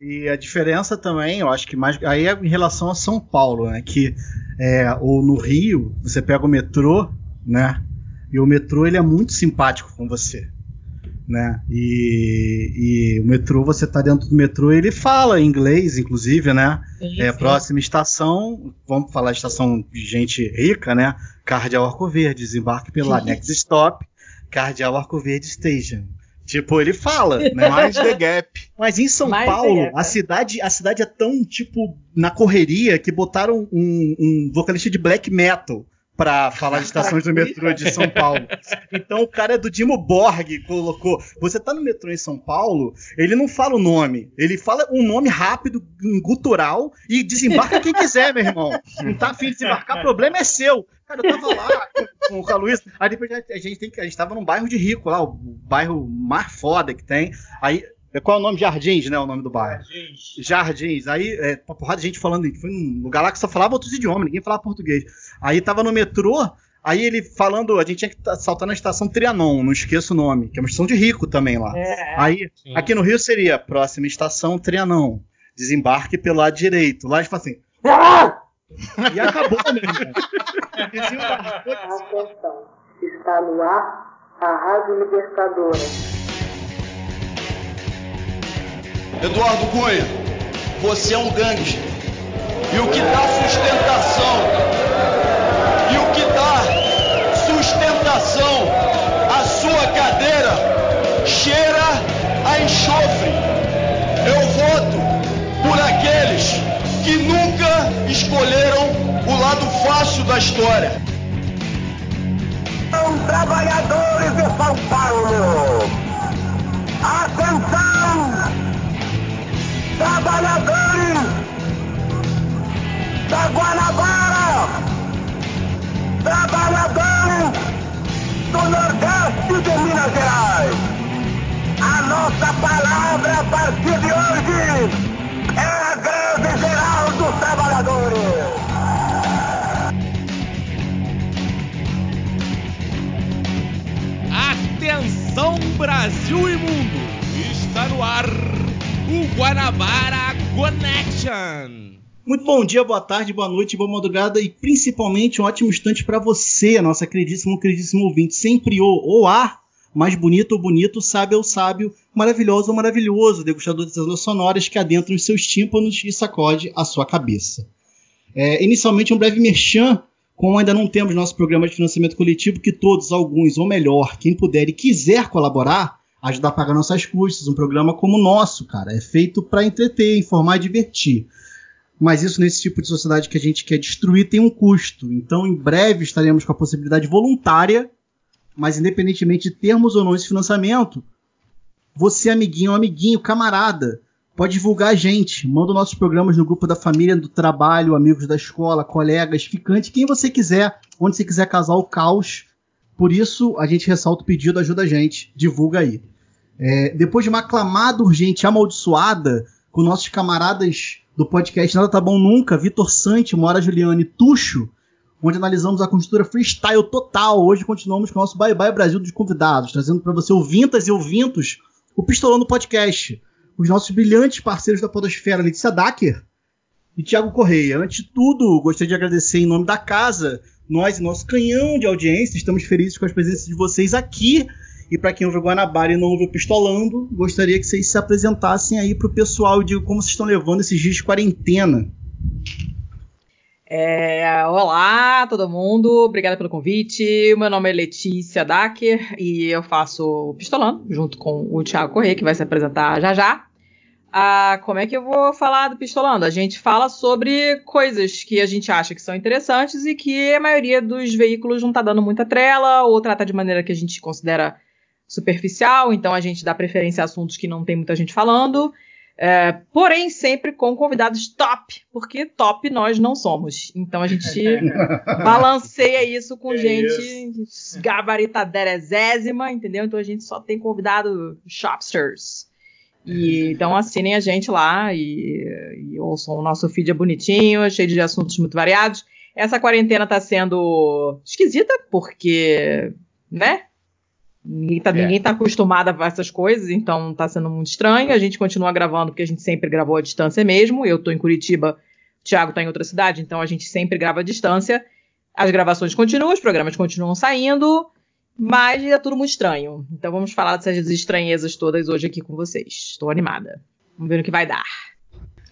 E a diferença também, eu acho que mais. Aí é em relação a São Paulo, né? Que é, ou no Rio, você pega o metrô, né? E o metrô ele é muito simpático com você. Né? E, e o metrô, você tá dentro do metrô, ele fala inglês, inclusive, né? Sim, é. Próxima estação, vamos falar estação de gente rica, né? Cardeal Arco Verde, desembarque pela Next Stop, Cardeal Arco Verde Station. Tipo, ele fala, né? Mais The Gap. Mas em São Mais Paulo, a cidade, a cidade é tão, tipo, na correria que botaram um, um vocalista de black metal para falar de estações do metrô de São Paulo. Então o cara é do Dimo Borg colocou. Você tá no metrô em São Paulo, ele não fala o nome, ele fala um nome rápido, gutural e desembarca quem quiser, meu irmão. Não tá afim de desembarcar, o problema é seu. Cara, eu tava lá com, com o Luiz, aí depois a gente tem que a gente tava num bairro de rico lá, o bairro mais foda que tem. Aí qual é o nome? Jardins, né? O nome do bairro. Jardins. Jardins. Aí, é, uma porrada de gente falando. Foi num lugar lá que só falava outros idiomas, ninguém falava português. Aí tava no metrô, aí ele falando, a gente tinha que saltar na estação Trianon, não esqueço o nome, que é uma estação de rico também lá. É, aí, sim. aqui no Rio seria próxima estação Trianon. Desembarque pelo lado direito. Lá a gente fala assim. e acabou, né? Atenção, está no ar a Rádio Libertadora. Eduardo Cunha, você é um gangster. E o que dá sustentação, escolheram o lado fácil da história. São trabalhadores de São Paulo. Atenção! trabalhadores da Guanabara, trabalhadores do Nordeste de Minas Gerais. A nossa palavra a partir de hoje Atenção Brasil e mundo! Está no ar o Guanabara Connection. Muito bom dia, boa tarde, boa noite, boa madrugada e principalmente um ótimo instante para você, nossa queridíssima, queridíssimo ouvinte. Sempre o, o ar mais bonito ou bonito, sábio ou sábio, maravilhoso ou maravilhoso, degustador dessas ondas sonoras que adentram os seus tímpanos e sacode a sua cabeça. É, inicialmente, um breve merchan, como ainda não temos nosso programa de financiamento coletivo, que todos, alguns, ou melhor, quem puder e quiser colaborar, ajudar a pagar nossas custas. Um programa como o nosso, cara, é feito para entreter, informar e divertir. Mas isso nesse tipo de sociedade que a gente quer destruir tem um custo. Então, em breve estaremos com a possibilidade voluntária, mas independentemente de termos ou não esse financiamento, você, amiguinho, amiguinho, camarada, pode divulgar a gente. Manda nossos programas no grupo da família, do trabalho, amigos da escola, colegas, ficante, quem você quiser, onde você quiser casar o caos. Por isso, a gente ressalta o pedido, ajuda a gente, divulga aí. É, depois de uma aclamada urgente amaldiçoada com nossos camaradas do podcast Nada Tá Bom Nunca, Vitor Sante, Mora Juliane Tuxo, onde analisamos a conjuntura freestyle total. Hoje continuamos com o nosso Bye Bye Brasil dos convidados, trazendo para você ouvintas e ouvintos o Pistolando Podcast. Os nossos brilhantes parceiros da podosfera, Letícia Dacker e Tiago Correia. Antes de tudo, gostaria de agradecer em nome da casa, nós e nosso canhão de audiência, estamos felizes com as presenças de vocês aqui e para quem ouve o Guanabara e não ouve o Pistolando, gostaria que vocês se apresentassem aí para o pessoal e digam como vocês estão levando esses dias de quarentena. É, olá, todo mundo. Obrigada pelo convite. Meu nome é Letícia Dacker e eu faço Pistolando junto com o Thiago Corrêa, que vai se apresentar já já. Ah, como é que eu vou falar do Pistolando? A gente fala sobre coisas que a gente acha que são interessantes e que a maioria dos veículos não está dando muita trela ou trata de maneira que a gente considera superficial, então a gente dá preferência a assuntos que não tem muita gente falando. É, porém, sempre com convidados top, porque top nós não somos. Então a gente balanceia isso com é gente isso. gabaritaderezésima, entendeu? Então a gente só tem convidado shopsters. E, então assinem a gente lá e, e ouçam o nosso feed é bonitinho, cheio de assuntos muito variados. Essa quarentena tá sendo esquisita, porque, né? Ninguém tá, É. ninguém tá acostumado a essas coisas, então tá sendo muito estranho. A gente continua gravando porque a gente sempre gravou à distância mesmo. Eu tô em Curitiba, o Thiago tá em outra cidade, então a gente sempre grava à distância. As gravações continuam, os programas continuam saindo, mas é tudo muito estranho. Então vamos falar dessas estranhezas todas hoje aqui com vocês. Estou animada. Vamos ver no que vai dar.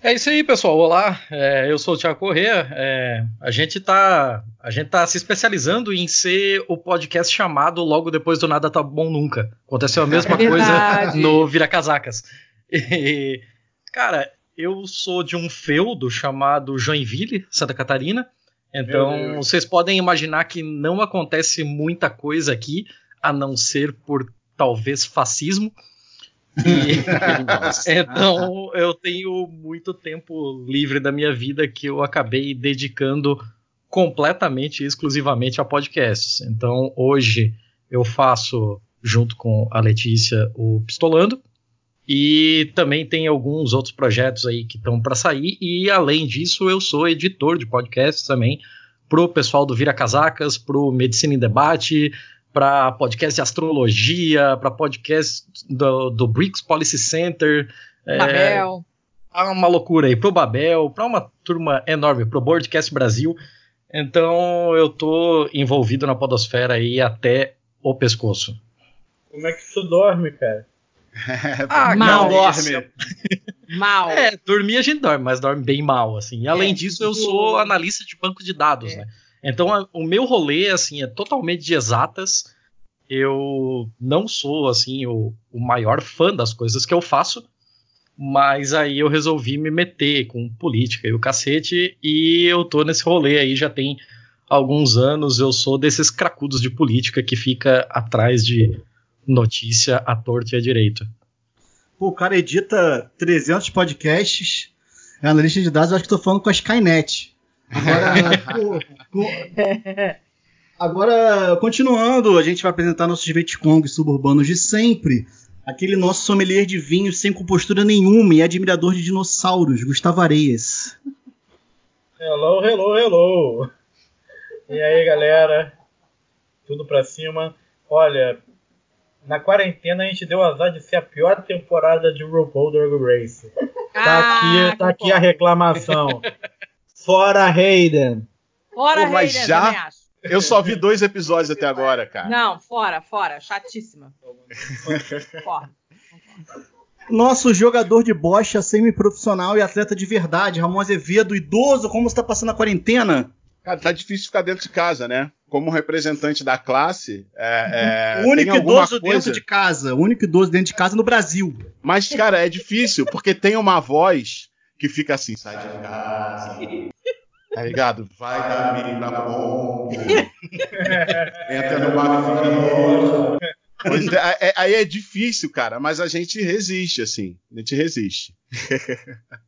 É isso aí, pessoal. Olá, é, eu sou o Thiago Corrêa. É, a gente tá, a gente tá se especializando em ser o podcast chamado logo depois do Nada Tá Bom Nunca. Aconteceu a mesma É coisa no Vira Casacas. E, cara, eu sou de um feudo chamado Joinville, Santa Catarina. Então, vocês podem imaginar que não acontece muita coisa aqui, a não ser por talvez fascismo. E- então, eu tenho muito tempo livre da minha vida que eu acabei dedicando completamente e exclusivamente a podcasts. Então, hoje eu faço, junto com a Letícia, o Pistolando. E também tem alguns outros projetos aí que estão para sair. E além disso, eu sou editor de podcasts também pro pessoal do Vira Casacas, pro Medicina em Debate, para podcast de astrologia, para podcast do, do BRICS Policy Center. é, Babel. há uma loucura aí pro Babel, para uma turma enorme, pro Boardcast Brasil. Então eu tô envolvido na podosfera aí até o pescoço. Como é que tu dorme, cara? Ah, Mal. cara, dorme. Mal. É, dormir a gente dorme, mas dorme bem mal, assim. E além É, disso, eu sou analista de banco de dados, É. né? Então, a- o meu rolê, assim, é totalmente de exatas. Eu não sou, assim, o, o maior fã das coisas que eu faço, mas aí eu resolvi me meter com política e o cacete, e eu tô nesse rolê aí já tem alguns anos. Eu sou desses cracudos de política que fica atrás de notícia à torta e à direita. Pô, o cara edita 300 podcasts, é analista de dados, eu acho que tô falando com a Skynet. Agora, pô, pô, agora, continuando, a gente vai apresentar nossos Vietcongs suburbanos de sempre. Aquele nosso sommelier de vinho sem compostura nenhuma e admirador de dinossauros, Gustavo Areias. Hello, hello, hello. E aí, galera? Tudo pra cima. Olha, na quarentena a gente deu azar de ser a pior temporada de RuPaul Drag Race. Tá Ah, aqui, tá aqui a reclamação. Fora Hayden. Fora, Pô, mas Hayden, já? acho. Eu só vi dois episódios até agora, cara. Não, fora, fora. Chatíssima. Fora. Nosso jogador de bocha semi-profissional e atleta de verdade, Ramon Azevedo, idoso, como você tá passando a quarentena? Cara, tá difícil ficar dentro de casa, né? Como representante da classe, é, é, o único idoso coisa... dentro de casa, o único idoso dentro de casa no Brasil. Mas, cara, é difícil, porque tem uma voz que fica assim, sai de casa. Tá ligado? Vai dar milho na bomba. Entra no bar Pois é, é- aí é difícil, cara, mas a gente resiste, assim. A gente resiste.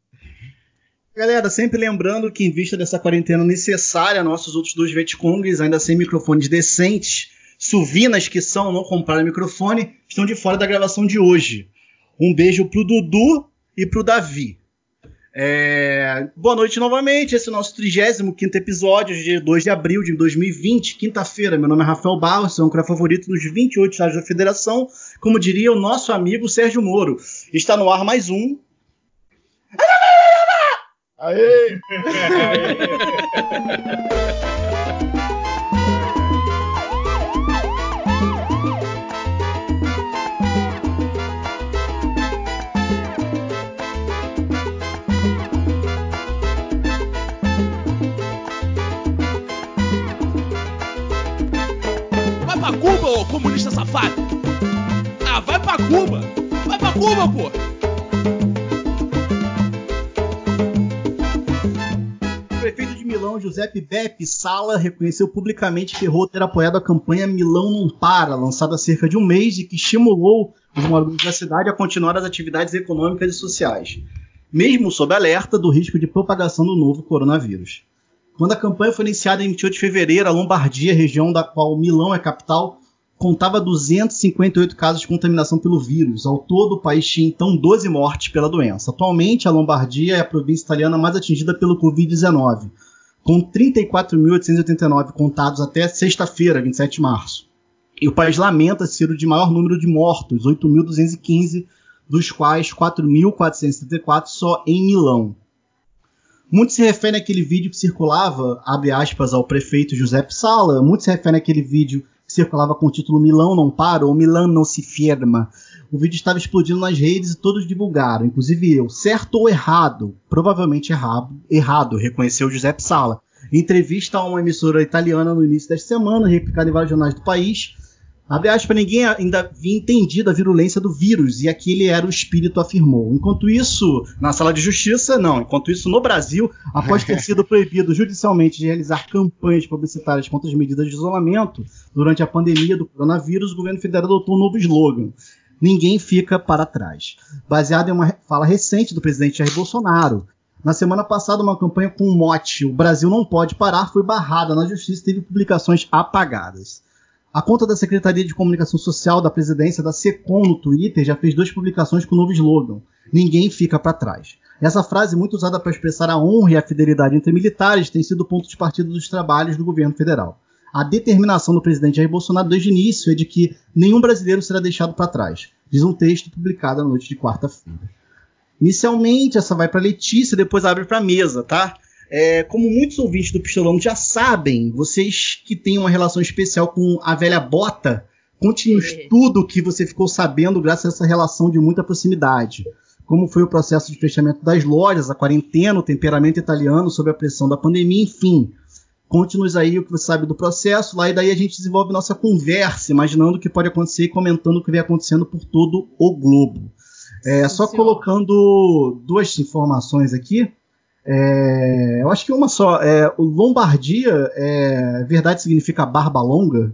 Galera, sempre lembrando que em vista dessa quarentena necessária, nossos outros dois Vietcongs, ainda sem microfones decentes, suvinas que são, não compraram microfone, estão de fora da gravação de hoje. Um beijo pro Dudu e pro Davi. É, Boa noite novamente, esse é o nosso 35 episódio, dia 2 de abril de 2020, quinta-feira. Meu nome é Rafael Barros, sou um cara favorito nos 28 estados da federação, como diria o nosso amigo Sérgio Moro. Está no ar mais um Aê! Vai pra Cuba, ô comunista safado! Ah, vai pra Cuba! Vai pra Cuba, pô! Giuseppe Beppe Sala, reconheceu publicamente que errou ter apoiado a campanha Milão Não Para, lançada há cerca de um mês e que estimulou os moradores da cidade a continuar as atividades econômicas e sociais, mesmo sob alerta do risco de propagação do novo coronavírus. Quando a campanha foi iniciada em 28 de fevereiro, a Lombardia, região da qual Milão é capital, contava 258 casos de contaminação pelo vírus. Ao todo, o país tinha então 12 mortes pela doença. Atualmente, a Lombardia é a província italiana mais atingida pelo Covid-19, com 34.889 contados até sexta-feira, 27 de março. E o país lamenta ser o de maior número de mortos, 8.215, dos quais 4.474 só em Milão. Muito se refere àquele vídeo que circulava, abre aspas, ao prefeito José Sala, muito se refere àquele vídeo que circulava com o título Milão não para ou Milão não se firma. O vídeo estava explodindo nas redes e todos divulgaram, inclusive eu. Certo ou errado? Provavelmente errado, errado reconheceu José Sala. Em entrevista a uma emissora italiana no início desta semana, replicada em vários jornais do país, Abre aspas, ninguém ainda havia entendido a virulência do vírus e aquele era o espírito, afirmou. Enquanto isso, na sala de justiça, não. Enquanto isso, no Brasil, após ter sido proibido judicialmente de realizar campanhas publicitárias contra as medidas de isolamento durante a pandemia do coronavírus, o governo federal adotou um novo slogan. Ninguém fica para trás. Baseado em uma fala recente do presidente Jair Bolsonaro. Na semana passada, uma campanha com o mote O Brasil não pode parar foi barrada na justiça e teve publicações apagadas. A conta da Secretaria de Comunicação Social da Presidência da SECOM no Twitter já fez duas publicações com o novo slogan: Ninguém fica para trás. Essa frase, muito usada para expressar a honra e a fidelidade entre militares, tem sido ponto de partida dos trabalhos do governo federal. A determinação do presidente Jair Bolsonaro desde o início é de que nenhum brasileiro será deixado para trás, diz um texto publicado na noite de quarta-feira. Inicialmente, essa vai para Letícia, depois abre para a mesa, tá? É, como muitos ouvintes do Pistolão já sabem, vocês que têm uma relação especial com a velha bota, conte-nos é. tudo que você ficou sabendo graças a essa relação de muita proximidade. Como foi o processo de fechamento das lojas, a quarentena, o temperamento italiano sob a pressão da pandemia, enfim. Conte-nos aí o que você sabe do processo, lá e daí a gente desenvolve nossa conversa, imaginando o que pode acontecer e comentando o que vem acontecendo por todo o globo. É, só colocando duas informações aqui. É, eu acho que uma só. É, o Lombardia, é, verdade significa barba longa?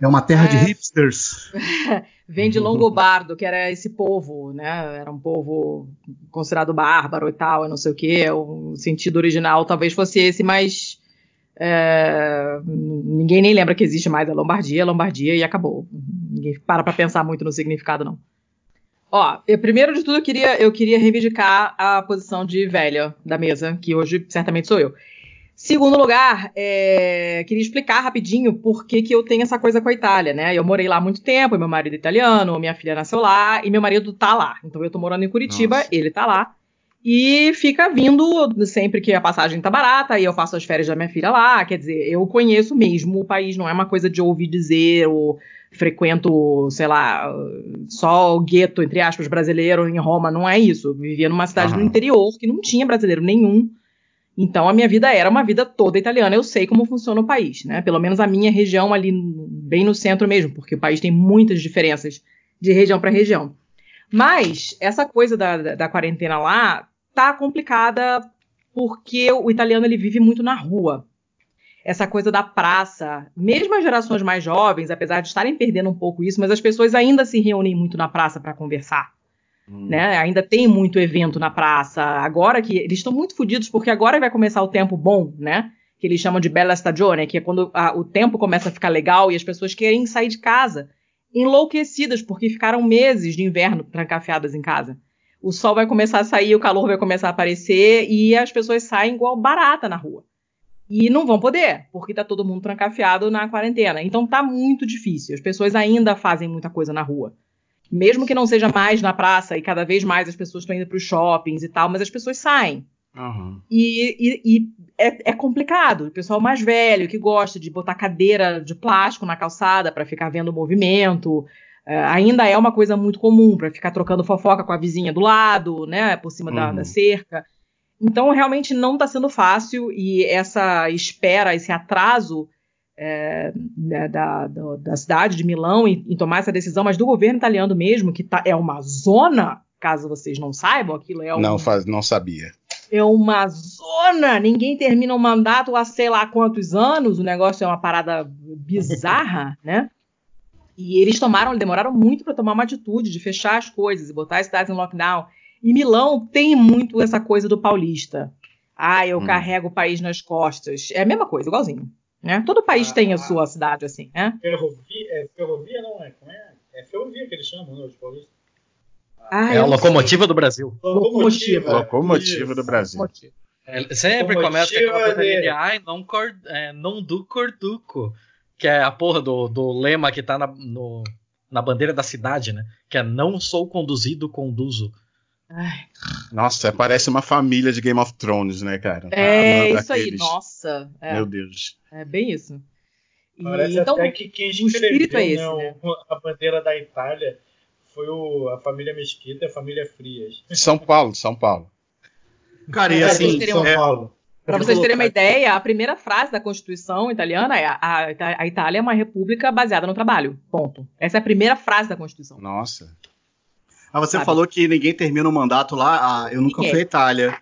É uma terra de É. hipsters. Vem de Longobardo, que era esse povo, né? Era um povo considerado bárbaro e tal, e não sei o quê. O sentido original talvez fosse esse, mas é, ninguém nem lembra que existe mais a Lombardia, Lombardia e acabou. Ninguém para pra pensar muito no significado, não. Ó, eu, primeiro de tudo eu queria, eu queria reivindicar a posição de velha da mesa, que hoje certamente sou eu. Segundo lugar, é, queria explicar rapidinho por que, que eu tenho essa coisa com a Itália, né? Eu morei lá há muito tempo, meu marido é italiano, minha filha nasceu lá e meu marido tá lá. Então eu tô morando em Curitiba, Nossa. ele tá lá. E fica vindo sempre que a passagem tá barata e eu faço as férias da minha filha lá. Quer dizer, eu conheço mesmo o país, não é uma coisa de ouvir dizer ou frequento, sei lá, só o gueto, entre aspas, brasileiro em Roma. Não é isso. Eu vivia numa cidade do Aham. interior que não tinha brasileiro nenhum. Então a minha vida era uma vida toda italiana. Eu sei como funciona o país, né? Pelo menos a minha região ali bem no centro mesmo, porque o país tem muitas diferenças de região para região. Mas essa coisa da, da, da quarentena lá tá complicada porque o italiano ele vive muito na rua. Essa coisa da praça, mesmo as gerações mais jovens, apesar de estarem perdendo um pouco isso, mas as pessoas ainda se reúnem muito na praça para conversar né? Ainda tem muito evento na praça. Agora que eles estão muito fodidos porque agora vai começar o tempo bom, né? Que eles chamam de bella stagione, que é quando a- o tempo começa a ficar legal e as pessoas querem sair de casa, enlouquecidas porque ficaram meses de inverno trancafiadas em casa. O sol vai começar a sair, o calor vai começar a aparecer e as pessoas saem igual barata na rua. E não vão poder, porque tá todo mundo trancafiado na quarentena. Então tá muito difícil. As pessoas ainda fazem muita coisa na rua mesmo que não seja mais na praça e cada vez mais as pessoas estão indo para os shoppings e tal, mas as pessoas saem. Aham. E, e- e é, é complicado. O pessoal mais velho que gosta de botar cadeira de plástico na calçada para ficar vendo o movimento. É, ainda é uma coisa muito comum para ficar trocando fofoca com a vizinha do lado, né, por cima da, Uhum. da cerca. Então realmente não está sendo fácil e essa espera, esse atraso é, né, da, da, da cidade de Milão em, em tomar essa decisão, mas do governo italiano mesmo, que tá, é uma zona, caso vocês não saibam, aquilo é um, Não, faz, não sabia. é uma zona. Ninguém termina um mandato há sei lá quantos anos. O negócio é uma parada bizarra, né? E eles tomaram, demoraram muito para tomar uma atitude de fechar as coisas e botar as cidades em lockdown. E Milão tem muito essa coisa do paulista. Ah, eu Hum. carrego o país nas costas. É a mesma coisa, igualzinho. Né? Todo país Ah, tem a ah. sua cidade assim, né? Ferrovia, é ferrovia não é? Como é? É ferrovia que eles chamam, né? Os paulistas. Ah, É a não locomotiva do Brasil. Locomotiva. Locomotiva Isso. do Brasil. É, sempre Locomotiva começa com aquela de- de ai, não, cor, é, não do corduco. Que é a porra do, do lema que tá na, no- na bandeira da cidade, né? Que é não sou conduzido, conduzo. Ai, Nossa, parece uma família de Game of Thrones, né, cara? é Uma isso aí, nossa. É, Meu Deus. é bem isso. E, Parece então, até que quem o espírito escreveu é esse, né, o- a bandeira da Itália foi o- a família Mesquita e a família Frias. São Paulo, São Paulo. Cara, e É, assim, é, Paulo. Para vocês terem uma ideia, a primeira frase da Constituição italiana é a, a Itália é uma república baseada no trabalho. Ponto. Essa é a primeira frase da Constituição. Nossa. Ah, você Sabe? falou que ninguém termina o mandato lá. Ah, eu nunca Ninguém. fui à Itália.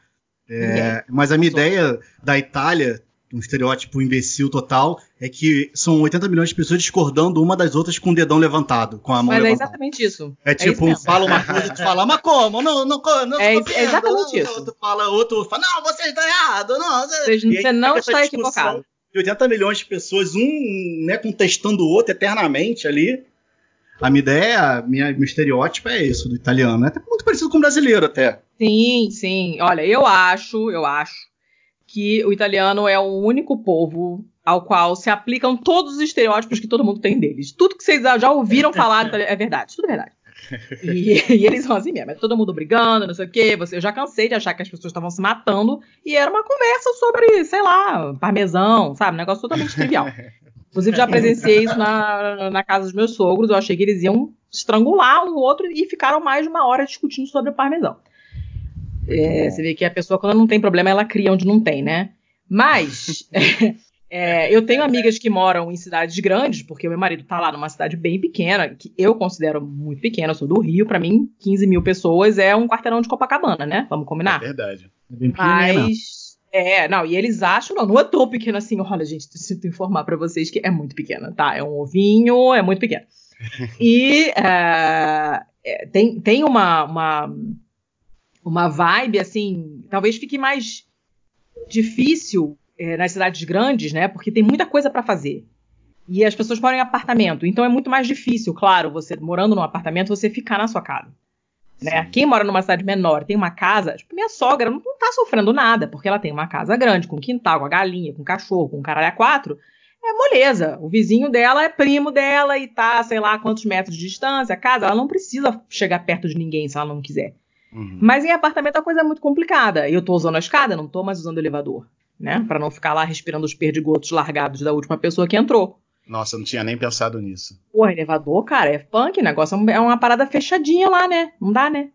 É, mas a minha ideia da Itália, um estereótipo imbecil total, é que são 80 milhões de pessoas discordando uma das outras com o dedão levantado, com a mão Mas é levantada. exatamente isso. É isso tipo, um fala uma coisa e tu fala, mas como? Não, não, não, não É vendo, exatamente não, isso. Outro fala, outro fala, não, você está errado, não. Aí você não está equivocado. De 80 milhões de pessoas, um né, contestando o outro eternamente ali. A minha ideia, minha, meu estereótipo é isso do italiano. É até muito parecido com o brasileiro até. Sim, sim. Olha, eu acho, eu acho que o italiano é o único povo ao qual se aplicam todos os estereótipos que todo mundo tem deles. Tudo que vocês já ouviram falar é verdade, tudo é verdade. E, e eles são assim mesmo, é todo mundo brigando, não sei o quê. Você, eu já cansei de achar que as pessoas estavam se matando e era uma conversa sobre, sei lá, parmesão, sabe? Um negócio totalmente trivial. Inclusive, já presenciei isso na, na casa dos meus sogros. Eu achei que eles iam estrangular um outro e ficaram mais de uma hora discutindo sobre o parmesão. É, você vê que a pessoa, quando não tem problema, ela cria onde não tem, né? Mas é, eu tenho amigas que moram em cidades grandes, porque o meu marido tá lá numa cidade bem pequena, que eu considero muito pequena, eu sou do Rio, pra mim, 15 mil pessoas é um quarteirão de Copacabana, né? Vamos É combinar? verdade. É bem pequenina. Mas. É, não, e eles acham, não, não é tão pequeno assim. Olha, gente, preciso informar pra vocês que é muito pequena, tá? É um ovinho, é muito pequeno. E é, é, tem, tem uma, uma, uma vibe, assim, talvez fique mais difícil é, nas cidades grandes, né? Porque tem muita coisa pra fazer. E as pessoas moram em apartamento, então é muito mais difícil, claro, você morando num apartamento, você ficar na sua casa. Né? Quem mora numa cidade menor tem uma casa, tipo, minha sogra não, não tá sofrendo nada, porque ela tem uma casa grande, com quintal, com a galinha, com cachorro, com caralho a quatro. É moleza. O vizinho dela é primo dela e tá, sei lá, quantos metros de distância. A casa, ela não precisa chegar perto de ninguém se ela não quiser. Uhum. Mas em apartamento a coisa é muito complicada. Eu tô usando a escada, não tô mais usando o elevador, né? Pra não ficar lá respirando os perdigotos largados da última pessoa que entrou. Nossa, eu não tinha nem pensado nisso. Pô, elevador, cara, é punk, o negócio é uma parada fechadinha lá, né? Não dá, né?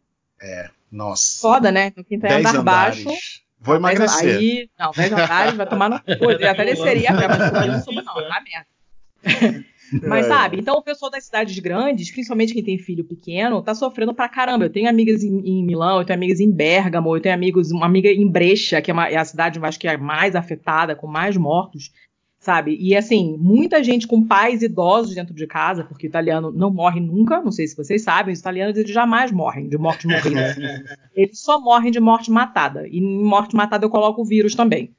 Nossa. Foda, né? Em Dez andar andares. baixo. Vou emagrecer. Aí, não, 10 andares vai tomar no cu. Eu até desceria a pé, mas não subo, não, tá merda. Mas É. sabe, então o pessoal das cidades grandes, principalmente quem tem filho pequeno, tá sofrendo pra caramba. Eu tenho amigas em, em Milão, eu tenho amigas em Bergamo, eu tenho amigos, uma amiga em Brecha, que é, uma- é a cidade, eu acho que é mais afetada, com mais mortos, sabe? E assim, muita gente com pais idosos dentro de casa, porque o italiano não morre nunca, não sei se vocês sabem, os italianos eles jamais morrem de morte morrida. eles só morrem de morte matada. E em morte matada eu coloco o vírus também.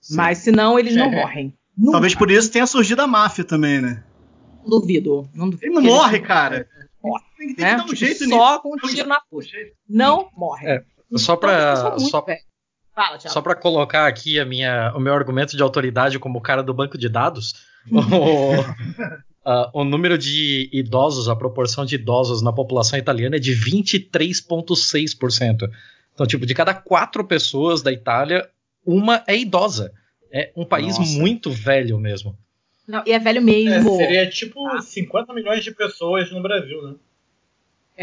Sim. Mas senão eles não morrem. Nunca. Talvez por isso tenha surgido a máfia também, né? Duvido. Não duvido Ele não morre, cara. Morre, Tem, né? que dar um Tipo, jeito só com um tiro na puxa. Não morre. É, ssó pra- Então, só-. Fala. Só para colocar aqui a minha, o meu argumento de autoridade como cara do banco de dados, o, ah, o número de idosos, a proporção de idosos na população italiana é de 23,6%. Então, tipo, de cada quatro pessoas da Itália, uma é idosa. É um país Nossa. muito velho mesmo. Não, e é velho É, mesmo. É, seria tipo 50 milhões de pessoas no Brasil, né?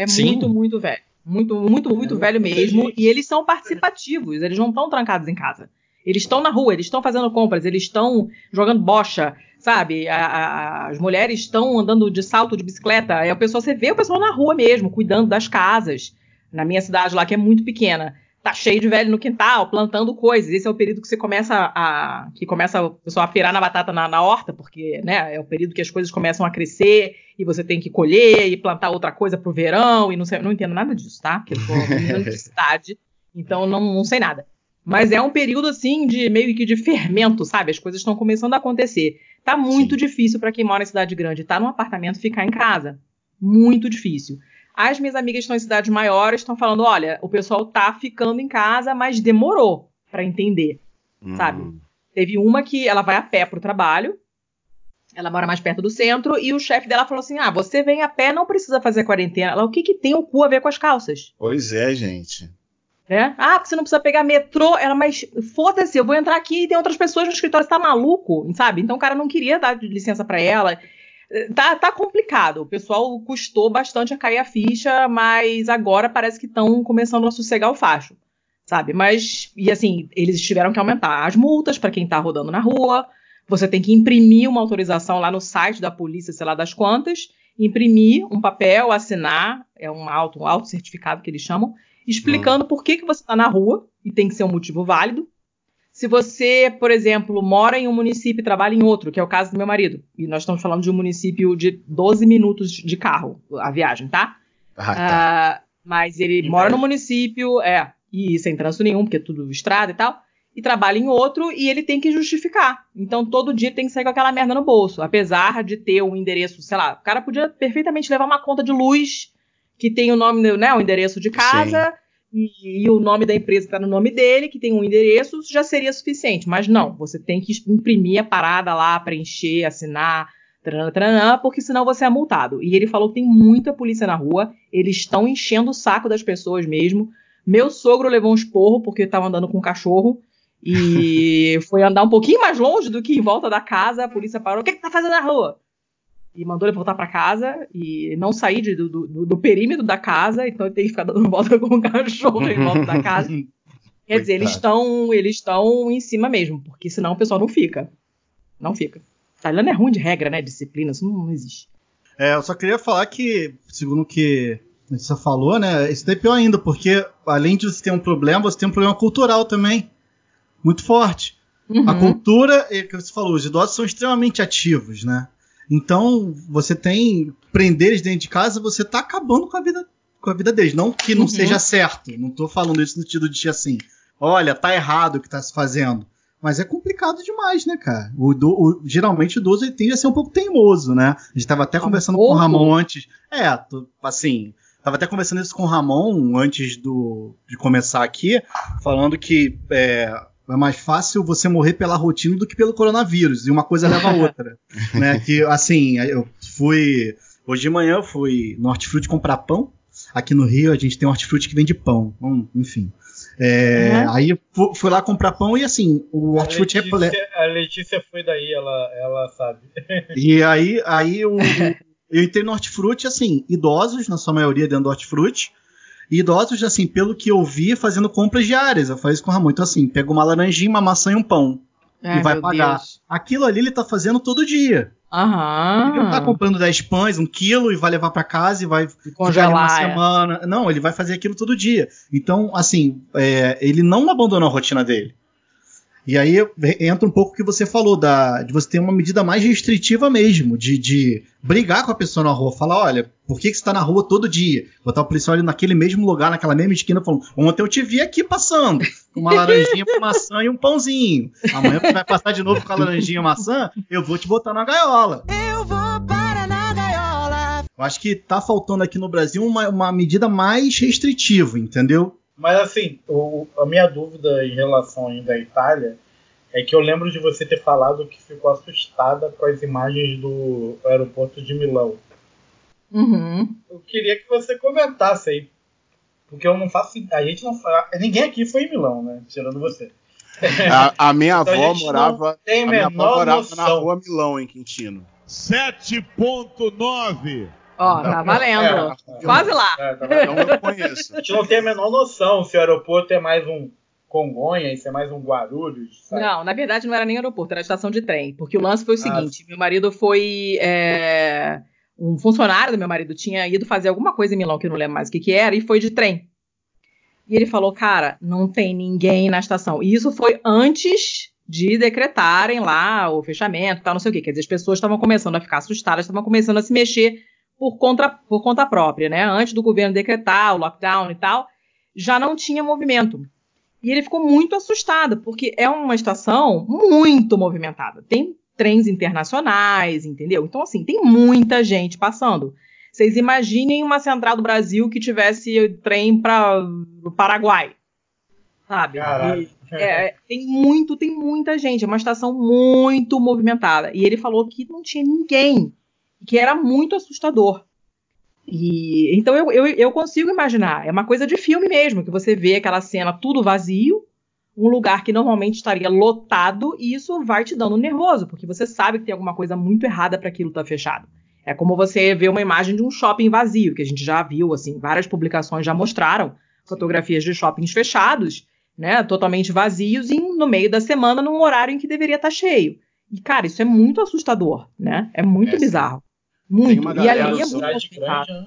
Sim. muito, muito velho. Muito, muito, muito velho muita mesmo. gente. E eles são participativos. Eles não estão trancados em casa. Eles estão na rua, eles estão fazendo compras, eles estão jogando bocha, sabe? A- a- as mulheres estão andando de salto de bicicleta. Aí o pessoal, você vê o pessoal na rua mesmo, cuidando das casas. Na minha cidade lá, que é muito pequena. Tá cheio de velho no quintal, plantando coisas. Esse é o período que você começa a. que começa o pessoal a pirar na batata na, na horta, porque né, é o período que as coisas começam a crescer e você tem que colher e plantar outra coisa pro verão. E não sei, não entendo nada disso, tá? Porque eu sou menina de cidade, então não, não sei nada. Mas é um período assim de meio que de fermento, sabe? As coisas estão começando a acontecer. Tá muito Sim. difícil para quem mora em cidade grande, tá num apartamento ficar em casa. Muito difícil. As minhas amigas estão em cidades maiores estão falando, olha, o pessoal tá ficando em casa, mas demorou para entender. Sabe? Hum. Teve uma que ela vai a pé pro trabalho Ela mora mais perto do centro e o chefe dela falou assim: Ah, você vem a pé, não precisa fazer quarentena. Ela, o que, que tem o cu a ver com as calças? Pois é, gente. Né? Ah, porque você não precisa pegar metrô. Ela, mas foda-se, eu vou entrar aqui e tem outras pessoas no escritório, você tá maluco, sabe? Então o cara não queria dar licença para ela. Tá, tá complicado. O pessoal custou bastante a cair a ficha, mas agora parece que estão começando a sossegar o facho, sabe? Mas, e assim, eles tiveram que aumentar as multas para quem tá rodando na rua. Você tem que imprimir uma autorização lá no site da polícia, sei lá das quantas, imprimir um papel, assinar, é um auto, um auto certificado que eles chamam, explicando por que, que você está na rua, e tem que ser um motivo válido. Se você, por exemplo, mora em um município e trabalha em outro, que é o caso do meu marido, e nós estamos falando de um município de 12 minutos de carro, a viagem, tá? Ah, tá. Ah, mas ele mora no município, é, e sem trânsito nenhum, porque é tudo estrada e tal, e trabalha em outro e ele tem que justificar. Então todo dia tem que sair com aquela merda no bolso, apesar de ter um endereço, sei lá, o cara podia perfeitamente levar uma conta de luz que tem o nome, né, o endereço de casa e, e o nome da empresa que tá no nome dele, que tem um endereço, já seria suficiente. Mas não, você tem que imprimir a parada lá, preencher, assinar, taranã, taranã, porque senão você é multado. E ele falou que tem muita polícia na rua, eles estão enchendo o saco das pessoas mesmo. Meu sogro levou um esporro porque estava andando com um cachorro e foi andar um pouquinho mais longe do que em volta da casa. A polícia parou: O que, que tá fazendo na rua? E mandou ele voltar para casa e não sair de, do, do, do, perímetro da casa. Então ele tem que ficar dando volta com o cachorro em volta da casa. Quer dizer, eles estão eles estão em cima mesmo, porque senão o pessoal não fica. Não fica. Italiano é ruim de regra, né? Disciplina, isso não, não existe. É, eu só queria falar que, segundo o que você falou, né? Isso é pior ainda, porque além de você ter um problema, você tem um problema cultural também muito forte. Uhum. A cultura, é que você falou, os idosos são extremamente ativos, né? Então, você tem prender eles dentro de casa, você tá acabando com a vida com a vida deles, não que não uhum. seja certo. Não tô falando isso no sentido de assim, olha, tá errado o que tá se fazendo. Mas é complicado demais, né, cara? O, o geralmente o idoso ele tende a ser um pouco teimoso, né? A gente tava até um conversando pouco? com o Ramon antes. É, tô, assim, Tava até conversando isso com o Ramon antes do, de começar aqui, falando que é, é mais fácil você morrer pela rotina do que pelo coronavírus, e uma coisa leva a outra. né? Que, assim, eu fui. Hoje de manhã eu fui no Hortifruti comprar pão. Aqui no Rio a gente tem um hortifruti que vende pão. Hum, enfim. É, uhum. Aí fui lá comprar pão e assim, o hortifruti é. A Letícia foi daí, ela, ela sabe. E aí, aí o, eu entrei no hortifruti, assim, idosos, na sua maioria dentro do hortifruti, idosos, assim, pelo que eu vi, fazendo compras diárias. Eu falei isso com o Ramon. Então, assim, pega uma laranjinha, uma maçã e um pão. Ai, e vai pagar. Deus. Aquilo ali ele tá fazendo todo dia. Aham. Ele não tá comprando 10 pães, um quilo, e vai levar para casa e vai congelar uma é. semana. Não, ele vai fazer aquilo todo dia. Então, assim, é, ele não abandonou a rotina dele. E aí entra um pouco o que você falou, da, de você ter uma medida mais restritiva mesmo, de, de brigar com a pessoa na rua, falar, olha, por que, que você está na rua todo dia? Botar o policial ali naquele mesmo lugar, naquela mesma esquina, falando, ontem eu te vi aqui passando, com uma laranjinha, uma maçã e um pãozinho. Amanhã você vai passar de novo com a laranjinha e maçã, eu vou te botar na gaiola. Eu vou para na gaiola. Eu acho que tá faltando aqui no Brasil uma, uma medida mais restritiva, entendeu? Mas assim, o, a minha dúvida em relação ainda à Itália é que eu lembro de você ter falado que ficou assustada com as imagens do aeroporto de Milão. Uhum. Eu queria que você comentasse aí. Porque eu não faço. A gente não Ninguém aqui foi em Milão, né? Tirando você. A, a minha então avó a morava. a minha avó morava noção. na rua Milão, em Quintino. 7.9 Ó, tá valendo. É, Quase lá. É, tá então eu conheço. A gente não tem a menor noção se o aeroporto é mais um Congonha, se é mais um Guarulhos. Sabe? Não, na verdade não era nem aeroporto, era estação de trem. Porque o lance foi o ah, seguinte: meu marido foi. É, um funcionário do meu marido tinha ido fazer alguma coisa em Milão, que eu não lembro mais o que, que era, e foi de trem. E ele falou, cara, não tem ninguém na estação. E isso foi antes de decretarem lá o fechamento, tal, não sei o quê. Quer dizer, as pessoas estavam começando a ficar assustadas, estavam começando a se mexer por conta, por conta própria, né? Antes do governo decretar o lockdown e tal, já não tinha movimento. E ele ficou muito assustado, porque é uma estação muito movimentada. Tem trens internacionais, entendeu? Então, assim, tem muita gente passando. Vocês imaginem uma central do Brasil que tivesse trem para o Paraguai. sabe? E, é, tem muito, tem muita gente. É uma estação muito movimentada. E ele falou que não tinha ninguém, que era muito assustador. E então eu, eu, eu consigo imaginar. É uma coisa de filme mesmo, que você vê aquela cena tudo vazio, um lugar que normalmente estaria lotado, e isso vai te dando nervoso, porque você sabe que tem alguma coisa muito errada para aquilo estar fechado. É como você ver uma imagem de um shopping vazio, que a gente já viu, assim, várias publicações já mostraram fotografias de shoppings fechados, né, totalmente vazios, e no meio da semana, num horário em que deveria estar cheio. E, cara, isso é muito assustador, né? É muito É, bizarro. Muito. E ali é muito complicado. grande, né?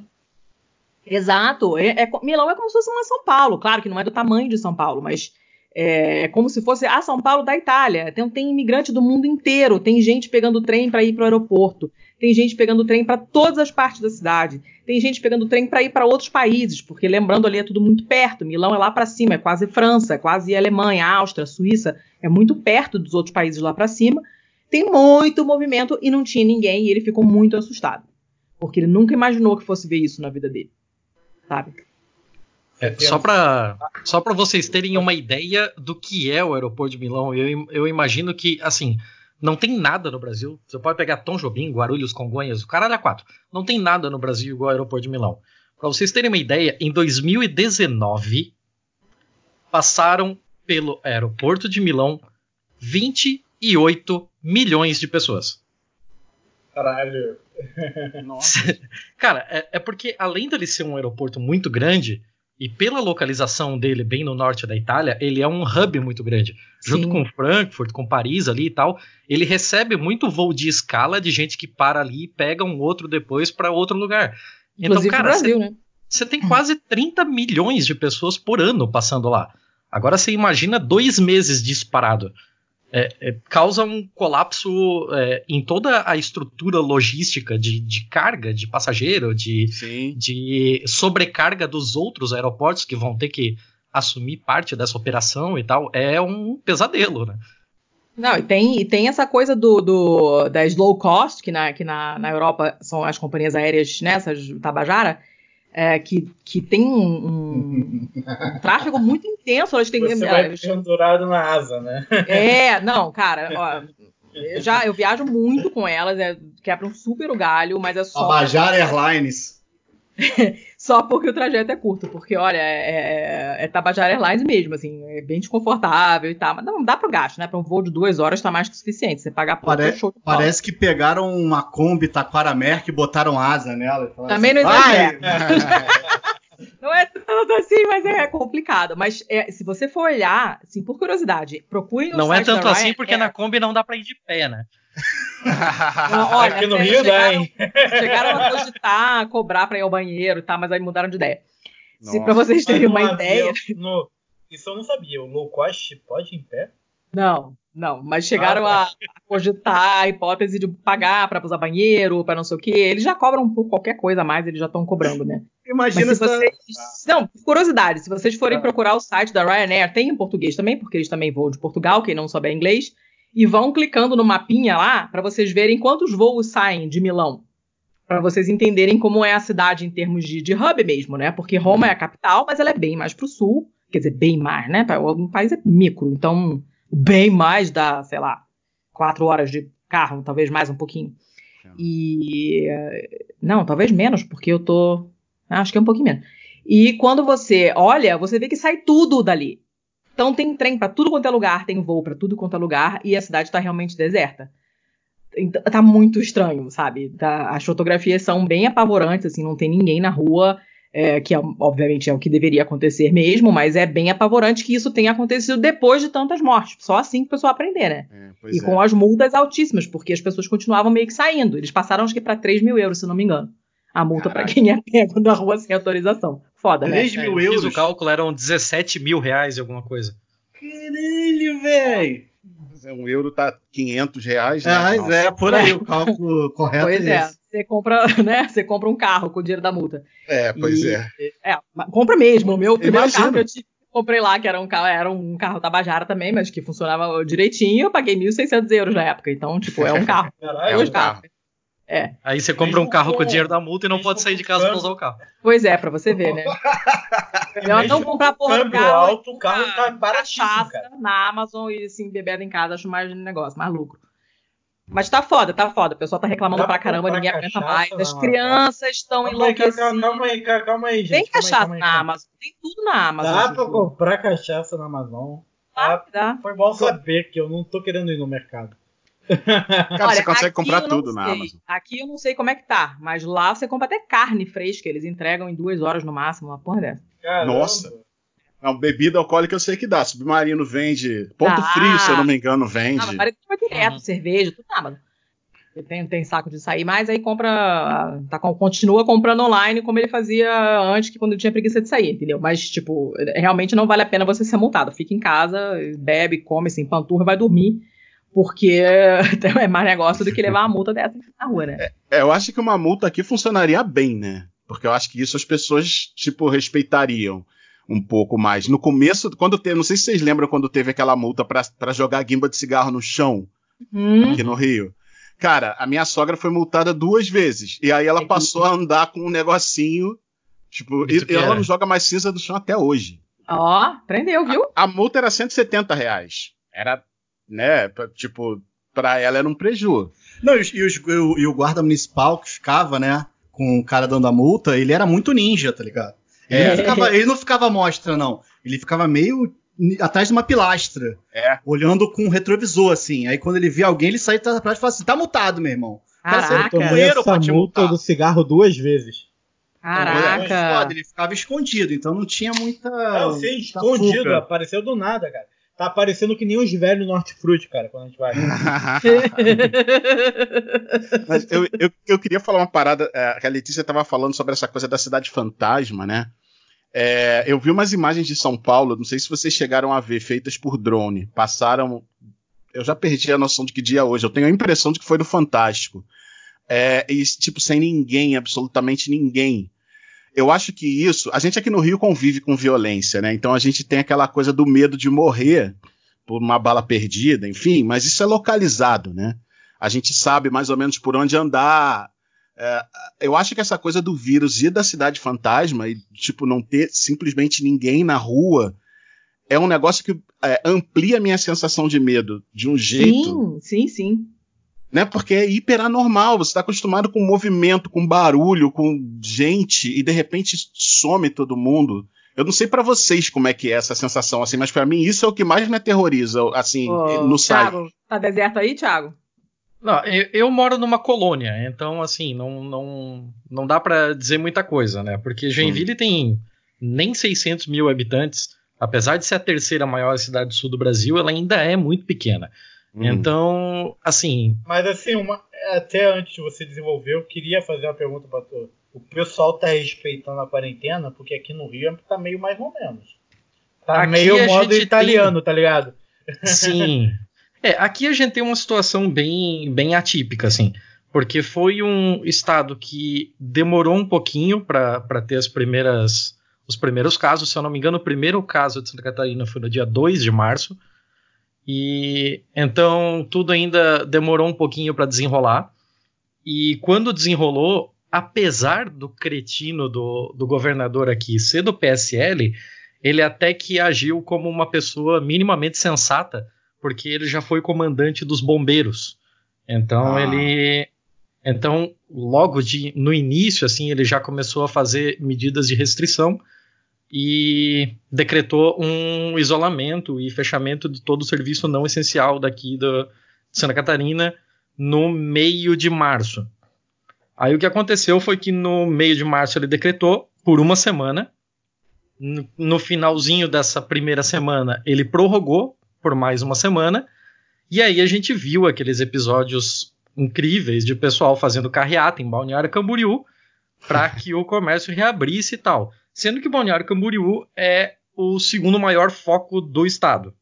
Exato. É, é Milão é como se fosse uma São Paulo. Claro que não é do tamanho de São Paulo, mas é, é como se fosse a São Paulo da Itália. Tem, tem imigrante do mundo inteiro. Tem gente pegando trem para ir para o aeroporto. Tem gente pegando trem para todas as partes da cidade. Tem gente pegando trem para ir para outros países, porque lembrando ali é tudo muito perto. Milão é lá para cima, é quase França, é quase Alemanha, Áustria, Suíça, é muito perto dos outros países lá para cima. Tem muito movimento e não tinha ninguém e ele ficou muito assustado, porque ele nunca imaginou que fosse ver isso na vida dele, sabe? É, só para só pra vocês terem uma ideia do que é o aeroporto de Milão, eu, eu imagino que, assim, não tem nada no Brasil. Você pode pegar Tom Jobim, Guarulhos, Congonhas, o caralho é quatro. Não tem nada no Brasil igual ao aeroporto de Milão. Para vocês terem uma ideia, em 2019 passaram pelo aeroporto de Milão 28 milhões de pessoas. Caralho. Nossa. Cara, é, é porque além dele ser um aeroporto muito grande, e pela localização dele bem no norte da Itália, ele é um hub muito grande. Junto Sim. com Frankfurt, com Paris ali e tal, ele recebe muito voo de escala de gente que para ali e pega um outro depois para outro lugar. Inclusive então, cara, Brasil, né? você tem quase 30 milhões de pessoas por ano passando lá. Agora você imagina dois meses disparado. É, é, causa um colapso é, em toda a estrutura logística de, de carga de passageiro, de, Sim. de sobrecarga dos outros aeroportos que vão ter que assumir parte dessa operação e tal. É um pesadelo, né? Não, e tem, e tem essa coisa do, do da slow cost, que, na, que na, na Europa são as companhias aéreas, né, essas Tabajara, é, que, que tem um, um- um tráfego muito intenso. Elas têm, Você vai elas- pendurado na asa, né? É, não, cara, ó, eu já eu viajo muito com elas, é, quebram super o galho, mas é só, Tabajara Airlines. só porque o trajeto é curto, porque olha, é, é, é Tabajara Airlines mesmo, assim, é bem desconfortável e tal, mas não dá pro gasto, né? Para um voo de duas horas tá mais que suficiente. Você pagar pouco, Pare- é show. Parece que pegaram uma Kombi Taquara Merck e botaram asa nela. e Também não "Vai!" Não é tanto assim, mas é complicado. Mas é, se você for olhar, assim, por curiosidade, procure no Não é tanto assim porque na Kombi não dá pra ir de pé, né? Não, olha, Aqui no sério, Rio dá, chegaram, hein? chegaram a cogitar, cobrar pra ir ao banheiro, tá? Mas aí mudaram de ideia. Se Nossa. pra vocês terem uma ideia. no- Isso eu não sabia. O low cost pode ir em pé? Não, não, mas chegaram Ah, a, a cogitar a hipótese de pagar pra usar banheiro, pra não sei o quê. Eles já cobram por qualquer coisa a mais, eles já estão cobrando, né? Imagina Mas se essa- vocês. Não, curiosidade, se vocês forem Ah. procurar o site da Ryanair, tem em português também, porque eles também voam de Portugal, quem não souber inglês, e vão clicando no mapinha lá para vocês verem quantos voos saem de Milão. Para vocês entenderem como é a cidade em termos de, de hub mesmo, né? Porque Roma é a capital, mas ela é bem mais pro sul. Quer dizer, bem mais, né? O país é micro, então bem mais dá, sei lá, quatro horas de carro, talvez mais um pouquinho. E. Não, talvez menos, porque eu tô. Acho que é um pouquinho menos. E quando você olha, você vê que sai tudo dali. Então tem trem pra tudo quanto é lugar, tem voo pra tudo quanto é lugar, e a cidade tá realmente deserta. Então, tá muito estranho, sabe? Tá- as fotografias são bem apavorantes, assim, não tem ninguém na rua, é, que é, obviamente é o que deveria acontecer mesmo, mas é bem apavorante que isso tenha acontecido depois de tantas mortes. Só assim que o pessoal aprender, né? É, e é. com as multas altíssimas, porque as pessoas continuavam meio que saindo. Eles passaram, acho que, para 3 mil euros, se não me engano. A multa para quem é pego na rua sem autorização. Foda, né? 3 É, mil fiz euros. o cálculo, eram 17 mil reais e alguma coisa. Caralho, velho. Um euro tá 500 reais, né? Ah, é, por aí, o cálculo correto Pois é é. esse. Você compra, né? Você compra um carro com o dinheiro da multa. É, pois E- é. É, compra mesmo. O meu primeiro Imagino. carro que eu tive, comprei lá, que era um carro, era um carro Tabajara também, mas que funcionava direitinho, eu paguei 1.600 euros na época. Então, tipo, é um carro. Caralho. É um dois carro. É. Aí você compra um carro com o dinheiro da multa e não pode sair de casa pra usar o carro. Pois é, pra você ver, né? Melhor não comprar porra do câmbio carro. alto, o carro tá cara. na Amazon e assim, bebendo em casa, acho mais negócio, mais lucro. Mas tá foda, tá foda. O pessoal tá reclamando Dá pra caramba, ninguém aguenta mais. As crianças estão enlouquecidas. calma aí, calma, aí, gente. Tem calma aí, cachaça calma aí, na calma aí. Amazon, tem tudo na Amazon. Dá pra comprar cachaça na Amazon. Dá, dá. Foi bom saber que eu não tô querendo ir no mercado. Cara, você consegue comprar tudo na sei. Amazon. Aqui eu não sei como é que tá, mas lá você compra até carne fresca, eles entregam em duas horas no máximo, uma porra dessa. Caramba. Nossa. Não, bebida alcoólica eu sei que dá. Submarino vende. Ponto Ah. frio, se eu não me engano, vende. Ah, mas parece que vai direto, Uhum. cerveja, tudo na Amazon. Tem, tem saco de sair, mas aí compra. Tá, com- continua comprando online como ele fazia antes, que quando tinha preguiça de sair, entendeu? Mas, tipo, realmente não vale a pena você ser multado. Fica em casa, bebe, come, assim, panturra e vai dormir. Porque é mais negócio do que levar uma multa dessa na rua, né? É, eu acho que uma multa aqui funcionaria bem, né? Porque eu acho que isso as pessoas, tipo, respeitariam um pouco mais. No começo, quando teve, não sei se vocês lembram quando teve aquela multa pra, pra jogar guimba de cigarro no chão, Hum, aqui no Rio. Cara, a minha sogra foi multada duas vezes. E aí ela passou a andar com um negocinho. Tipo, e, e ela não joga mais cinza do chão até hoje. ó, prendeu, viu? A multa era 170 reais. Era, né, pra- tipo, pra ela era um preju. Não, e, os- e os- e o, e o guarda municipal que ficava, né, com o cara dando a multa, ele era muito ninja, tá ligado? Ele, É. não, ficava, ele não ficava à mostra, não. Ele ficava meio atrás de uma pilastra, É. olhando com um retrovisor, assim. Aí quando ele via alguém, ele saía atrás e falava assim, tá multado, meu irmão. Cara, você Caraca, Tomei Companheiro essa pra multa multar. do cigarro duas vezes. Mas caraca. foda, ele ficava escondido, então não tinha muita. É, eu sei, muita escondido, fuga. apareceu do nada, cara. Tá aparecendo que nem os velhos no hortifruti, cara, quando a gente vai. Mas eu, eu, eu queria falar uma parada, é, a Letícia tava falando sobre essa coisa da cidade fantasma, né? É, eu vi umas imagens de São Paulo, não sei se vocês chegaram a ver, feitas por drone. Passaram. Eu já perdi a noção de que dia é hoje. Eu tenho a impressão de que foi do Fantástico. É, e, tipo, sem ninguém, absolutamente ninguém. Eu acho que isso. A gente aqui no Rio convive com violência, né? Então a gente tem aquela coisa do medo de morrer por uma bala perdida, enfim, mas isso é localizado, né? A gente sabe mais ou menos por onde andar. É, eu acho que essa coisa do vírus e da cidade fantasma, e tipo, não ter simplesmente ninguém na rua, é um negócio que é, amplia a minha sensação de medo de um jeito, Sim, sim, sim. Né? Porque é hiper anormal. Você está acostumado com movimento, com barulho, com gente, e de repente some todo mundo. Eu não sei pra vocês como é que é essa sensação, assim, mas pra mim isso é o que mais me aterroriza, assim, Ô, no site. Thiago, tá deserto aí, Thiago? Não, eu, eu moro numa colônia, então assim, não, não, não dá pra dizer muita coisa, né? Porque Joinville tem nem 600 mil habitantes, apesar de ser a terceira maior cidade do sul do Brasil, ela ainda é muito pequena. Hum. Então, assim, Mas assim, uma- até antes de você desenvolver, eu queria fazer uma pergunta pra tu. O pessoal tá respeitando a quarentena, porque aqui no Rio tá meio mais ou menos. Tá Aqui meio modo italiano, tá ligado? Sim. É, aqui a gente tem uma situação bem, bem atípica, assim, porque foi um estado que demorou um pouquinho para ter as primeiras, os primeiros casos. Se eu não me engano, o primeiro caso de Santa Catarina foi no dia 2 de março. E então tudo ainda demorou um pouquinho para desenrolar. E quando desenrolou, apesar do cretino do, do governador aqui ser do PSL, ele até que agiu como uma pessoa minimamente sensata, porque ele já foi comandante dos bombeiros. Então Ah. ele então logo de no início assim, ele já começou a fazer medidas de restrição e decretou um isolamento e fechamento de todo o serviço não essencial daqui da de Santa Catarina no meio de março. Aí o que aconteceu foi que no meio de março ele decretou por uma semana. No, no finalzinho dessa primeira semana ele prorrogou por mais uma semana. E aí a gente viu aqueles episódios incríveis de pessoal fazendo carreata em Balneário Camboriú para que o comércio reabrisse e tal. Sendo que Balneário Camboriú é o segundo maior foco do estado,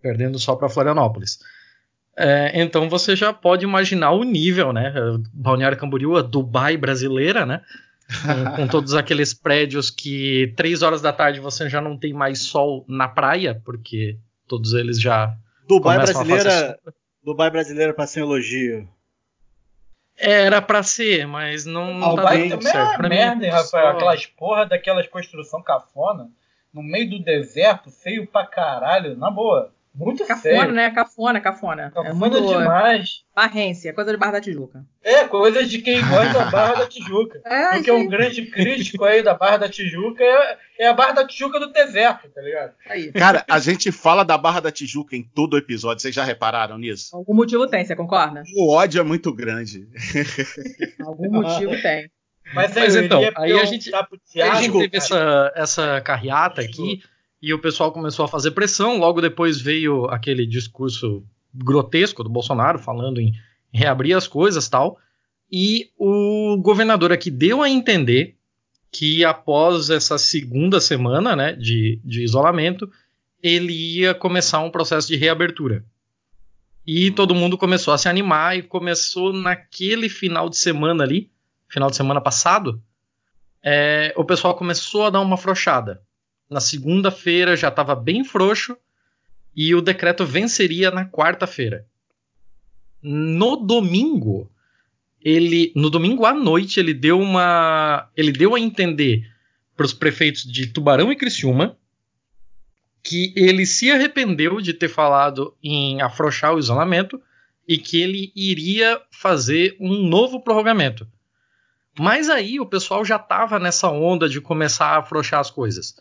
perdendo só para Florianópolis. É, então você já pode imaginar o nível, né? Balneário Camboriú, a Dubai brasileira, né? Com, com todos aqueles prédios que três horas da tarde você já não tem mais sol na praia, porque todos eles já Dubai brasileira. Dubai brasileira pra sem elogio. Era pra ser, mas não, não tá Alguém- dando é certo. uma Pra mim, merda, hein, Rafael? só- Aquelas porra daquelas construção cafona no meio do deserto, feio pra caralho, na boa. Muito Cafona, feio. né? Cafona, cafona. é Cafona muito demais. barrência, coisa de Barra da Tijuca. É, coisa de quem gosta da Barra da Tijuca. É, Porque um grande crítico aí da Barra da Tijuca é, é a Barra da Tijuca do deserto, tá ligado? aí. Cara, a gente fala da Barra da Tijuca em todo episódio. Vocês já repararam nisso? Algum motivo tem, você concorda? O ódio é muito grande. Algum motivo tem. Mas, Mas eu então, aí a gente- perguntar pro Aí a Thiago, gente teve cara, essa, essa carreata aqui e o pessoal começou a fazer pressão. Logo depois veio aquele discurso grotesco do Bolsonaro falando em reabrir as coisas tal. E o governador aqui deu a entender que após essa segunda semana né, de, de isolamento, ele ia começar um processo de reabertura. E todo mundo começou a se animar e começou naquele final de semana ali, final de semana passado, é, o pessoal começou a dar uma afrouxada. Na segunda-feira já estava bem frouxo e o decreto venceria na quarta-feira. No domingo, ele, no domingo à noite, ele deu uma, ele deu a entender para os prefeitos de Tubarão e Criciúma que ele se arrependeu de ter falado em afrouxar o isolamento e que ele iria fazer um novo prorrogamento. Mas aí o pessoal já estava nessa onda de começar a afrouxar as coisas.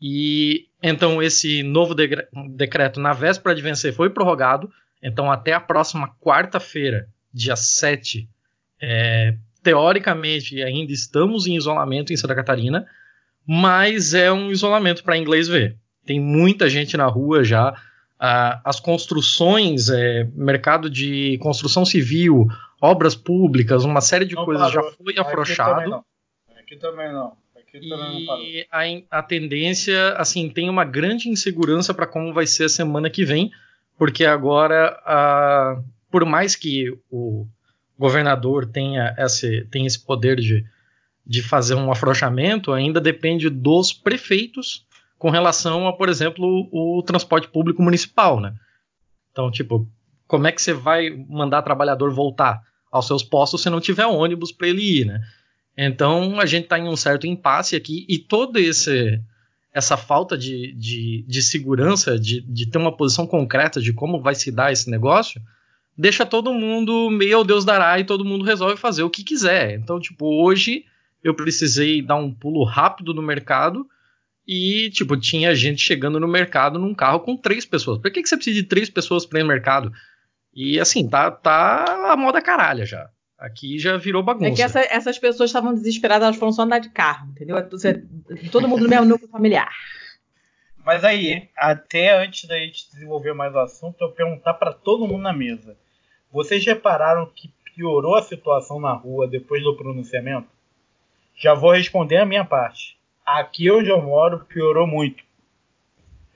E então esse novo decreto na véspera de vencer foi prorrogado. Então até a próxima quarta-feira, dia 7, é, teoricamente ainda estamos em isolamento em Santa Catarina, mas é um isolamento para inglês ver. Tem muita gente na rua já. ah, as construções, é, mercado de construção civil, obras públicas, uma série de Não coisas já parou. foi Aqui afrouxado. Aqui também não. Aqui também não parou. E a, a tendência, assim, tem uma grande insegurança para como vai ser a semana que vem, porque agora, ah, por mais que o governador tenha esse, tenha esse poder de, de fazer um afrouxamento, ainda depende dos prefeitos com relação a, por exemplo, o transporte público municipal, né? Então, tipo, como é que você vai mandar trabalhador voltar aos seus postos se não tiver ônibus para ele ir, né? Então a gente está em um certo impasse aqui e toda esse, essa falta de, de, de segurança, de, de ter uma posição concreta de como vai se dar esse negócio, deixa todo mundo meio Deus dará e todo mundo resolve fazer o que quiser. Então, tipo, hoje eu precisei dar um pulo rápido no mercado e, tipo, tinha gente chegando no mercado num carro com três pessoas. Por que, que você precisa de três pessoas para ir no mercado? E assim, tá, tá a moda caralha já. Aqui já virou bagunça. É que essa- essas pessoas estavam desesperadas, elas foram só andar de carro, entendeu? Todo mundo no mesmo núcleo familiar. Mas aí, até antes da gente desenvolver mais o assunto, eu perguntar para todo mundo na mesa. Vocês repararam que piorou a situação na rua depois do pronunciamento? Já vou responder a minha parte. Aqui onde eu moro, piorou muito.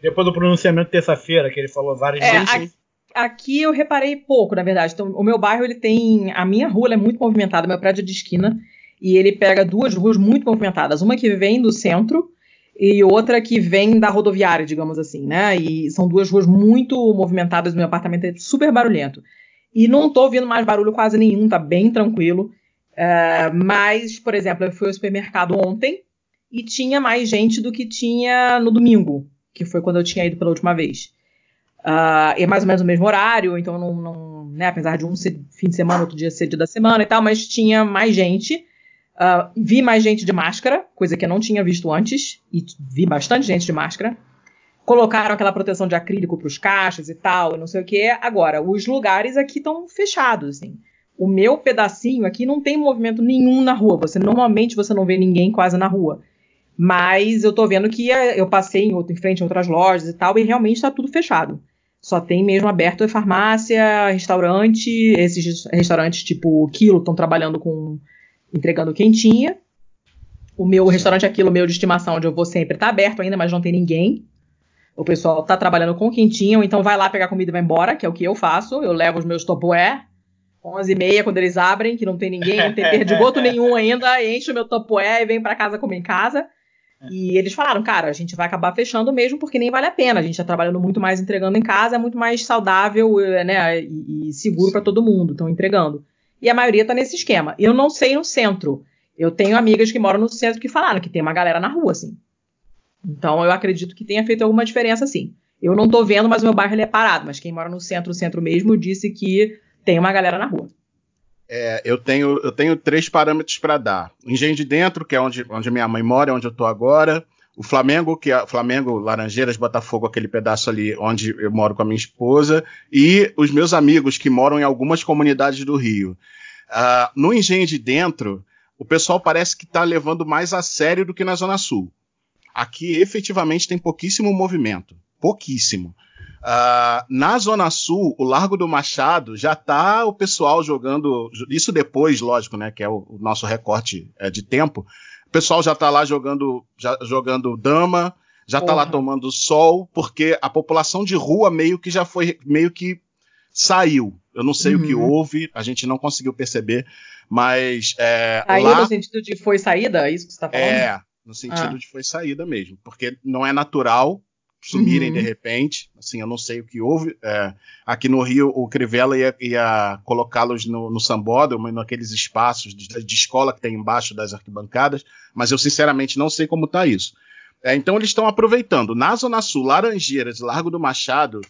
Depois do pronunciamento terça-feira, que ele falou várias É, vezes. Aqui eu reparei pouco, na verdade. Então, o meu bairro, ele tem. A minha rua é muito movimentada, meu prédio é de esquina. E ele pega duas ruas muito movimentadas. Uma que vem do centro e outra que vem da rodoviária, digamos assim, né? E são duas ruas muito movimentadas. Meu apartamento é super barulhento. E não tô ouvindo mais barulho quase nenhum, tá bem tranquilo. É, mas, por exemplo, eu fui ao supermercado ontem e tinha mais gente do que tinha no domingo, que foi quando eu tinha ido pela última vez. Ah, é mais ou menos o mesmo horário, então não, não- né, apesar de um ser fim de semana, outro dia ser dia da semana e tal, mas tinha mais gente. Ah, vi mais gente de máscara, coisa que eu não tinha visto antes, e vi bastante gente de máscara. Colocaram aquela proteção de acrílico para os caixas e tal, e não sei o que. Agora, os lugares aqui estão fechados, assim. O meu pedacinho aqui não tem movimento nenhum na rua. Você normalmente você não vê ninguém quase na rua. Mas eu tô vendo que eh, eu passei em, outro, em frente a outras lojas e tal, e realmente está tudo fechado. Só tem mesmo aberto farmácia, restaurante, esses restaurantes tipo Quilo estão trabalhando com entregando quentinha. O meu restaurante Aquilo, meu de estimação, onde eu vou sempre, tá aberto ainda, mas não tem ninguém. O pessoal tá trabalhando com quentinha, ou então vai lá pegar comida e vai embora, que é o que eu faço. Eu levo os meus Tupperware, 11h30 quando eles abrem, que não tem ninguém, não tem perdigoto nenhum ainda, enche o meu Tupperware e vem para casa comer em casa. E eles falaram, cara, a gente vai acabar fechando mesmo porque nem vale a pena. A gente tá trabalhando muito mais entregando em casa, é muito mais saudável, eh, né, e, e seguro para todo mundo. Estão entregando. e a maioria tá nesse esquema. Eu não sei no centro. Eu tenho amigas que moram no centro que falaram que tem uma galera na rua, assim. Então eu acredito que tenha feito alguma diferença, sim. Eu não tô vendo, mas o meu bairro ele é parado. Mas quem mora no centro, centro mesmo, disse que tem uma galera na rua. É, eu, tenho, eu tenho três parâmetros para dar. Engenho de Dentro, que é onde, onde minha mãe mora, onde eu tô agora. O Flamengo, que é Flamengo, Laranjeiras, Botafogo, aquele pedaço ali onde eu moro com a minha esposa. E os meus amigos que moram em algumas comunidades do Rio. Uh, no Engenho de Dentro, o pessoal parece que está levando mais a sério do que na Zona Sul. Aqui, efetivamente, tem pouquíssimo movimento. Pouquíssimo. Uh, na Zona Sul, o Largo do Machado, já tá o pessoal jogando. Isso depois, lógico, né? Que é o, o nosso recorte é, de tempo. O pessoal já tá lá jogando, já, jogando dama, já Porra. tá lá tomando sol, porque a população de rua meio que já foi, meio que saiu. Eu não sei uhum. o que uhum. houve, a gente não conseguiu perceber, mas. É, Saiu lá, no sentido de foi saída? É isso que você tá falando? É, no sentido ah. de foi saída mesmo. Porque não é natural sumirem uhum. de repente. Assim, eu não sei o que houve. É, aqui no Rio, o Crivella ia, ia colocá-los no, no sambódromo, naqueles espaços de, de, escola que tem embaixo das arquibancadas, mas eu sinceramente não sei como está isso. É, então eles estão aproveitando. Na Zona Sul, Laranjeiras, Largo do Machado,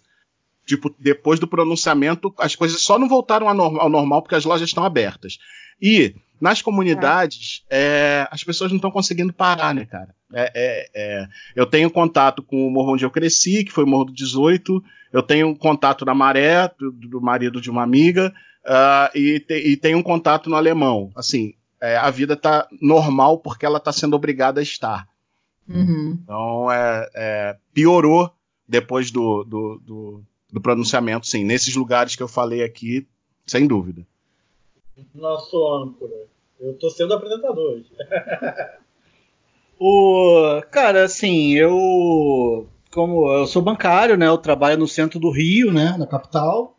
tipo, depois do pronunciamento, as coisas só não voltaram ao normal porque as lojas estão abertas. E nas comunidades, é. É, as pessoas não estão conseguindo parar, né, cara? É, é, é, eu tenho contato com o morro onde eu cresci, que foi o Morro do 18. Eu tenho contato na Maré, do, do marido de uma amiga, uh, e, te, e tenho um contato no Alemão. Assim, é, a vida tá normal porque ela está sendo obrigada a estar. Uhum. Então, é, piorou depois do, do, do, do pronunciamento, sim. Nesses lugares que eu falei aqui, sem dúvida. Nosso âncora. Eu tô sendo apresentador hoje. o, cara, assim, eu. Como eu sou bancário, né? Eu trabalho no centro do Rio, né? Na capital.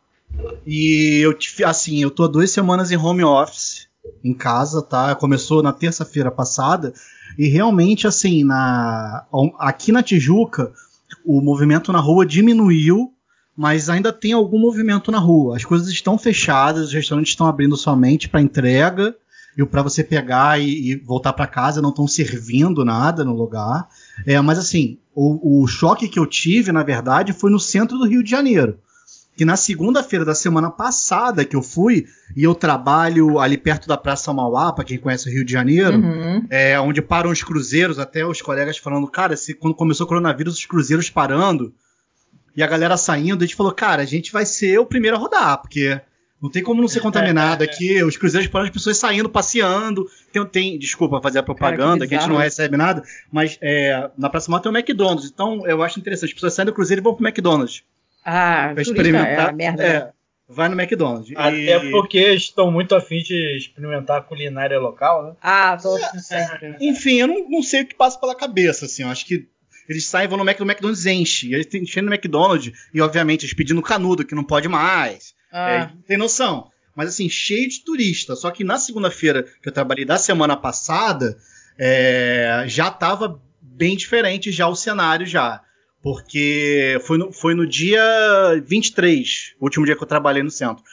E eu, assim, eu tô há duas semanas em home office, em casa, tá? Começou na terça-feira passada. E realmente, assim, na, aqui na Tijuca, o movimento na rua diminuiu mas ainda tem algum movimento na rua. As coisas estão fechadas, os restaurantes estão abrindo somente para entrega e para você pegar e, e voltar para casa, não estão servindo nada no lugar. É, mas assim, o, o, choque que eu tive, na verdade, foi no centro do Rio de Janeiro. Que na segunda-feira da semana passada que eu fui, e eu trabalho ali perto da Praça Mauá, para quem conhece o Rio de Janeiro, uhum. é, onde param os cruzeiros, até os colegas falando, cara, se, quando começou o coronavírus, os cruzeiros parando, e a galera saindo, a gente falou, cara, a gente vai ser o primeiro a rodar, porque não tem como não ser contaminado aqui. Os cruzeiros param as pessoas saindo, passeando. Tem, tem desculpa fazer a propaganda, cara, que, que, a gente não recebe nada, mas é, na Praça Mata tem o McDonald's. Então eu acho interessante. As pessoas saem do cruzeiro e vão pro McDonald's. Ah, pra experimentar. É merda, é, vai no McDonald's. Até e... porque estão muito afim de experimentar a culinária local, né? Ah, tô sempre. Enfim, eu não, não sei o que passa pela cabeça, assim. Eu acho que eles saem vão no McDonald's enche. E eles enchendo no McDonald's, e obviamente eles pedindo canudo, que não pode mais. Ah. É, tem noção. Mas assim, cheio de turista. Só que na segunda-feira que eu trabalhei da semana passada, é, já estava bem diferente já o cenário já. Porque foi no, foi no dia 23, o último dia que eu trabalhei no centro.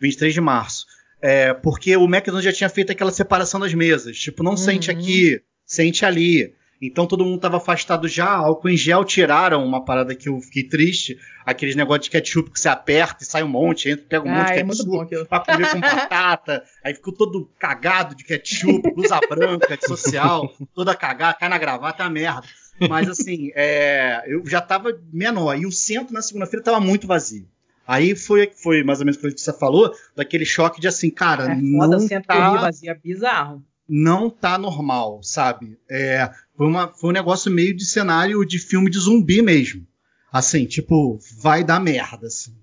23 de março. É, porque o McDonald's já tinha feito aquela separação das mesas. Tipo, não uhum. sente aqui, sente ali. Então todo mundo estava afastado já. Álcool em gel tiraram uma parada que eu fiquei triste. Aqueles negócios de ketchup que você aperta e sai um monte, entra, pega um ah, monte de é ketchup pra comer com batata. Aí ficou todo cagado de ketchup, blusa branca, de social, toda cagada, cai na gravata, é merda. Mas assim, é, eu já tava menor. E o centro na segunda-feira tava muito vazio. Aí foi, foi mais ou menos o que Letícia falou, daquele choque de assim, cara, é, não foda, centro tá... vazio é bizarro não tá normal, sabe? É, foi, uma, foi um negócio meio de cenário de filme de zumbi mesmo. Assim, tipo, vai dar merda, assim.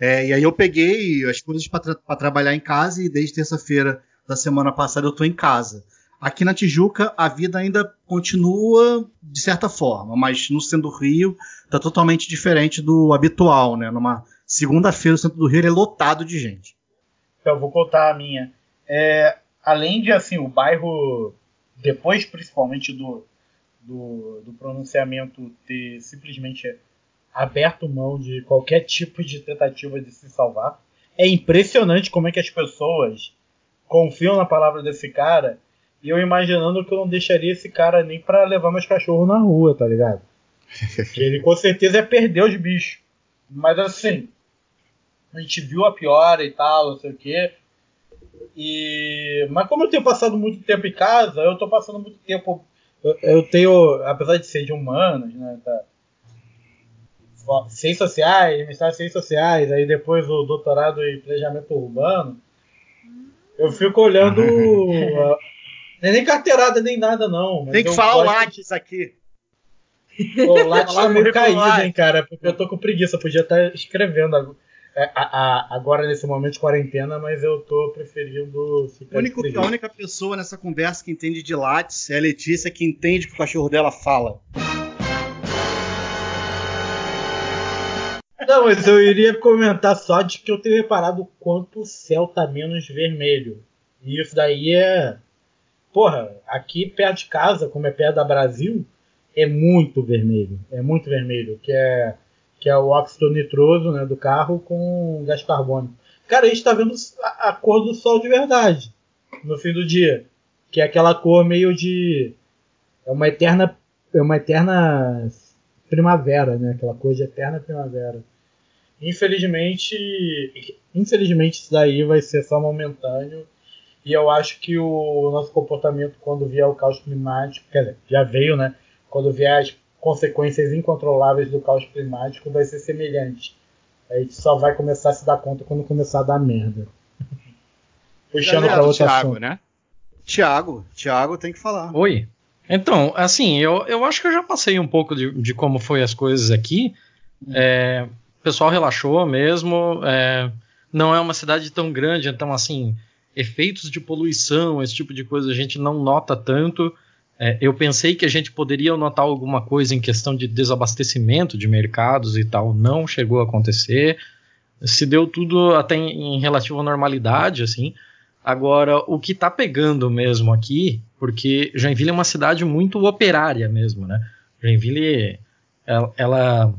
É, e aí eu peguei as coisas para tra trabalhar em casa e desde terça-feira da semana passada eu tô em casa. Aqui na Tijuca a vida ainda continua de certa forma, mas no centro do Rio tá totalmente diferente do habitual, né? Numa segunda-feira o centro do Rio é lotado de gente. Então, eu vou contar a minha. É, além de assim o bairro depois principalmente do, do, do, pronunciamento ter simplesmente aberto mão de qualquer tipo de tentativa de se salvar é impressionante como é que as pessoas confio na palavra desse cara e eu imaginando que eu não deixaria esse cara nem pra levar meus cachorros na rua, tá ligado? que ele com certeza ia perder os bichos. Mas assim, a gente viu a piora e tal, não sei o quê. E... Mas como eu tenho passado muito tempo em casa, eu tô passando muito tempo. Eu, eu tenho, apesar de ser de humanos, né? Tá, ciências sociais, mestrado em ciências sociais, aí depois o doutorado em planejamento urbano, eu fico olhando. não é nem carteirada nem nada, não. Tem que falar o Lattes aqui. O Lattes tá meio caído, hein, cara, porque eu tô com preguiça. Eu podia estar escrevendo ag- é, a- a- agora nesse momento de quarentena, mas eu tô preferindo ficar preguiça. a única pessoa nessa conversa que entende de Lattes é a Letícia, que entende que o cachorro dela fala. Não, mas eu iria comentar só de que eu tenho reparado o quanto o céu tá menos vermelho. E isso daí é. Porra, aqui perto de casa, como é perto da Brasil, é muito vermelho. É muito vermelho. Que é, que é o óxido nitroso né, do carro com gás carbônico. Cara, a gente tá vendo a, a cor do sol de verdade no fim do dia. Que é aquela cor meio de. É uma eterna. É uma eterna primavera, né? Aquela cor de eterna primavera. Infelizmente, infelizmente isso daí vai ser só momentâneo. E eu acho que o nosso comportamento quando vier o caos climático, quer dizer, já veio, né? Quando vier as consequências incontroláveis do caos climático, vai ser semelhante. A gente só vai começar a se dar conta quando começar a dar merda. Puxando para outro Thiago, assunto. né? Tiago, Tiago tem que falar. Oi. Então, assim, eu, eu acho que eu já passei um pouco de, de como foi as coisas aqui. É, o pessoal relaxou mesmo. é, não é uma cidade tão grande, então, assim, efeitos de poluição, esse tipo de coisa, a gente não nota tanto. É, eu pensei que a gente poderia notar alguma coisa em questão de desabastecimento de mercados e tal. Não chegou a acontecer. Se deu tudo até em, em relativa normalidade, assim. Agora, o que tá pegando mesmo aqui, porque Joinville é uma cidade muito operária mesmo, né? Joinville, ela, ela-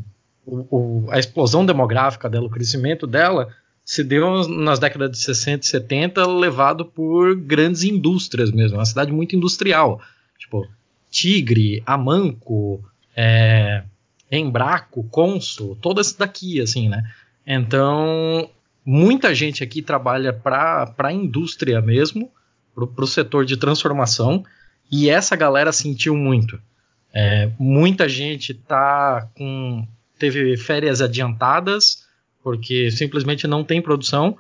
o- o- a explosão demográfica dela, o crescimento dela, se deu nas décadas de 60 e 70, levado por grandes indústrias mesmo, é uma cidade muito industrial, tipo Tigre, Amanco, é, Embraco, Consul, todas daqui, assim, né? Então, muita gente aqui trabalha para a indústria mesmo, para o setor de transformação, e essa galera sentiu muito. É, muita gente tá com teve férias adiantadas porque simplesmente não tem produção.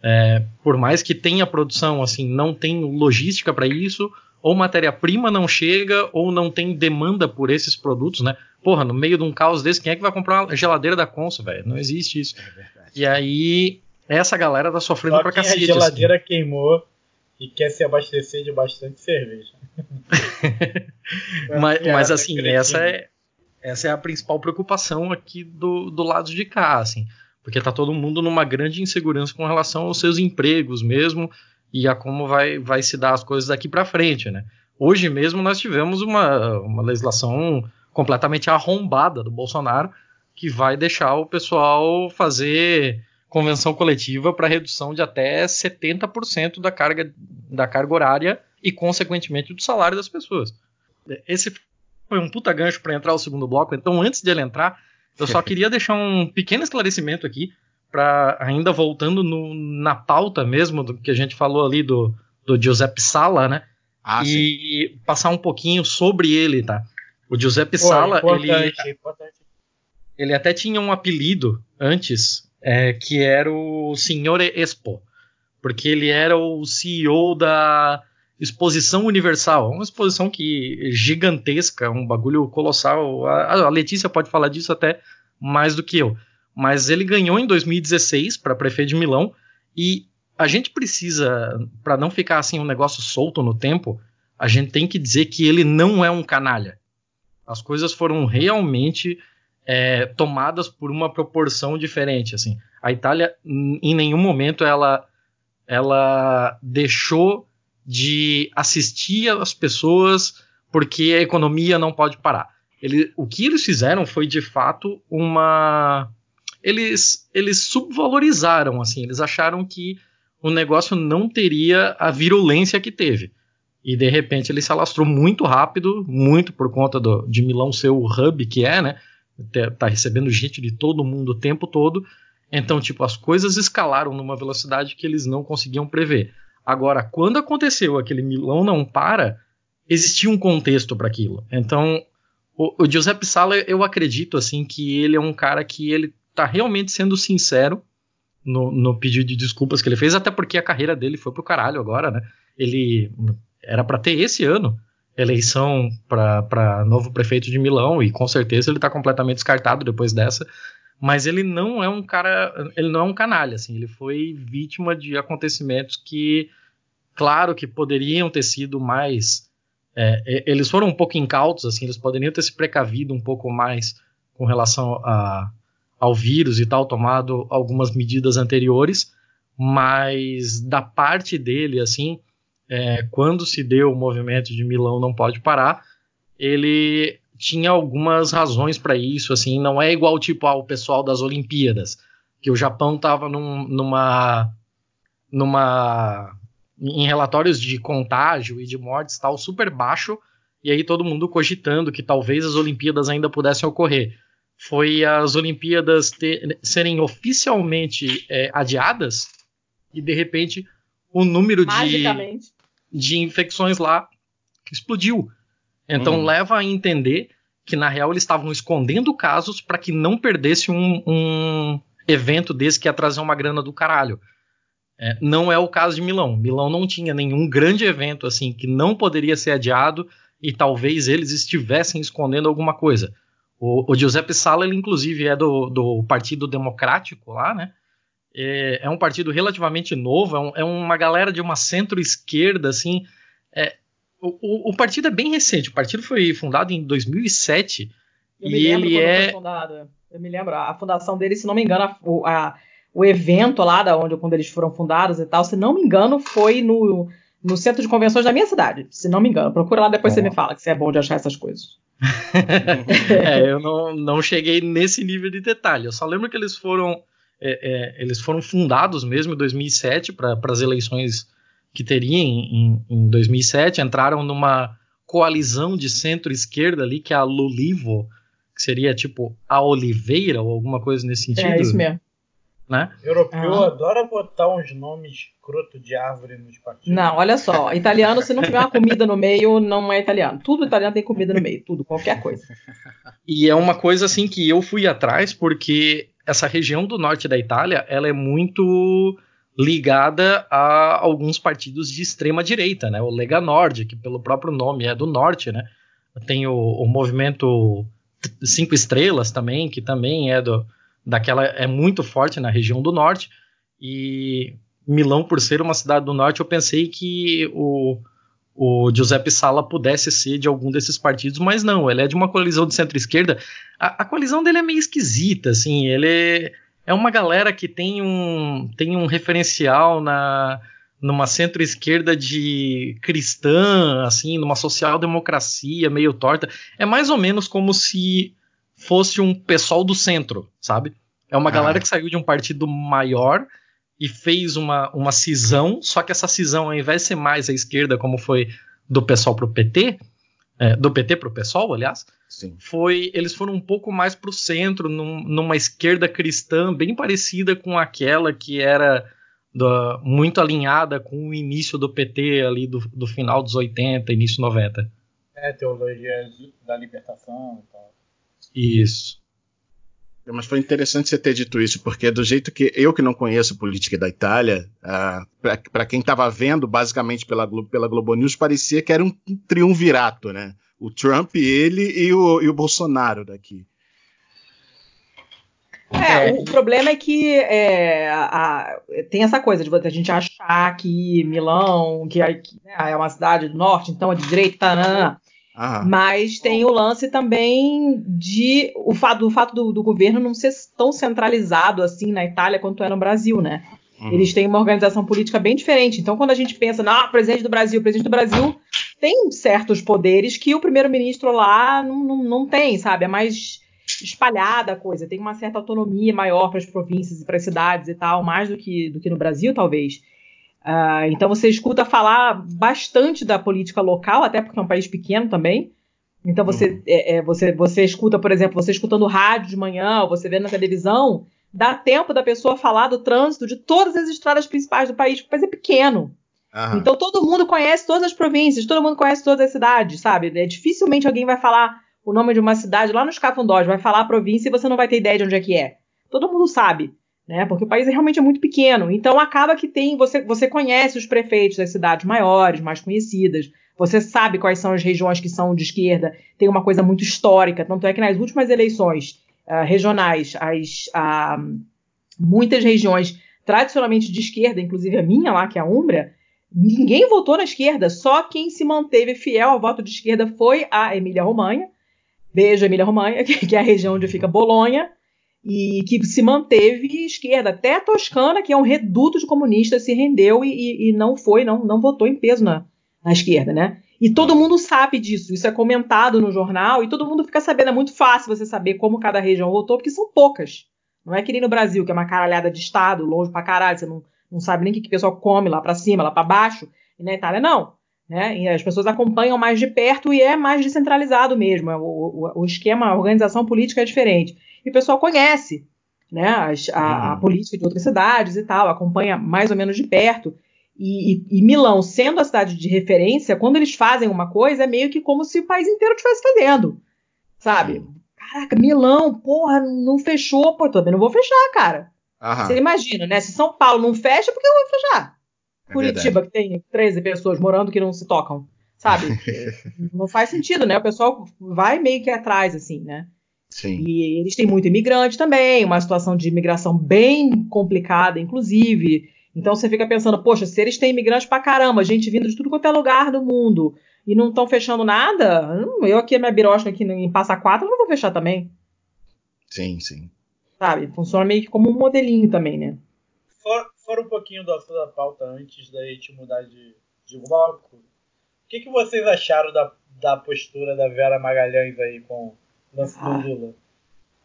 É, por mais que tenha produção, assim, não tem logística para isso, ou matéria-prima não chega, ou não tem demanda por esses produtos, né? Porra, no meio de um caos desse, quem é que vai comprar uma geladeira da Consul, velho? Não existe isso. E aí, essa galera tá sofrendo Só pra quem cacete. a geladeira queimou e quer se abastecer de bastante cerveja. assim. Mas, mas, assim, cretina. essa é, essa é a principal preocupação aqui do, do lado de cá, assim. Porque tá todo mundo numa grande insegurança com relação aos seus empregos mesmo e a como vai, vai se dar as coisas daqui para frente, né? Hoje mesmo nós tivemos uma, uma legislação completamente arrombada do Bolsonaro que vai deixar o pessoal fazer convenção coletiva para redução de até 70% da carga, da carga horária e, consequentemente, do salário das pessoas. Esse foi um puta gancho para entrar o segundo bloco, então antes de ele entrar, eu só queria deixar um pequeno esclarecimento aqui, para ainda voltando no- na pauta mesmo do que a gente falou ali do, do Giuseppe Sala, né? Ah, sim. e passar um pouquinho sobre ele, tá? O Giuseppe Pô, Sala, ele, ele até tinha um apelido antes, é, que era o Signore Expo, porque ele era o CEO da Exposição Universal, uma exposição que gigantesca, um bagulho colossal. A, a Letícia pode falar disso até mais do que eu. Mas ele ganhou em 2016 para prefeito de Milão e a gente precisa, para não ficar assim um negócio solto no tempo, a gente tem que dizer que ele não é um canalha. As coisas foram realmente é, tomadas por uma proporção diferente. Assim, a Itália, em nenhum momento, ela, ela deixou de assistir as pessoas porque a economia não pode parar. Ele, o que eles fizeram foi de fato uma. Eles, eles subvalorizaram, assim, eles acharam que o negócio não teria a virulência que teve. E de repente ele se alastrou muito rápido, muito por conta do, de Milão ser o hub que é, né? Tá recebendo gente de todo mundo o tempo todo. Então, tipo, as coisas escalaram numa velocidade que eles não conseguiam prever. Agora, quando aconteceu aquele Milão não para, existia um contexto para aquilo. Então, o, o Giuseppe Sala, eu acredito assim que ele é um cara que ele tá realmente sendo sincero no, no, pedido de desculpas que ele fez, até porque a carreira dele foi pro caralho agora, né? Ele era para ter esse ano eleição para novo prefeito de Milão e com certeza ele tá completamente descartado depois dessa. Mas ele não é um cara, ele não é um canalha, assim, ele foi vítima de acontecimentos que, claro, que poderiam ter sido mais, é, eles foram um pouco incautos, assim, eles poderiam ter se precavido um pouco mais com relação a, ao vírus e tal, tomado algumas medidas anteriores, mas da parte dele, assim, é, quando se deu o movimento de Milão não pode parar, ele tinha algumas razões para isso, assim, não é igual tipo ao pessoal das Olimpíadas, que o Japão estava num, numa numa em relatórios de contágio e de mortes tal super baixo e aí todo mundo cogitando que talvez as Olimpíadas ainda pudessem ocorrer foi as Olimpíadas ter, serem oficialmente é, adiadas e de repente o número de, de infecções lá explodiu. Então hum. leva a entender que na real eles estavam escondendo casos para que não perdesse um, um, evento desse que ia trazer uma grana do caralho. É, não é o caso de Milão. Milão não tinha nenhum grande evento assim que não poderia ser adiado e talvez eles estivessem escondendo alguma coisa. O, o Giuseppe Sala, ele inclusive é do, do Partido Democrático lá, né? É, é um partido relativamente novo, é, um, é uma galera de uma centro-esquerda, assim. É, o, o, o, partido é bem recente, o partido foi fundado em 2007 Eu e ele é. Eu me lembro, a fundação dele, se não me engano, a, a, o evento lá da onde quando eles foram fundados e tal, se não me engano, foi no, no centro de convenções da minha cidade, se não me engano. Procura lá depois você me fala que você é bom de achar essas coisas. é, eu não, não cheguei nesse nível de detalhe. Eu só lembro que eles foram é, é, eles foram fundados mesmo em 2007 para as eleições que teriam em, em, 2007. Entraram numa coalizão de centro-esquerda ali que é a Lulivo, que seria tipo a Oliveira ou alguma coisa nesse sentido. É isso mesmo. Né? Europeu ah. adora botar uns nomes escroto de árvore nos partidos. Não, olha só, italiano, se não tiver uma comida no meio, não é italiano. Tudo italiano tem comida no meio, tudo, qualquer coisa. E é uma coisa assim que eu fui atrás porque essa região do norte da Itália, ela é muito ligada a alguns partidos de extrema direita, né? O Lega Nord, que pelo próprio nome é do norte, né? Tem o, o movimento Cinco Estrelas também, que também é do, daquela é muito forte na região do norte e Milão por ser uma cidade do norte eu pensei que o, o Giuseppe Sala pudesse ser de algum desses partidos, mas não, ele é de uma coalizão de centro-esquerda. A, a, coalizão dele é meio esquisita, assim, ele é uma galera que tem um, tem um referencial na numa centro-esquerda de cristã, assim, numa social-democracia meio torta. É mais ou menos como se fosse um pessoal do centro, sabe? É uma ah. galera que saiu de um partido maior e fez uma, uma cisão, só que essa cisão, ao invés de ser mais à esquerda, como foi do pessoal pro PT, é, do PT pro pessoal, aliás, Sim. foi eles foram um pouco mais pro centro, num, numa esquerda cristã bem parecida com aquela que era do, muito alinhada com o início do PT ali do, do final dos 80, início 90. É, teologia da libertação e tal. Isso. Mas foi interessante você ter dito isso, porque do jeito que eu que não conheço a política da Itália, para quem estava vendo basicamente pela, pela Globo News, parecia que era um triunvirato, né? O Trump, ele e o, e o Bolsonaro daqui. É, o problema é que é, a, tem essa coisa de a gente achar que Milão, que, é, que né, é uma cidade do norte, então é de direita, tá, mas tem o lance também de o fato, do fato do, do, governo não ser tão centralizado assim na Itália quanto é no Brasil, né? Uhum. Eles têm uma organização política bem diferente. Então, quando a gente pensa, não, presidente do Brasil, presidente do Brasil tem certos poderes que o primeiro-ministro lá não, não, não tem, sabe? É mais espalhada a coisa, tem uma certa autonomia maior para as províncias e para as cidades e tal, mais do que, do que no Brasil, talvez. Uh, então você escuta falar bastante da política local, até porque é um país pequeno também. Então você, uhum. é, é, você, você escuta, por exemplo, você escutando rádio de manhã, ou você vê na televisão, dá tempo da pessoa falar do trânsito de todas as estradas principais do país, porque o país é pequeno. Uhum. Então todo mundo conhece todas as províncias, todo mundo conhece todas as cidades, sabe? É, dificilmente alguém vai falar o nome de uma cidade lá nos Cafundós, vai falar a província e você não vai ter ideia de onde é que é. Todo mundo sabe, né? Porque o país é realmente é muito pequeno. Então acaba que tem, você, você conhece os prefeitos das cidades maiores, mais conhecidas. Você sabe quais são as regiões que são de esquerda. Tem uma coisa muito histórica. Tanto é que nas últimas eleições uh, regionais, as, uh, muitas regiões tradicionalmente de esquerda, inclusive a minha lá, que é a Umbria, ninguém votou na esquerda. Só quem se manteve fiel ao voto de esquerda foi a Emília-Romanha. Beijo, Emília-Romanha, que é a região onde fica Bolonha e que se manteve esquerda. Até a Toscana, que é um reduto de comunistas, se rendeu e, e não foi, não, não votou em peso na, na, esquerda, né? E todo mundo sabe disso, isso é comentado no jornal e todo mundo fica sabendo. É muito fácil você saber como cada região votou, porque são poucas. Não é que nem no Brasil, que é uma caralhada de estado, longe pra caralho, você não, não sabe nem o que, que o pessoal come lá para cima, lá para baixo. E na Itália, não. Né? E as pessoas acompanham mais de perto e é mais descentralizado mesmo. O, o, o esquema, a organização política é diferente e o pessoal conhece né, as, a, a, uhum. política de outras cidades e tal, acompanha mais ou menos de perto. E, e, e, Milão, sendo a cidade de referência, quando eles fazem uma coisa, é meio que como se o país inteiro estivesse fazendo. Sabe? Caraca, Milão, porra, não fechou, pô, também não vou fechar, cara. Aham. Você imagina, né? Se São Paulo não fecha, por que eu vou fechar? É Curitiba, verdade. que tem 13 pessoas morando que não se tocam, sabe? não faz sentido, né? O pessoal vai meio que atrás, assim, né? Sim. E eles têm muito imigrante também, uma situação de imigração bem complicada, inclusive. Então você fica pensando, poxa, se eles têm imigrantes pra caramba, gente vindo de tudo quanto é lugar do mundo, e não estão fechando nada, eu aqui, a minha birosca aqui em Passa Quatro, não vou fechar também. Sim, sim. Sabe? Funciona meio que como um modelinho também, né? Fora, fora um pouquinho da sua pauta antes da gente mudar de, de bloco, o que, que vocês acharam da, da postura da Vera Magalhães aí com lance ah. do Lula.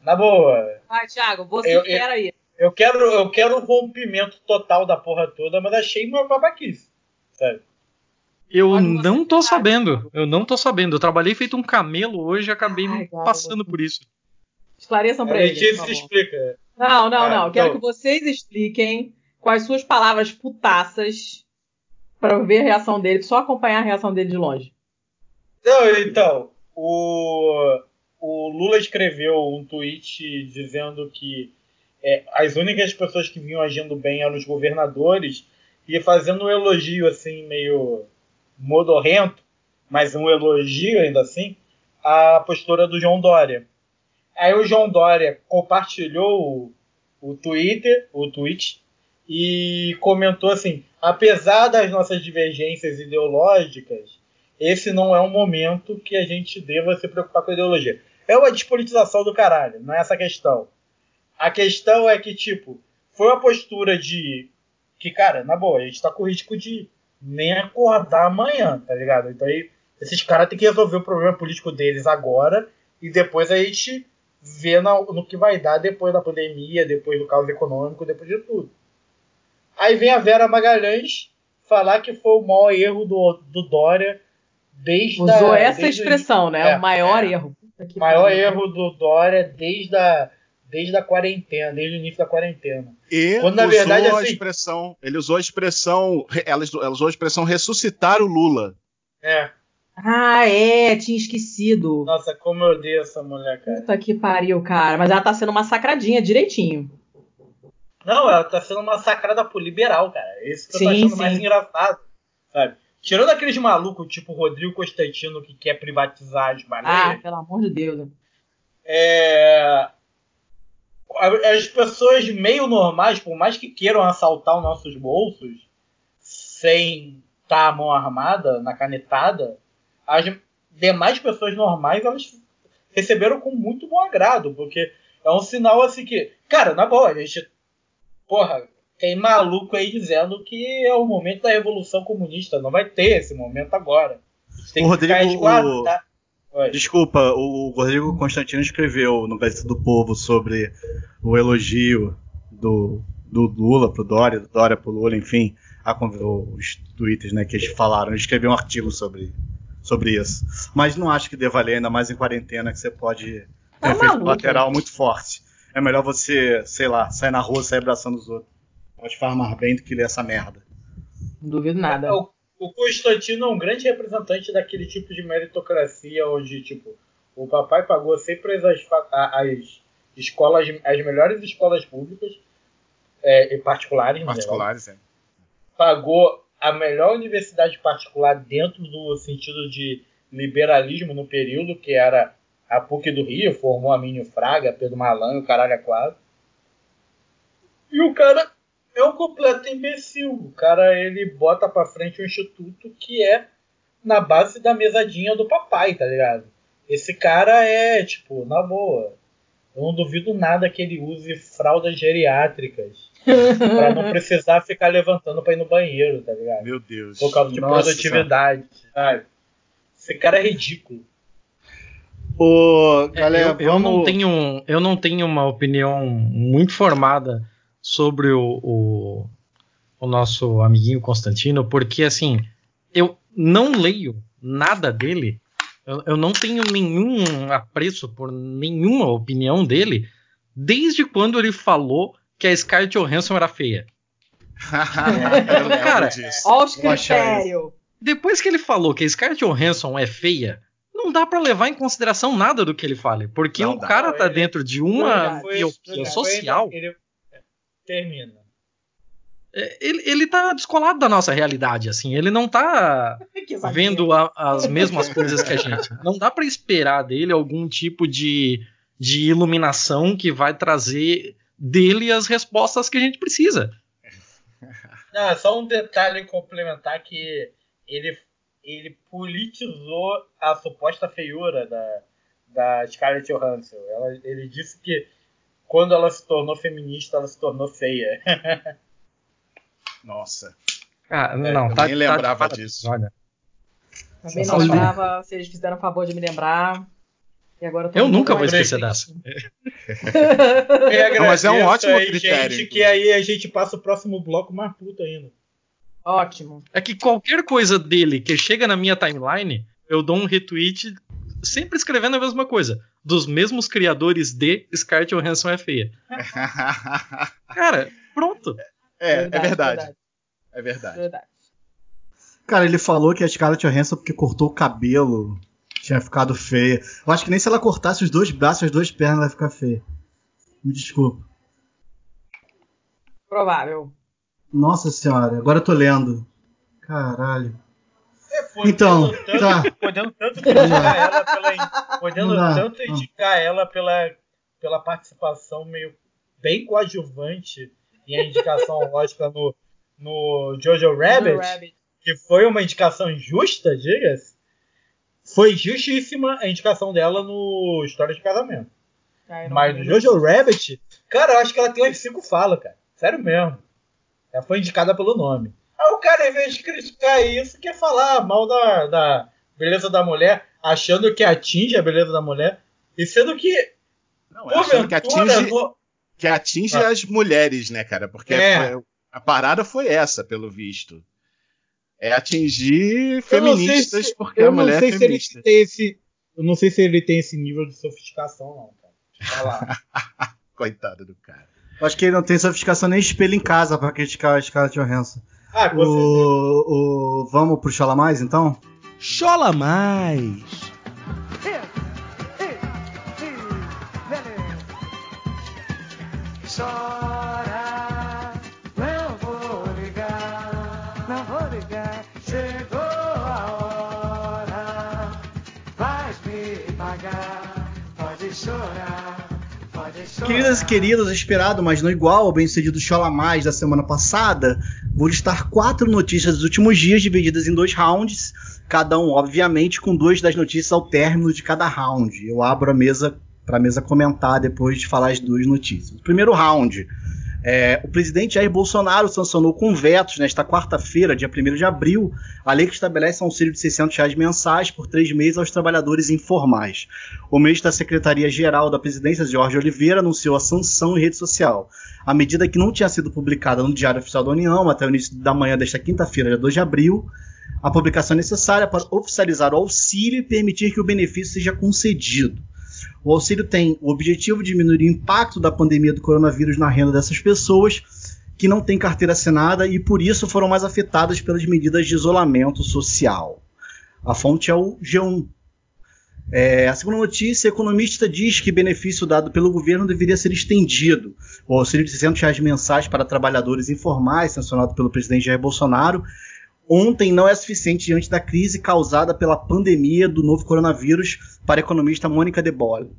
Na boa. Vai, Thiago, você eu, espera aí. Eu quero, eu quero o rompimento total da porra toda, mas achei uma babaquice. Sério. Eu não tô sabendo. Eu não tô sabendo. Eu trabalhei feito um camelo hoje e acabei Ai, passando por isso. Esclareçam pra é, ele. se explica. Não, não, ah, não. Quero então... que vocês expliquem quais suas palavras putaças para eu ver a reação dele, só acompanhar a reação dele de longe. Não, então, o o Lula escreveu um tweet dizendo que é, as únicas pessoas que vinham agindo bem eram os governadores e fazendo um elogio assim meio modorrento, mas um elogio ainda assim, à postura do João Dória. Aí o João Dória compartilhou o, o Twitter, o tweet, e comentou assim: apesar das nossas divergências ideológicas, esse não é um momento que a gente deva se preocupar com a ideologia. É uma despolitização do caralho, não é essa a questão. A questão é que, tipo, foi uma postura de. Que, cara, na boa, a gente tá com risco de nem acordar amanhã, tá ligado? Então aí, esses caras têm que resolver o problema político deles agora e depois a gente vê no, no que vai dar depois da pandemia, depois do caos econômico, depois de tudo. Aí vem a Vera Magalhães falar que foi o maior erro do, do Dória desde Usou a, essa desde expressão, o, né? É, o maior é. erro. O maior erro do Dória desde a, desde a quarentena, desde o início da quarentena. E Quando, na verdade, assim, a expressão, ele usou a expressão, ela, ela usou a expressão ressuscitar o Lula. É. Ah, é, tinha esquecido. Nossa, como eu odeio essa mulher, cara. Puta que pariu, cara. Mas ela tá sendo massacradinha direitinho. Não, ela tá sendo massacrada por liberal, cara. Esse que sim, eu tô achando sim. mais engraçado. Sabe? Tirando aqueles malucos tipo Rodrigo Constantino que quer privatizar as baleias. Ah, pelo amor de Deus. É... As pessoas meio normais, por mais que queiram assaltar os nossos bolsos, sem estar tá a mão armada, na canetada, as demais pessoas normais elas receberam com muito bom agrado, porque é um sinal assim que, cara, na boa, a gente, porra, tem maluco aí dizendo que é o momento da revolução comunista. Não vai ter esse momento agora. o Rodrigo, o... Tá? Desculpa, o Rodrigo Constantino escreveu no Gazeta do Povo sobre o elogio do, do Lula pro Dória, do Dória pro Lula, enfim, a os tweets né, que eles falaram. Eles escreveram um artigo sobre, sobre isso. Mas não acho que deva ler, ainda mais em quarentena, que você pode ter Tá um efeito maluco. colateral muito forte. É melhor você, sei lá, sair na rua, sair abraçando os outros. Pode falar mais bem do que ler essa merda. Não duvido nada. O, o Constantino é um grande representante daquele tipo de meritocracia onde, tipo, o papai pagou sempre as, as escolas, as melhores escolas públicas é, e particulares, geral. Particulares, é. pagou a melhor universidade particular dentro do sentido de liberalismo no período, que era a PUC do Rio, formou a Minho Fraga, Pedro Malan e o caralho é quase. E o cara é um completo imbecil. O cara ele bota pra frente um instituto que é na base da mesadinha do papai, tá ligado? Esse cara é, tipo, na boa. Eu não duvido nada que ele use fraldas geriátricas pra não precisar ficar levantando pra ir no banheiro, tá ligado? Meu Deus. Por causa de Nossa produtividade, sabe? Esse cara é ridículo. Ô, É, galera, eu, eu não vamos- tenho, eu não tenho uma opinião muito formada sobre o, o, o nosso amiguinho Constantino, porque assim, eu não leio nada dele, eu, eu não tenho nenhum apreço por nenhuma opinião dele, desde quando ele falou que a Scarlett Johansson era feia. Cara. Olha os critérios. Depois que ele falou que a Scarlett Johansson é feia, não dá pra levar em consideração nada do que ele fale, porque Não o dá. cara tá ele- dentro de uma. Foi- foi- social. Ele, termina. É, Ele, ele tá descolado da nossa realidade, assim. Ele não tá vendo a- as mesmas coisas que a gente. Não dá pra esperar dele algum tipo de, de iluminação que vai trazer dele as respostas que a gente precisa. Não, só um detalhe complementar que ele, ele politizou a suposta feiura da, da Scarlett Johansson. Ela, ele disse que quando ela se tornou feminista, ela se tornou feia. Nossa. Ah, É, não, eu tá, nem tá- lembrava tá- disso. Olha, Também não lembrava, vocês fizeram o favor de me lembrar. E agora tô eu muito nunca vou mais esquecer dessa. Eu Não, mas é um ótimo aí, critério, Gente, que aí a gente passa o próximo bloco mais puto ainda. Ótimo. É que qualquer coisa dele que chega na minha timeline, eu dou um retweet sempre escrevendo a mesma coisa. Dos mesmos criadores de Scarlett Johansson é feia. Cara, pronto. é, é verdade. É verdade. verdade. Cara, ele falou que a Scarlett Johansson porque cortou o cabelo tinha ficado feia. Eu acho que nem se ela cortasse os dois braços, as duas pernas, ela ia ficar feia. Me desculpa. Provável. Nossa senhora, agora eu tô lendo. Caralho. É, podendo Então, tanto, tá. podendo tanto criticar ela pela, podendo dá, tanto indicar ela pela, pela participação meio bem coadjuvante e a indicação lógica no, no Jojo Rabbit, Rabbit. que foi uma indicação justa, diga-se, foi justíssima a indicação dela no História de Casamento. Ai, Mas no. Jojo Rabbit, cara, eu acho que ela tem umas cinco falas, cara. Sério mesmo. Ela foi indicada pelo nome. Aí o cara, em vez de criticar isso, quer falar mal da, da beleza da mulher, achando que atinge a beleza da mulher. E sendo que, Não, é achando que atinge, no- que atinge Ah. as mulheres, né, cara? Porque É. a parada foi essa, pelo visto. É atingir feministas se- porque eu a não mulher é sei se ele feminista. tem esse. Eu não sei se ele tem esse nível de sofisticação, não, cara. Deixa eu falar. Coitado do cara. Eu acho que ele não tem sofisticação nem espelho em casa pra criticar a Scarlett Johansson. Ah, com. O, o, vamos pro Chola Mais, então? Chola mais. Chora, Queridas e queridos, esperado, mas não igual ao bem-sucedido Chola Mais da semana passada, vou listar quatro notícias dos últimos dias divididas em dois rounds, cada um, obviamente, com duas das notícias ao término de cada round. Eu abro a mesa para a mesa comentar depois de falar as duas notícias. Primeiro round. É, o presidente Jair Bolsonaro sancionou com vetos nesta quarta-feira, dia 1 de abril, a lei que estabelece um auxílio de 600 reais mensais por três meses aos trabalhadores informais. O ministro da Secretaria-Geral da Presidência, Jorge Oliveira, anunciou a sanção em rede social. a medida que não tinha sido publicada no Diário Oficial da União até o início da manhã desta quinta-feira, dia 2 de abril, a publicação é necessária para oficializar o auxílio e permitir que o benefício seja concedido. O auxílio tem o objetivo de diminuir o impacto da pandemia do coronavírus na renda dessas pessoas que não têm carteira assinada e por isso foram mais afetadas pelas medidas de isolamento social. A fonte é o G1. É, a segunda notícia, economista diz que benefício dado pelo governo deveria ser estendido. O auxílio de 600 reais mensais para trabalhadores informais, sancionado pelo presidente Jair Bolsonaro, ontem não é suficiente diante da crise causada pela pandemia do novo coronavírus para a economista Mônica De Bolle.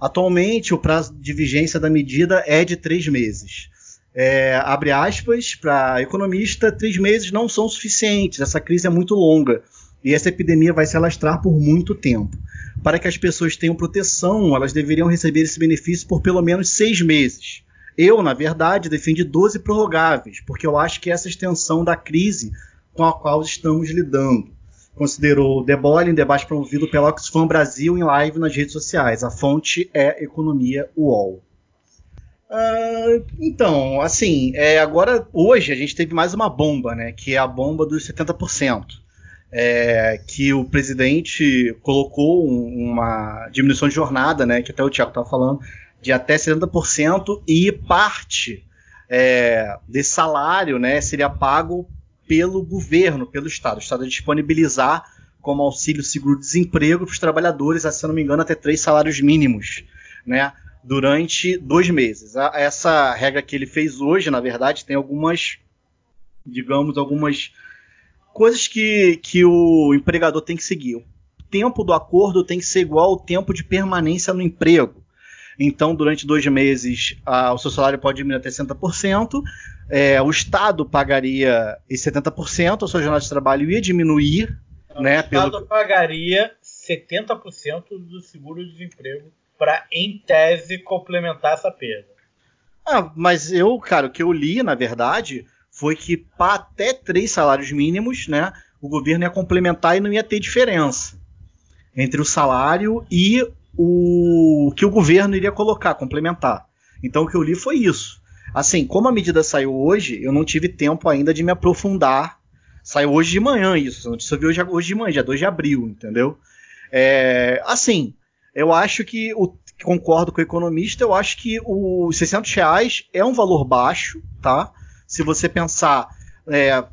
Atualmente, o prazo de vigência da medida é de três meses. É, abre aspas, para economista, três meses não são suficientes, essa crise é muito longa e essa epidemia vai se alastrar por muito tempo. Para que as pessoas tenham proteção, elas deveriam receber esse benefício por pelo menos seis meses. Eu, na verdade, defendi 12 prorrogáveis, porque eu acho que essa extensão da crise com a qual estamos lidando. Considerou Boy em debate promovido pela Oxfam Brasil em live nas redes sociais. A fonte é Economia UOL. Uh, então, assim, é, agora, hoje a gente teve mais uma bomba, né? Que é a bomba dos 70%. É, que o presidente colocou uma diminuição de jornada, né? Que até o Tiago estava falando, de até 70% e parte é, desse salário, né? Seria pago pelo governo, pelo Estado. O Estado disponibilizar como auxílio seguro-desemprego para os trabalhadores, se não me engano, até três salários mínimos, né? Durante dois meses. Essa regra que ele fez hoje, na verdade, tem algumas, digamos, algumas coisas que, que o empregador tem que seguir. O tempo do acordo tem que ser igual ao tempo de permanência no emprego. Então, durante dois meses, o seu salário pode diminuir até 60%. É, o Estado pagaria esse 70%, a sua jornada de trabalho ia diminuir. Então, né, o Estado pelo... pagaria 70% do seguro-desemprego para, em tese, complementar essa perda. Ah, mas eu, cara, o que eu li, na verdade, foi que para até três salários mínimos, né, o governo ia complementar e não ia ter diferença entre o salário e o que o governo iria colocar, complementar. Então o que eu li foi isso. Assim, como a medida saiu hoje, eu não tive tempo ainda de me aprofundar. Saiu hoje de manhã isso, a notícia veio hoje, hoje de manhã, dia 2 de abril, entendeu? É, assim, eu acho que, o, concordo com o economista, eu acho que os 600 reais é um valor baixo, tá? Se você pensar, é,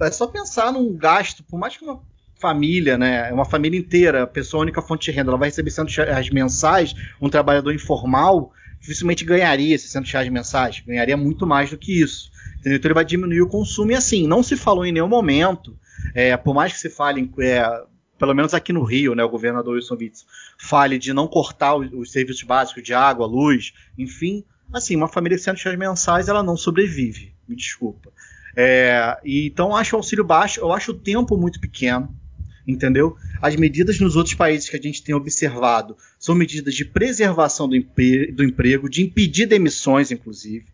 é só pensar num gasto, por mais que uma família, né? É uma família inteira, a pessoa única fonte de renda, ela vai receber 600 reais mensais, um trabalhador informal dificilmente ganharia 600 reais mensais, ganharia muito mais do que isso. Entendeu? Então ele vai diminuir o consumo e assim, não se falou em nenhum momento, é, por mais que se fale, é, pelo menos aqui no Rio, né, o governador Wilson Witts fale de não cortar os, os serviços básicos de água, luz, enfim, assim, uma família de 600 reais mensais ela não sobrevive, me desculpa. É, então acho o auxílio baixo, eu acho o tempo muito pequeno, entendeu? As medidas nos outros países que a gente tem observado são medidas de preservação do, empre do emprego, de impedir demissões, inclusive.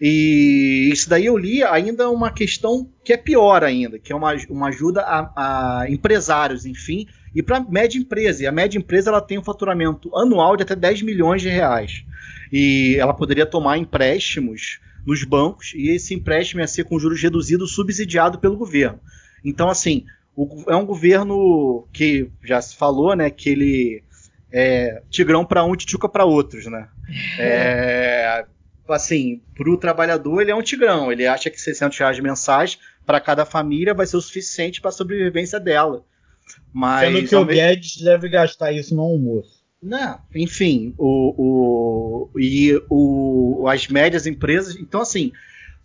E isso daí eu li ainda uma questão que é pior ainda, que é uma, uma ajuda a, a empresários, enfim, e para média empresa. E a média empresa ela tem um faturamento anual de até 10 milhões de reais. E ela poderia tomar empréstimos nos bancos, e esse empréstimo ia ser com juros reduzidos, subsidiado pelo governo. Então, assim, o, é um governo que já se falou, né, que ele é tigrão para um, tchutchuca para outros, né? É, assim, para o trabalhador ele é um tigrão. Ele acha que 600 reais mensais para cada família vai ser o suficiente para a sobrevivência dela. Mas Sendo que o Guedes deve gastar isso no almoço. Não, enfim, o, o, e o, as médias empresas. Então, assim,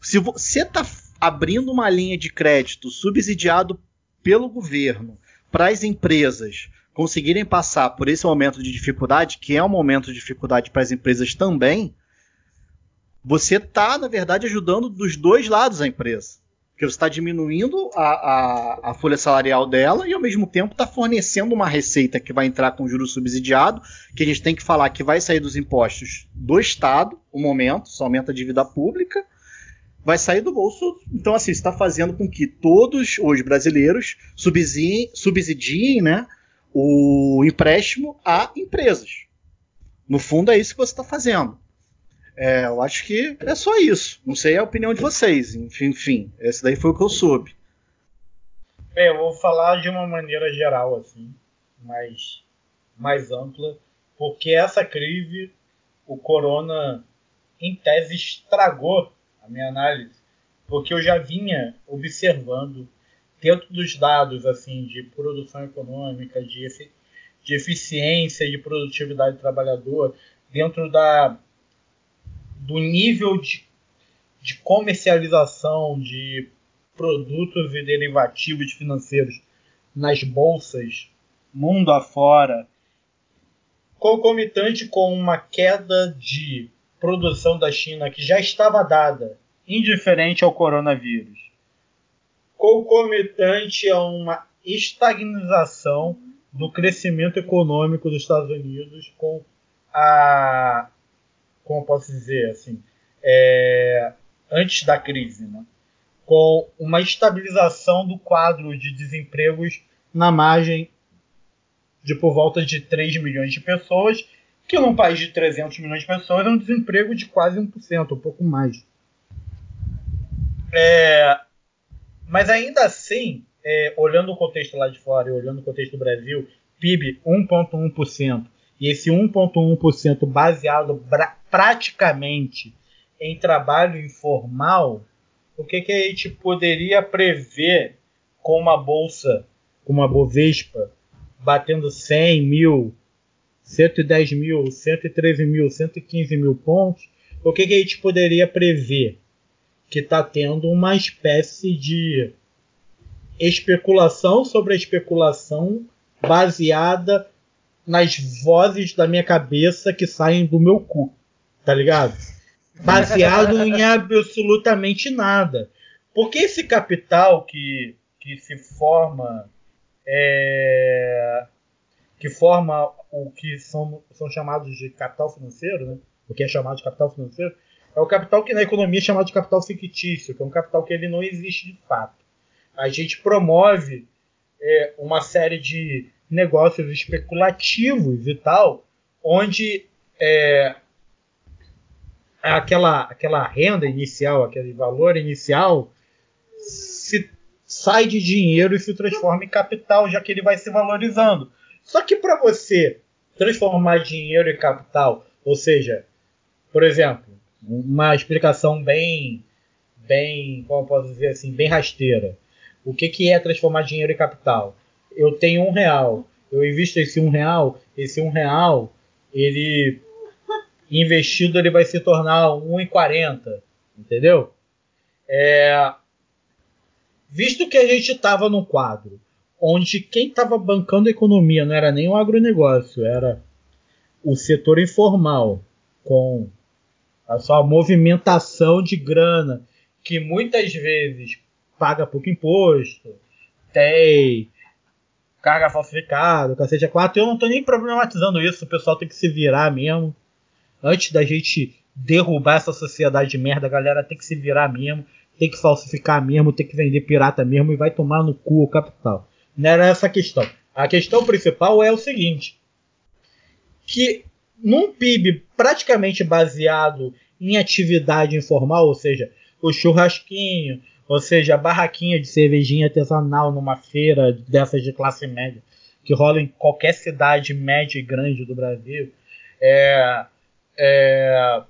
se você está abrindo uma linha de crédito subsidiado pelo governo para as empresas conseguirem passar por esse momento de dificuldade, que é um momento de dificuldade para as empresas também, você está, na verdade, ajudando dos dois lados a empresa. Porque você está diminuindo a, a, a, folha salarial dela e, ao mesmo tempo, está fornecendo uma receita que vai entrar com juros subsidiado, que a gente tem que falar que vai sair dos impostos do Estado, o momento, só aumenta a dívida pública, vai sair do bolso. Então, assim, está fazendo com que todos os brasileiros subsidiem, subsidiem né, o empréstimo a empresas. No fundo, é isso que você está fazendo. É, eu acho que é só isso. Não sei a opinião de vocês. Enfim, enfim, esse daí foi o que eu soube. Bem, eu vou falar de uma maneira geral, assim, mais, mais ampla, porque essa crise, o corona, em tese, estragou a minha análise, porque eu já vinha observando dentro dos dados assim de produção econômica, de, efi de eficiência, de produtividade do trabalhador, dentro da, do nível de, de comercialização de produtos e derivativos financeiros nas bolsas mundo afora, concomitante com uma queda de produção da China que já estava dada, indiferente ao coronavírus, concomitante a uma estagnização do crescimento econômico dos Estados Unidos com a como posso dizer assim é, antes da crise, né? com uma estabilização do quadro de desempregos na margem de por volta de 3 milhões de pessoas, que num país de 300 milhões de pessoas é um desemprego de quase 1%, um pouco mais. É, mas ainda assim, é, olhando o contexto lá de fora e olhando o contexto do Brasil, PIB 1,1%, e esse 1,1% baseado praticamente em trabalho informal, o que, que a gente poderia prever com uma bolsa, com uma Bovespa, batendo 100 mil, 110 mil, 113 mil, 115 mil pontos? O que, que a gente poderia prever? Que está tendo uma espécie de especulação sobre a especulação baseada nas vozes da minha cabeça que saem do meu cu, tá ligado? baseado em absolutamente nada. Porque esse capital que, que se forma é, que forma o que são, são chamados de capital financeiro, né? o que é chamado de capital financeiro, é o capital que na economia é chamado de capital fictício, que é um capital que ele não existe de fato. A gente promove é, uma série de negócios especulativos e tal, onde é, aquela, aquela renda inicial, aquele valor inicial, se sai de dinheiro e se transforma em capital, já que ele vai se valorizando. Só que para você transformar dinheiro em capital, ou seja, por exemplo, uma explicação bem, bem, como posso dizer assim, bem rasteira. O que, que é transformar dinheiro em capital? Eu tenho um real, eu invisto esse um real, esse um real, ele investido ele vai se tornar 1,40, entendeu? É, visto que a gente estava num quadro onde quem estava bancando a economia não era nem o agronegócio, era o setor informal, com a sua movimentação de grana, que muitas vezes paga pouco imposto, tem carga falsificada, cacete 4. Eu não estou nem problematizando isso, o pessoal tem que se virar mesmo antes da gente derrubar essa sociedade de merda, a galera tem que se virar mesmo, tem que falsificar mesmo, tem que vender pirata mesmo e vai tomar no cu o capital. Não era essa a questão. A questão principal é o seguinte: que num PIB praticamente baseado em atividade informal, ou seja, o churrasquinho, ou seja, a barraquinha de cervejinha artesanal numa feira dessas de classe média, que rola em qualquer cidade média e grande do Brasil, é, é,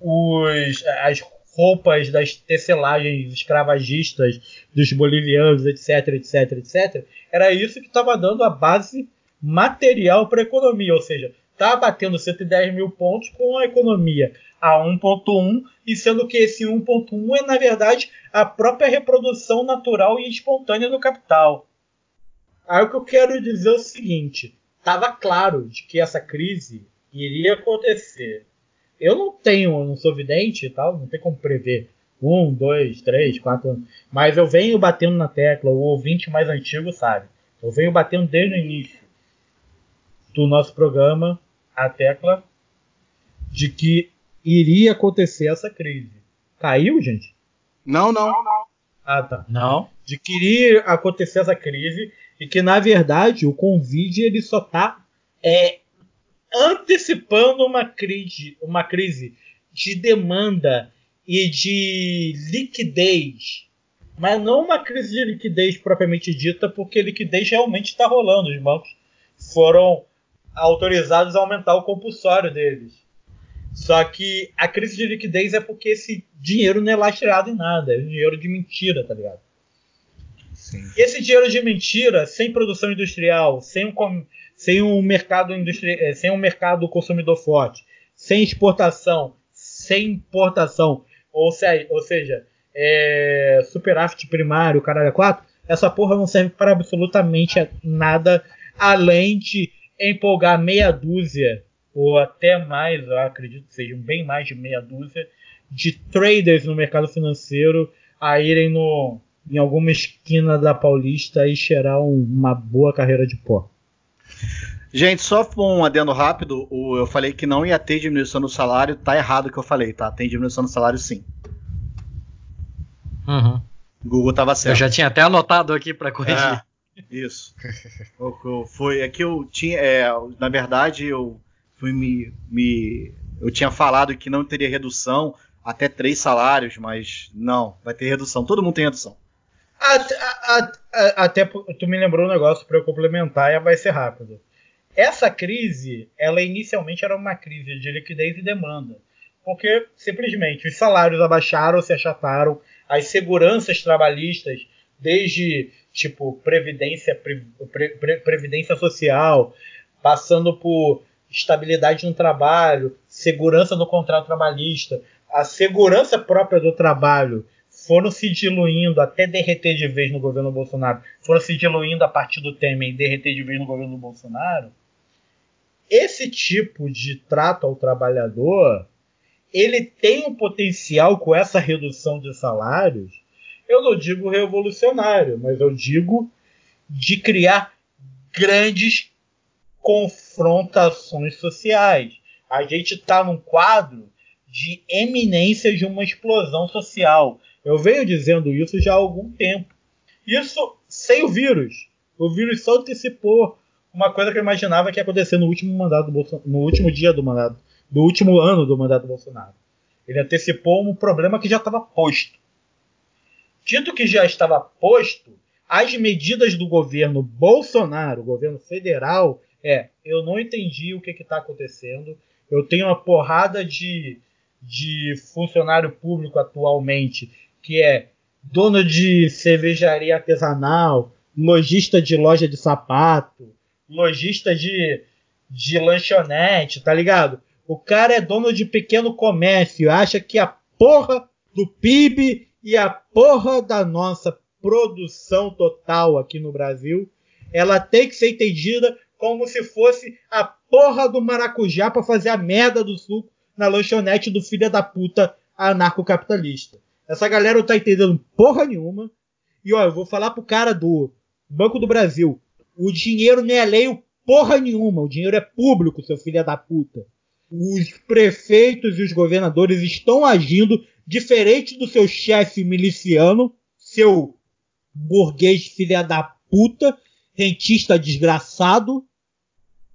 os, as roupas das tecelagens escravagistas dos bolivianos, etc, etc, etc, era isso que estava dando a base material para a economia, ou seja, está batendo 110 mil pontos com a economia a 1.1, e sendo que esse 1.1 é, na verdade, a própria reprodução natural e espontânea do capital. Aí o que eu quero dizer é o seguinte, estava claro de que essa crise iria acontecer. Eu não tenho, não sou vidente e tal, não tem como prever. Um, dois, três, quatro anos. Mas eu venho batendo na tecla, o ouvinte mais antigo sabe. Eu venho batendo desde o início do nosso programa a tecla de que iria acontecer essa crise. Caiu, gente? Não, não. Ah, tá. Não. De que iria acontecer essa crise e que, na verdade, o Covid ele só está é, antecipando uma crise, uma crise de demanda e de liquidez, mas não uma crise de liquidez propriamente dita, porque liquidez realmente está rolando. Os bancos foram autorizados a aumentar o compulsório deles. Só que a crise de liquidez é porque esse dinheiro não é lastreado em nada, é um dinheiro de mentira, tá ligado? Sim. Esse dinheiro de mentira, sem produção industrial, sem um, sem um mercado eh, sem um mercado consumidor forte, sem exportação, sem importação, ou, se, ou seja, é, superávit primário, caralho, 4, essa porra não serve para absolutamente nada além de empolgar meia dúzia ou até mais, eu acredito que sejam bem mais de meia dúzia de traders no mercado financeiro a irem no, em alguma esquina da Paulista e cheirar um, uma boa carreira de pó. Gente, só um adendo rápido, eu falei que não ia ter diminuição no salário, tá errado o que eu falei, tá? Tem diminuição no salário sim. Uhum. Google tava certo. Eu já tinha até anotado aqui para corrigir. É, isso. Foi, é que eu tinha, é, na verdade, eu fui me, me, eu tinha falado que não teria redução até três salários, mas não, vai ter redução. Todo mundo tem redução. Até, até tu me lembrou um negócio para eu complementar e vai ser rápido. Essa crise, ela inicialmente era uma crise de liquidez e demanda, porque simplesmente os salários abaixaram, se achataram, as seguranças trabalhistas, desde tipo previdência, pre, pre, previdência social, passando por estabilidade no trabalho, segurança no contrato trabalhista, a segurança própria do trabalho foram se diluindo até derreter de vez no governo Bolsonaro, foram se diluindo a partir do Temer e derreter de vez no governo Bolsonaro, esse tipo de trato ao trabalhador, ele tem um potencial com essa redução de salários, eu não digo revolucionário, mas eu digo de criar grandes confrontações sociais. A gente está num quadro de eminência de uma explosão social. Eu venho dizendo isso já há algum tempo. Isso sem o vírus. O vírus só antecipou uma coisa que eu imaginava que ia acontecer no último mandato do Bolsonaro, no último dia do mandato, do último ano do mandato do Bolsonaro. Ele antecipou um problema que já estava posto. Dito que já estava posto, as medidas do governo Bolsonaro, governo federal, é, eu não entendi o que está acontecendo. Eu tenho uma porrada de, de funcionário público atualmente que é dono de cervejaria artesanal, lojista de loja de sapato, lojista de, de lanchonete, tá ligado? O cara é dono de pequeno comércio, acha que a porra do PIB e a porra da nossa produção total aqui no Brasil, ela tem que ser entendida como se fosse a porra do maracujá para fazer a merda do suco na lanchonete do filho da puta anarcocapitalista. Essa galera não tá entendendo porra nenhuma. E ó, eu vou falar pro cara do Banco do Brasil. O dinheiro não é lei porra nenhuma. O dinheiro é público, seu filho da puta. Os prefeitos e os governadores estão agindo diferente do seu chefe miliciano, seu burguês filha da puta, rentista desgraçado,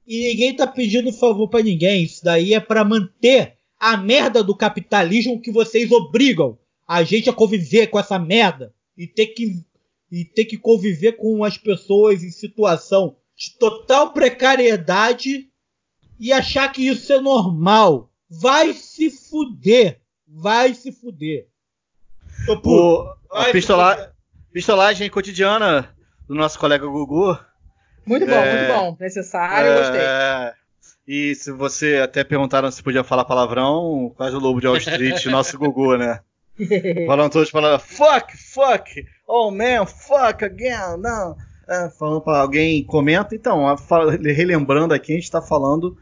e ninguém tá pedindo favor para ninguém. Isso daí é para manter a merda do capitalismo que vocês obrigam a gente a conviver com essa merda e ter que e ter que conviver com as pessoas em situação de total precariedade e achar que isso é normal. Vai se fuder. Vai se fuder. O, a pistola, pistolagem cotidiana do nosso colega Gugu muito bom, é, muito bom. Necessário, é, gostei. E se você até perguntaram se podia falar palavrão, quase o lobo de Wall Street, nosso Gugu, né? Falando todos falando fuck, fuck, oh man, fuck again, não. É, falando para alguém comenta, então, relembrando aqui, a gente está falando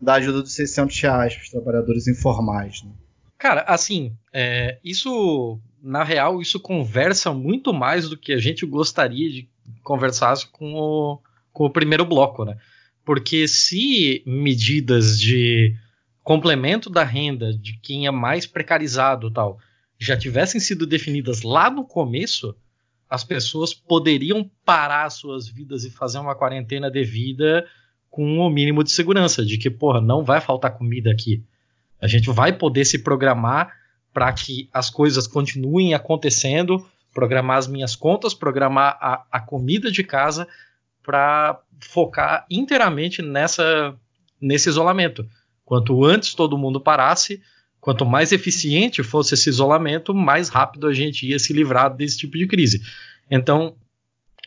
da ajuda dos 600 reais para os trabalhadores informais. Né? Cara, assim, é, isso, na real, isso conversa muito mais do que a gente gostaria de conversar com o, com o primeiro bloco, né? Porque se medidas de complemento da renda de quem é mais precarizado tal já tivessem sido definidas lá no começo, as pessoas poderiam parar suas vidas e fazer uma quarentena devida com o mínimo de segurança, de que, porra, não vai faltar comida aqui. A gente vai poder se programar para que as coisas continuem acontecendo, programar as minhas contas, programar a, a comida de casa para focar inteiramente nessa nesse isolamento. Quanto antes todo mundo parasse, quanto mais eficiente fosse esse isolamento, mais rápido a gente ia se livrar desse tipo de crise. Então,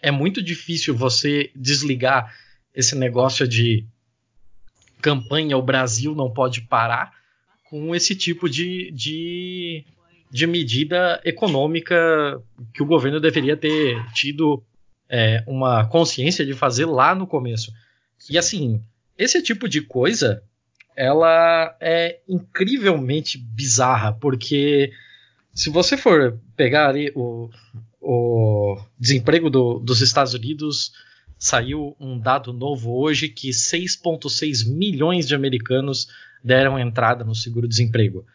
é muito difícil você desligar esse negócio de campanha o Brasil não pode parar com esse tipo de, de, de medida econômica que o governo deveria ter tido é, uma consciência de fazer lá no começo. E assim, esse tipo de coisa ela é incrivelmente bizarra, porque se você for pegar ali o, o desemprego do, dos Estados Unidos, saiu um dado novo hoje que 6,6 milhões de americanos deram entrada no seguro-desemprego.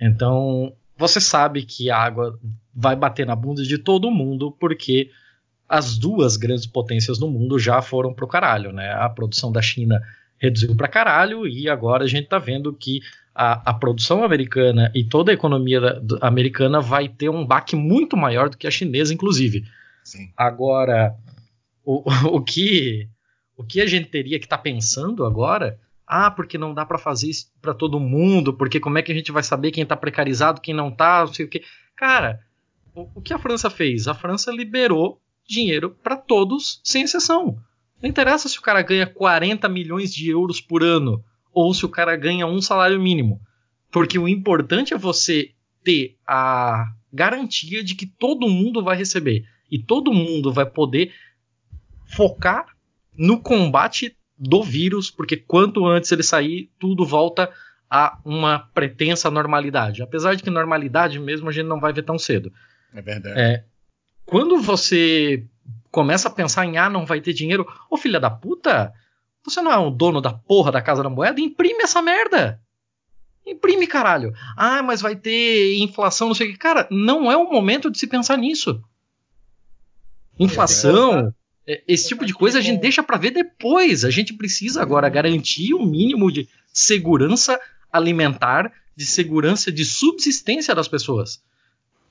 Então, você sabe que a água vai bater na bunda de todo mundo, porque as duas grandes potências no mundo já foram pro caralho, né? A produção da China reduziu pra caralho e agora a gente tá vendo que a, a produção americana e toda a economia da, da, americana vai ter um baque muito maior do que a chinesa, inclusive. Sim. Agora, o, o, que, o que a gente teria que estar tá pensando agora ah, porque não dá para fazer isso para todo mundo, porque como é que a gente vai saber quem tá precarizado, quem não tá, não sei o quê. Cara, o, o que a França fez? A França liberou dinheiro para todos, sem exceção. Não interessa se o cara ganha 40 milhões de euros por ano ou se o cara ganha um salário mínimo. Porque o importante é você ter a garantia de que todo mundo vai receber e todo mundo vai poder focar no combate do vírus, porque quanto antes ele sair, tudo volta a uma pretensa normalidade. Apesar de que normalidade mesmo a gente não vai ver tão cedo. É verdade. É, quando você começa a pensar em ah, não vai ter dinheiro, ô filha da puta, você não é o dono da porra da Casa da Moeda? Imprime essa merda! Imprime, caralho! Ah, mas vai ter inflação, não sei o que. Cara, não é o momento de se pensar nisso. Inflação, é, esse tipo de coisa a gente deixa para ver depois. A gente precisa agora garantir o um mínimo de segurança alimentar, de segurança de subsistência das pessoas.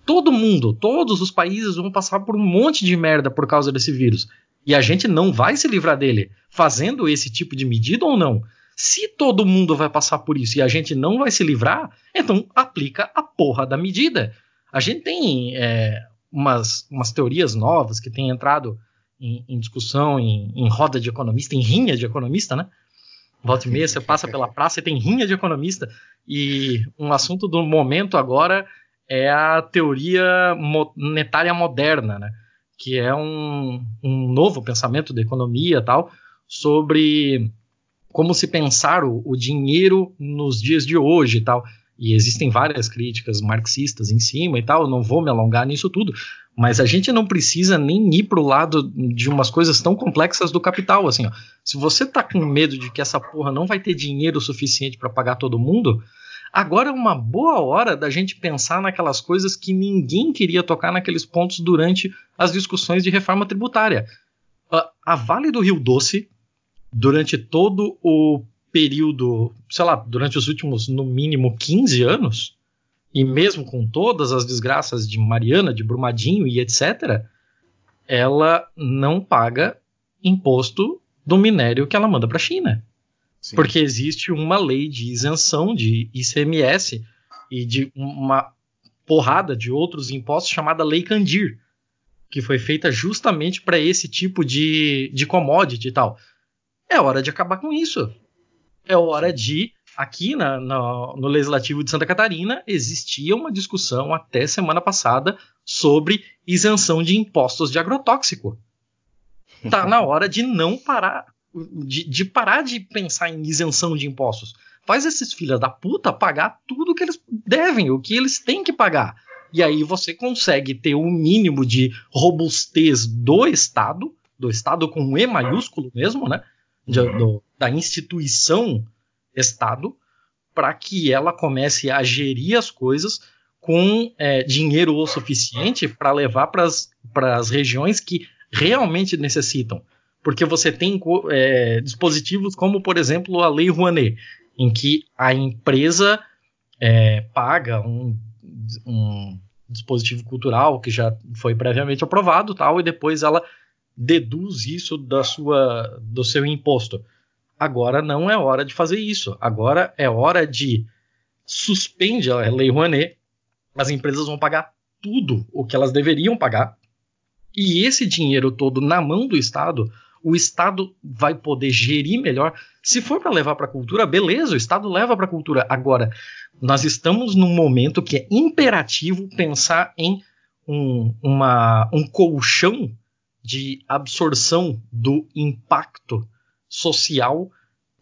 Todo mundo, todos os países vão passar por um monte de merda por causa desse vírus. E a gente não vai se livrar dele fazendo esse tipo de medida ou não. Se todo mundo vai passar por isso e a gente não vai se livrar, então aplica a porra da medida. A gente tem é, umas, umas teorias novas que têm entrado em, em discussão, em, em, roda de economista, em rinha de economista, né? Volta e meia, você passa pela praça e tem rinha de economista. E um assunto do momento agora é a teoria monetária moderna, né? Que é um, um novo pensamento da economia tal, sobre como se pensar o, o dinheiro nos dias de hoje e tal. E existem várias críticas marxistas em cima e tal, não vou me alongar nisso tudo, mas a gente não precisa nem ir para o lado de umas coisas tão complexas do capital. Assim, ó. Se você tá com medo de que essa porra não vai ter dinheiro suficiente para pagar todo mundo, agora é uma boa hora da gente pensar naquelas coisas que ninguém queria tocar naqueles pontos durante as discussões de reforma tributária. A Vale do Rio Doce, durante todo o período, sei lá, durante os últimos, no mínimo, 15 anos, e mesmo com todas as desgraças de Mariana, de Brumadinho e etc., ela não paga imposto do minério que ela manda para a China. Sim. Porque existe uma lei de isenção de ICMS e de uma porrada de outros impostos chamada Lei Candir, que foi feita justamente para esse tipo de, de commodity e tal. É hora de acabar com isso. É hora de aqui na, no, no Legislativo de Santa Catarina existia uma discussão até semana passada sobre isenção de impostos de agrotóxico. Tá na hora de não parar, de, de parar de pensar em isenção de impostos. Faz esses filhos da puta pagar tudo que eles devem, o que eles têm que pagar. E aí você consegue ter o um mínimo de robustez do Estado, do Estado com um E maiúsculo mesmo, né? De, do, da instituição Estado para que ela comece a gerir as coisas com é, dinheiro o suficiente para levar para as regiões que realmente necessitam. Porque você tem é, dispositivos como, por exemplo, a Lei Rouanet, em que a empresa é, paga um, um dispositivo cultural que já foi previamente aprovado, tal, e depois ela deduz isso da sua, do seu imposto. Agora não é hora de fazer isso. Agora é hora de suspende a Lei Rouanet. As empresas vão pagar tudo o que elas deveriam pagar. E esse dinheiro todo na mão do Estado, o Estado vai poder gerir melhor. Se for para levar para a cultura, beleza, o Estado leva para a cultura. Agora, nós estamos num momento que é imperativo pensar em um, uma, um colchão de absorção do impacto social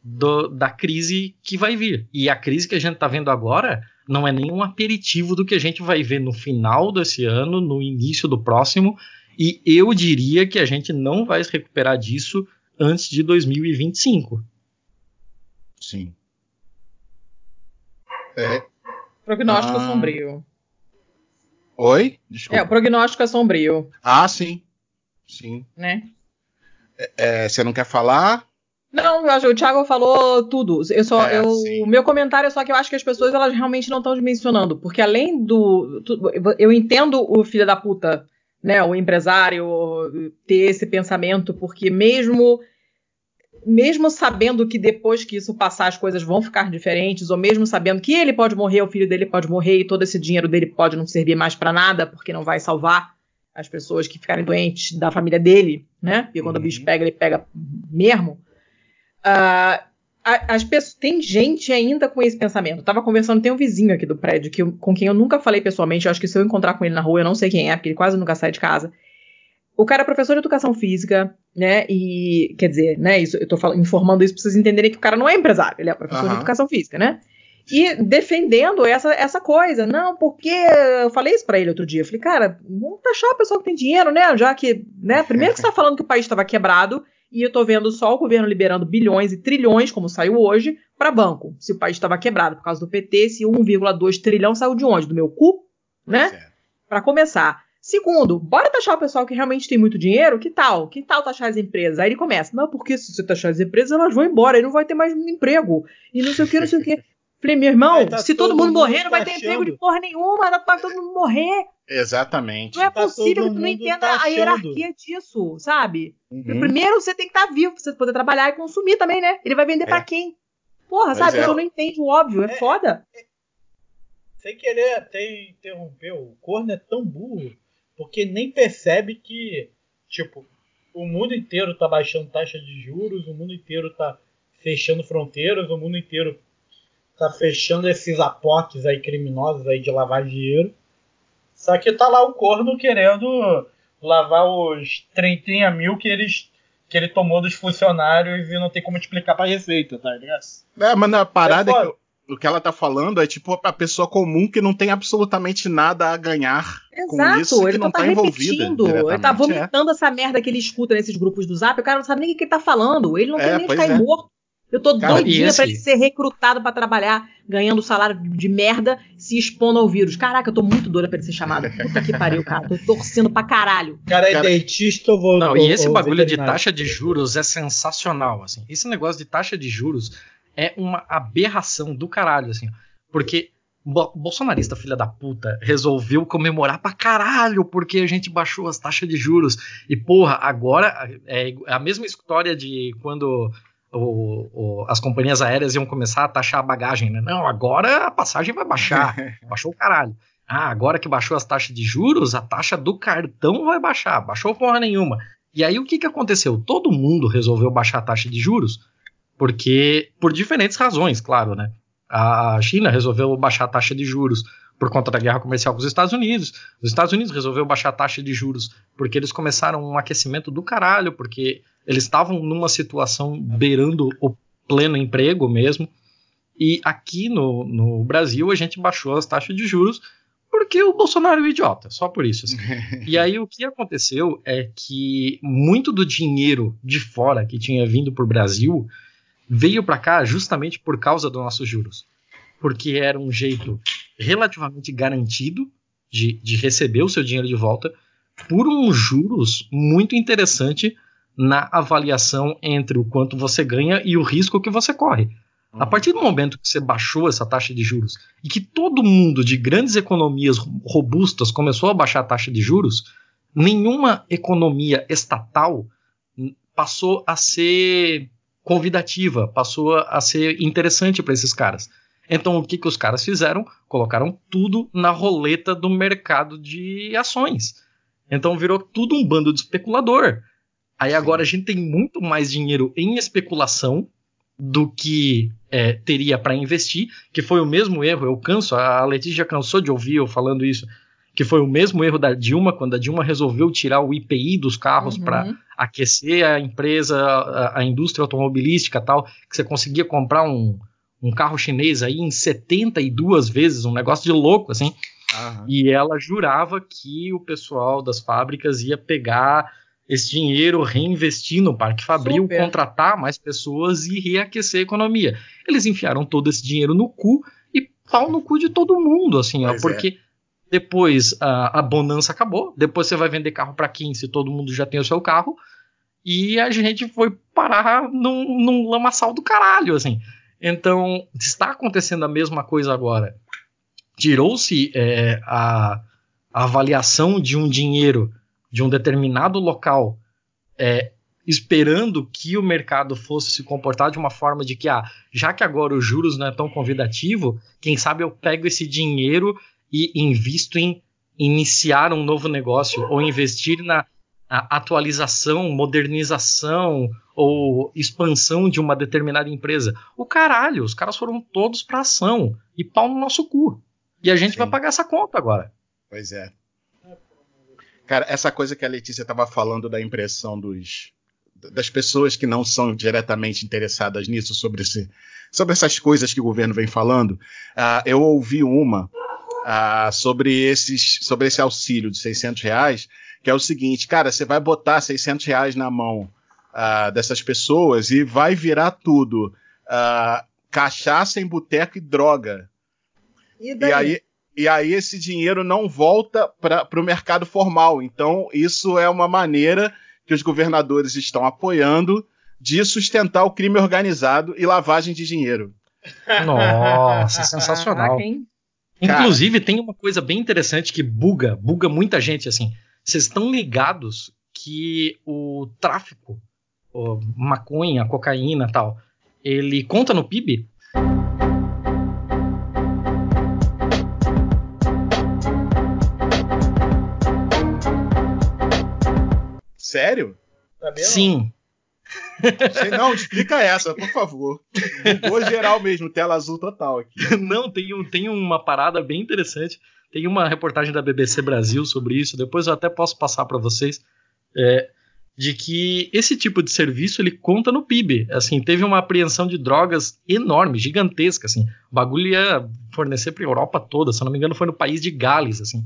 do, da crise que vai vir. E a crise que a gente está vendo agora não é nenhum aperitivo do que a gente vai ver no final desse ano, no início do próximo, e eu diria que a gente não vai se recuperar disso antes de 2025. Sim. É. Prognóstico ah. sombrio. Oi? Desculpa. É, o prognóstico é sombrio. Ah, sim. Sim. Né? É, é, você não quer falar? Não, eu acho, o Thiago falou tudo. Eu só, é, eu, o meu comentário é só que eu acho que as pessoas elas realmente não estão dimensionando, porque além do, eu entendo o filho da puta, né, o empresário ter esse pensamento, porque mesmo mesmo sabendo que depois que isso passar as coisas vão ficar diferentes, ou mesmo sabendo que ele pode morrer, o filho dele pode morrer e todo esse dinheiro dele pode não servir mais para nada, porque não vai salvar as pessoas que ficarem doentes da família dele, né? E quando uhum. o bicho pega, ele pega mesmo. Uh, as pessoas, tem gente ainda com esse pensamento. Eu tava conversando, tem um vizinho aqui do prédio que, com quem eu nunca falei pessoalmente. Eu acho que se eu encontrar com ele na rua, eu não sei quem é, porque ele quase nunca sai de casa. O cara é professor de educação física, né? E quer dizer, né? Isso, eu tô falando, informando isso pra vocês entenderem que o cara não é empresário, ele é professor uhum. de educação física, né? E defendendo essa, essa coisa. Não, porque eu falei isso para ele outro dia. Eu falei, cara, vamos taxar a pessoa que tem dinheiro, né? Já que, né? Primeiro que você tá falando que o país estava quebrado e eu tô vendo só o governo liberando bilhões e trilhões, como saiu hoje, para banco. Se o país estava quebrado por causa do PT, esse 1,2 trilhão saiu de onde? Do meu cu, né? É. Para começar. Segundo, bora taxar o pessoal que realmente tem muito dinheiro? Que tal? Que tal taxar as empresas? Aí ele começa, não, porque se você taxar as empresas, elas vão embora, aí não vai ter mais emprego. E não sei o que, não sei o que. Falei, meu irmão, é, tá se todo, todo mundo morrer, não vai ter emprego de porra nenhuma, dá pra todo mundo morrer. Exatamente. Não é tá possível que tu não entenda tá a hierarquia disso, sabe? Uhum. Primeiro você tem que estar tá vivo pra você poder trabalhar e consumir também, né? Ele vai vender é. pra quem? Porra, pois sabe? É. Eu não entendo o óbvio, é, é foda. É, sem querer até interromper, o corno é tão burro, porque nem percebe que, tipo, o mundo inteiro tá baixando taxa de juros, o mundo inteiro tá fechando fronteiras, o mundo inteiro tá fechando esses aportes aí criminosos aí de lavar dinheiro. Só que tá lá o corno querendo lavar os 30 mil que eles que ele tomou dos funcionários e não tem como explicar pra Receita, tá ligado? É, mas a parada é, é que o que ela tá falando é tipo a pessoa comum que não tem absolutamente nada a ganhar Exato, com isso, ele não tá, tá repetindo, ele tá vomitando é. essa merda que ele escuta nesses grupos do Zap, o cara não sabe nem o que ele tá falando, ele não é, tem nem ficar é. morto. Eu tô Cara, doidinha pra ele ser recrutado para trabalhar, ganhando salário de merda, se expondo ao vírus. Caraca, eu tô muito doida pra ele ser chamado. Puta que pariu, cara. Tô torcendo pra caralho. Cara, é dentista ou vou. Não, e esse bagulho de taxa de juros é sensacional, assim. Esse negócio de taxa de juros é uma aberração do caralho, assim. Porque bolsonarista filha da puta resolveu comemorar pra caralho porque a gente baixou as taxas de juros. E porra, agora é a mesma história de quando o, o, as companhias aéreas iam começar a taxar a bagagem, né? Não, agora a passagem vai baixar. Baixou o caralho. Ah, agora que baixou as taxas de juros, a taxa do cartão vai baixar. Baixou porra nenhuma. E aí o que, que aconteceu? Todo mundo resolveu baixar a taxa de juros, porque por diferentes razões, claro, né? A China resolveu baixar a taxa de juros por conta da guerra comercial com os Estados Unidos. Os Estados Unidos resolveu baixar a taxa de juros porque eles começaram um aquecimento do caralho, porque eles estavam numa situação beirando o pleno emprego mesmo. E aqui no, no Brasil a gente baixou as taxas de juros porque o Bolsonaro é um idiota, só por isso. Assim. e aí o que aconteceu é que muito do dinheiro de fora que tinha vindo para o Brasil veio para cá justamente por causa dos nossos juros. Porque era um jeito relativamente garantido de, de receber o seu dinheiro de volta por um juros muito interessante na avaliação entre o quanto você ganha e o risco que você corre. A partir do momento que você baixou essa taxa de juros e que todo mundo de grandes economias robustas começou a baixar a taxa de juros, nenhuma economia estatal passou a ser convidativa, passou a ser interessante para esses caras. Então o que, que os caras fizeram? Colocaram tudo na roleta do mercado de ações. Então virou tudo um bando de especulador. Aí agora a gente tem muito mais dinheiro em especulação do que é, teria para investir, que foi o mesmo erro. Eu canso, a Letícia já cansou de ouvir eu falando isso, que foi o mesmo erro da Dilma, quando a Dilma resolveu tirar o IPI dos carros Uhum. para aquecer a empresa, a, a indústria automobilística tal, que você conseguia comprar um, um carro chinês aí em 72 vezes, um negócio de louco, assim. Aham. E ela jurava que o pessoal das fábricas ia pegar esse dinheiro, reinvestir no Parque Fabril, Super. contratar mais pessoas e reaquecer a economia. Eles enfiaram todo esse dinheiro no cu e pau no cu de todo mundo, assim, ó, é. porque depois a, a bonança acabou, depois você vai vender carro para 15 se todo mundo já tem o seu carro, e a gente foi parar num, num lamaçal do caralho, assim. Então, está acontecendo a mesma coisa agora. Tirou-se é, a, a avaliação de um dinheiro de um determinado local, é, esperando que o mercado fosse se comportar de uma forma de que, ah, já que agora os juros não é tão convidativo, quem sabe eu pego esse dinheiro e invisto em iniciar um novo negócio ou investir na atualização, modernização ou expansão de uma determinada empresa. O caralho, os caras foram todos pra ação e pau no nosso cu. E a gente Sim. vai pagar essa conta agora. Pois é. Cara, essa coisa que a Letícia estava falando da impressão dos, das pessoas que não são diretamente interessadas nisso, sobre, esse, sobre essas coisas que o governo vem falando, ah, eu ouvi uma ah, sobre, esses, sobre esse auxílio de 600 reais, que é o seguinte, cara, você vai botar 600 reais na mão ah, dessas pessoas e vai virar tudo. cachaça em boteco e droga. E E aí, e aí esse dinheiro não volta para o mercado formal. Então, isso é uma maneira que os governadores estão apoiando de sustentar o crime organizado e lavagem de dinheiro. Nossa, sensacional. Inclusive, tem uma coisa bem interessante que buga, buga muita gente, assim. Vocês estão ligados que o tráfico, o maconha, cocaína tal, ele conta no PIB? Sério? Sabia, não? Sim. Sei- Não, explica essa, por favor. Bugou geral mesmo, tela azul total aqui. Não, tem, um, tem uma parada bem interessante. Tem uma reportagem da BBC Brasil sobre isso. Depois eu até posso passar para vocês. é, de que esse tipo de serviço ele conta no PIB. Assim, teve uma apreensão de drogas enorme, gigantesca. Assim, o bagulho ia fornecer para a Europa toda. Se eu não me engano, foi no país de Gales. Assim,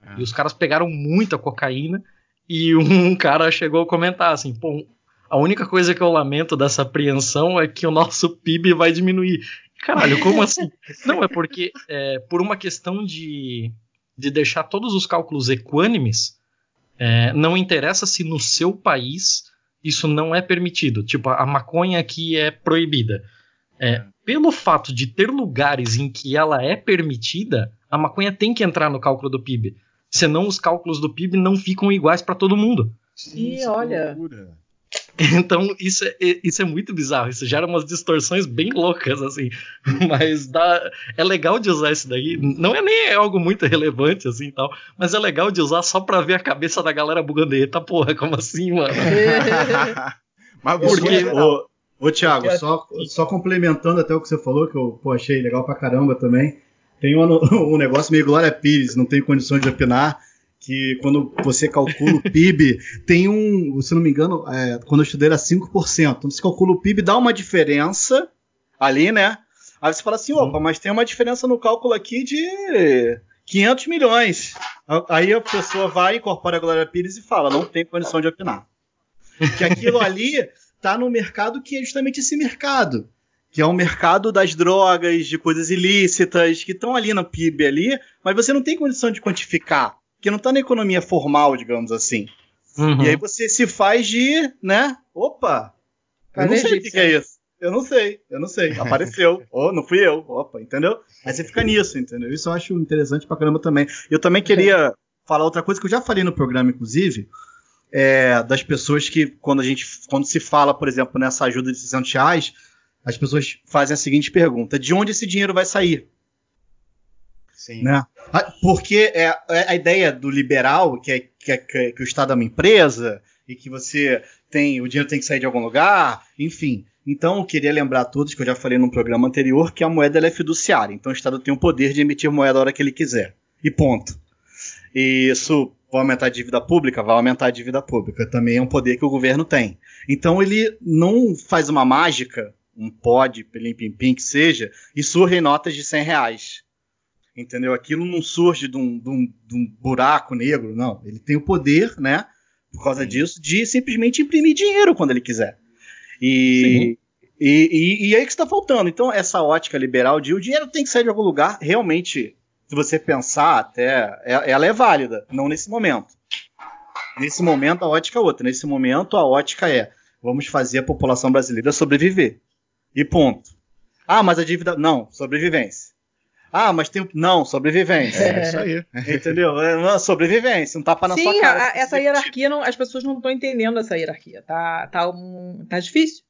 Ah. e os caras pegaram muita cocaína. E um cara chegou a comentar assim: pô, a única coisa que eu lamento dessa apreensão é que o nosso PIB vai diminuir. Caralho, como assim? Não, é porque, é, por uma questão de, de deixar todos os cálculos equânimes, é, não interessa se no seu país isso não é permitido. Tipo, a maconha aqui é proibida. É, pelo fato de ter lugares em que ela é permitida, a maconha tem que entrar no cálculo do PIB. Senão os cálculos do PIB não ficam iguais para todo mundo. Ih, que olha. loucura. Então, isso é, isso é muito bizarro. Isso gera umas distorções bem loucas, assim. Mas dá, é legal de usar isso daí. Não é nem algo muito relevante, assim tal. Mas é legal de usar só pra ver a cabeça da galera bugando. Eita porra, como assim, mano? Mas Por bugou quê? geral. Ô, ô Thiago, só, só complementando até o que você falou, que eu pô, achei legal pra caramba também. Tem um, um negócio meio Glória Pires, não tenho condições de opinar, que quando você calcula o PIB, tem um, se não me engano, é, quando eu estudei era 5%. Então você calcula o PIB, dá uma diferença ali, né? Aí você fala assim, opa, mas tem uma diferença no cálculo aqui de 500 milhões. Aí a pessoa vai, incorpora a Glória Pires e fala, não tem condição de opinar. Que aquilo ali tá no mercado que é justamente esse mercado. Que é o mercado das drogas, de coisas ilícitas, que estão ali no PIB ali, mas você não tem condição de quantificar. Que não tá na economia formal, digamos assim. Uhum. E aí você se faz de, né? Opa! Eu não sei o que, que é isso. Eu não sei, eu não sei. Apareceu. Ou não fui eu. Opa, entendeu? Aí você fica nisso, entendeu? Isso eu acho interessante pra caramba também. Eu também queria falar outra coisa que eu já falei no programa, inclusive, é, das pessoas que, quando a gente, quando se fala, por exemplo, nessa ajuda de 600 reais, as pessoas fazem a seguinte pergunta: de onde esse dinheiro vai sair? Sim. Né? Ah, Porque é, é a ideia do liberal, que, é, que, é- que é- que o Estado é uma empresa e que você tem o dinheiro tem que sair de algum lugar, enfim. Então eu queria lembrar a todos que eu já falei num programa anterior que a moeda é fiduciária. Então o Estado tem o poder de emitir moeda a hora que ele quiser. E ponto. E isso vai aumentar a dívida pública? Vai aumentar a dívida pública. Também é um poder que o governo tem. Então ele não faz uma mágica, um pod, pelim pim pim que seja, e surgem notas de 100 reais. Entendeu? Aquilo não surge de um, de um- de um buraco negro, não. Ele tem o poder, né? Por causa disso, de simplesmente imprimir dinheiro quando ele quiser. E, e, e, e aí que está faltando. Então, essa ótica liberal de o dinheiro tem que sair de algum lugar, realmente, se você pensar, até é- ela é válida, não nesse momento. Nesse momento, a ótica é outra. Nesse momento, a ótica é: vamos fazer a população brasileira sobreviver. E ponto. Ah, mas a dívida. Não, sobrevivência. Ah, mas tem. Não, sobrevivência. É isso aí. Entendeu? É uma sobrevivência, um tapa na Sim, sua cara. a- a- essa hierarquia, não, as pessoas não estão entendendo essa hierarquia. Tá, tá, um- tá difícil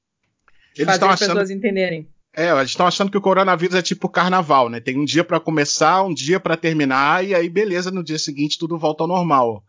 Eles fazer estão as achando, pessoas entenderem. é, eles estão achando que o coronavírus é tipo carnaval, né? Tem um dia pra começar, um dia pra terminar e aí beleza, no dia seguinte tudo volta ao normal.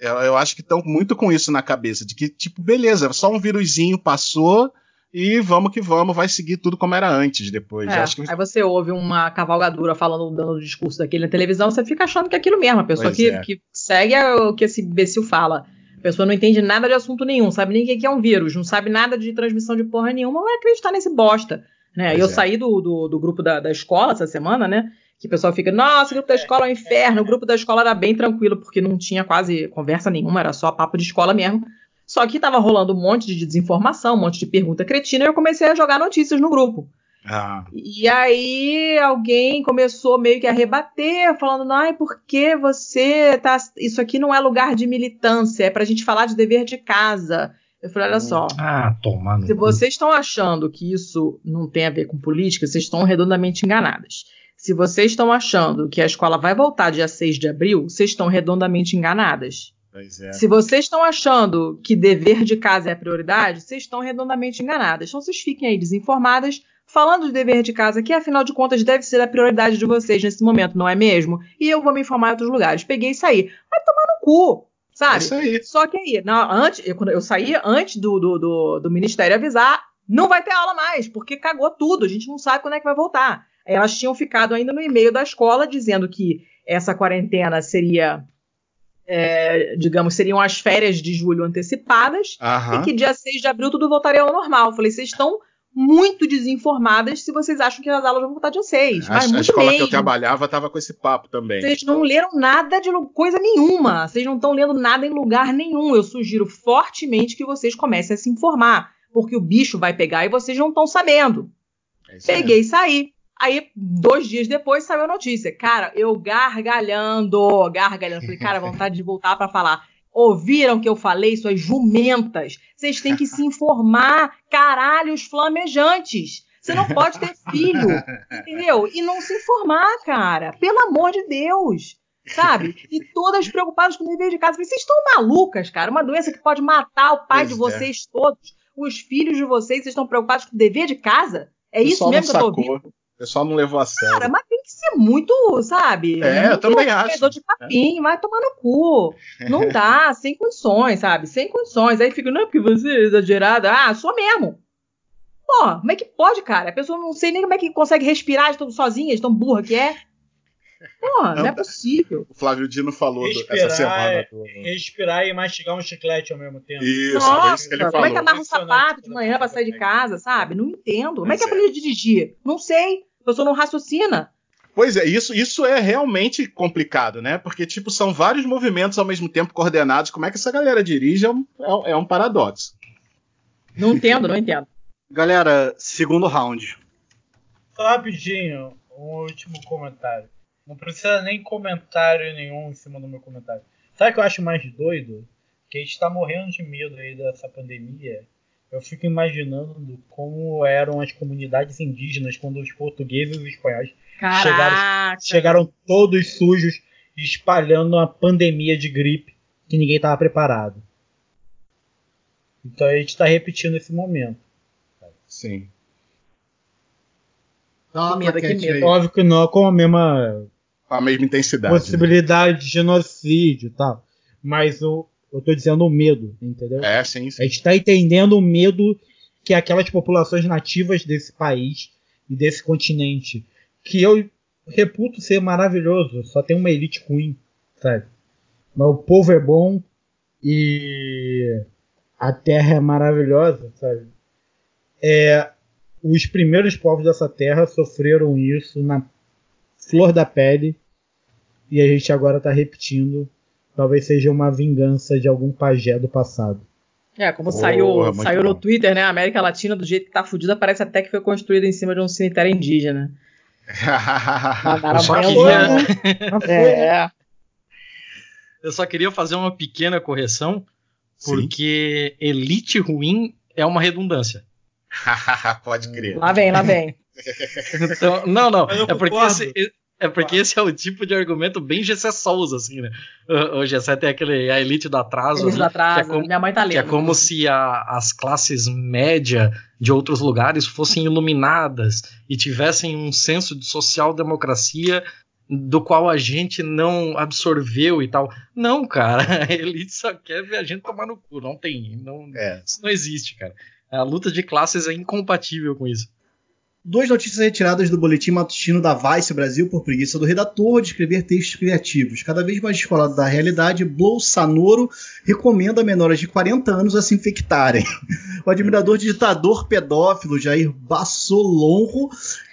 Eu, eu acho que estão muito com isso na cabeça, de que tipo, beleza, só um vírusinho passou e vamos que vamos, vai seguir tudo como era antes depois. É, que Aí você ouve uma cavalgadura falando, dando o discurso daquele na televisão, você fica achando que é aquilo mesmo. A pessoa que, é. que segue é o que esse imbecil fala. A pessoa não entende nada de assunto nenhum, sabe nem o que é um vírus, não sabe nada de transmissão de porra nenhuma, vai acreditar nesse bosta. Né? Pois eu é. saí do, do, do grupo da, da escola essa semana, né? Que o pessoal fica, nossa, o grupo da escola é um inferno. O grupo da escola era bem tranquilo, porque não tinha quase conversa nenhuma, era só papo de escola mesmo. Só que tava rolando um monte de desinformação, um monte de pergunta cretina, e eu comecei a jogar notícias no grupo. Ah, E aí alguém começou meio que a rebater, falando, ai, por que você tá. Isso aqui não é lugar de militância, é pra gente falar de dever de casa. Eu falei, olha só, Ah, toma se vocês estão achando que isso não tem a ver com política, vocês estão redondamente enganadas. Se vocês estão achando que a escola vai voltar dia 6 de abril, vocês estão redondamente enganadas. É. Se vocês estão achando que dever de casa é a prioridade, vocês estão redondamente enganadas. Então vocês fiquem aí desinformadas, falando de dever de casa, que afinal de contas deve ser a prioridade de vocês nesse momento, não é mesmo? E eu vou me informar em outros lugares. Peguei e saí. Vai tomar no cu, É sabe? isso aí. Só que aí, na- antes, eu, quando eu saí antes do, do, do, do Ministério avisar, não vai ter aula mais, porque cagou tudo, a gente não sabe quando é que vai voltar. Elas tinham ficado ainda no e-mail da escola dizendo que essa quarentena seria, é, digamos, seriam as férias de julho antecipadas Aham. e que dia 6 de abril tudo voltaria ao normal. Eu falei, vocês estão muito desinformadas se vocês acham que as aulas vão voltar dia 6. A, Mas a muito escola que eu mesmo. trabalhava tava com esse papo também. Vocês não leram nada de coisa nenhuma. Vocês não estão lendo nada em lugar nenhum. Eu sugiro fortemente que vocês comecem a se informar. Porque o bicho vai pegar e vocês não estão sabendo. É. Peguei e saí. Aí, dois dias depois, saiu a notícia. Cara, eu gargalhando, gargalhando. Falei, cara, vontade de voltar pra falar. Ouviram que eu falei, suas jumentas? Vocês têm que se informar, caralhos flamejantes. Você não pode ter filho, entendeu? E não se informar, cara. Pelo amor de Deus. Sabe? E todas preocupadas com o dever de casa. Vocês estão malucas, cara. Uma doença que pode matar o pai Pois de é. vocês todos, os filhos de vocês. Vocês estão preocupados com o dever de casa? É isso mesmo que eu tô ouvindo? O pessoal não levou a sério. Cara, mas tem que ser muito, sabe? É, eu muito também acho. de capim, vai tomar no cu. Não dá, sem condições, sabe? Sem condições. Aí fica, não é porque você é exagerada. Ah, sou mesmo. Pô, como é que pode, cara? A pessoa não sei nem como é que consegue respirar de tão sozinha, de tão burra que é. Pô, não é possível. O Flávio Dino falou do- Respirar, essa semana. do- respirar e mastigar um chiclete ao mesmo tempo. Isso, foi Nossa, isso que ele como falou. é que amarra um sapato de como manhã pra sair de casa, sabe? Não entendo. Como é que é. aprende a dirigir? Não sei. A pessoa não raciocina. Pois é, isso, isso é realmente complicado, né? Porque, tipo, são vários movimentos ao mesmo tempo coordenados. Como é que essa galera dirige é um, é um- é um paradoxo. Não entendo, não entendo. Galera, segundo round. Só rapidinho, um último comentário. Não precisa nem comentário nenhum em cima do meu comentário. Sabe o que eu acho mais doido? Que a gente tá morrendo de medo aí dessa pandemia. eu fico imaginando como eram as comunidades indígenas quando os portugueses e os espanhóis chegaram, chegaram todos sujos, espalhando uma pandemia de gripe que ninguém estava preparado. Então a gente está repetindo esse momento. Sim. Dá uma Que medo. Óbvio que não com a mesma a mesma intensidade. né? possibilidade de genocídio e tal. Mas o, eu tô dizendo o medo, entendeu? É, sim, sim. A gente está entendendo o medo que aquelas populações nativas desse país e desse continente, que eu reputo ser maravilhoso, só tem uma elite ruim, sabe? Mas o povo é bom e a terra é maravilhosa, sabe? É, os primeiros povos dessa terra sofreram isso na flor da pele e a gente agora está repetindo. Talvez seja uma vingança de algum pajé do passado. É, como Porra, saiu, saiu no. Twitter, né? A América Latina, do jeito que tá fudida, parece até que foi construída em cima de um cemitério indígena. Mandaram Eu só banho queria- humano. É. Eu só queria fazer uma pequena correção, Sim. porque elite ruim é uma redundância. Pode crer. Lá vem, lá vem. Então, não, não. É porque, esse, é porque esse é o tipo de argumento bem Gessé Souza, assim, né? O, o Gessé tem aquele, a elite do atraso. Eles ali, lá atrás, que é como- minha mãe tá lendo. que é como se a- as classes média de outros lugares fossem iluminadas e tivessem um senso de social-democracia do qual a gente não absorveu e tal. Não, cara, a elite só quer ver a gente tomar no cu. Não tem. Não, É. Isso não existe, cara. A luta de classes é incompatível com isso. Duas notícias retiradas do boletim matutino da Vice Brasil por preguiça do redator de escrever textos criativos. Cada vez mais descolado da realidade, Bolsonaro recomenda a menores de 40 anos a se infectarem. O admirador de ditador pedófilo Jair Bassolonro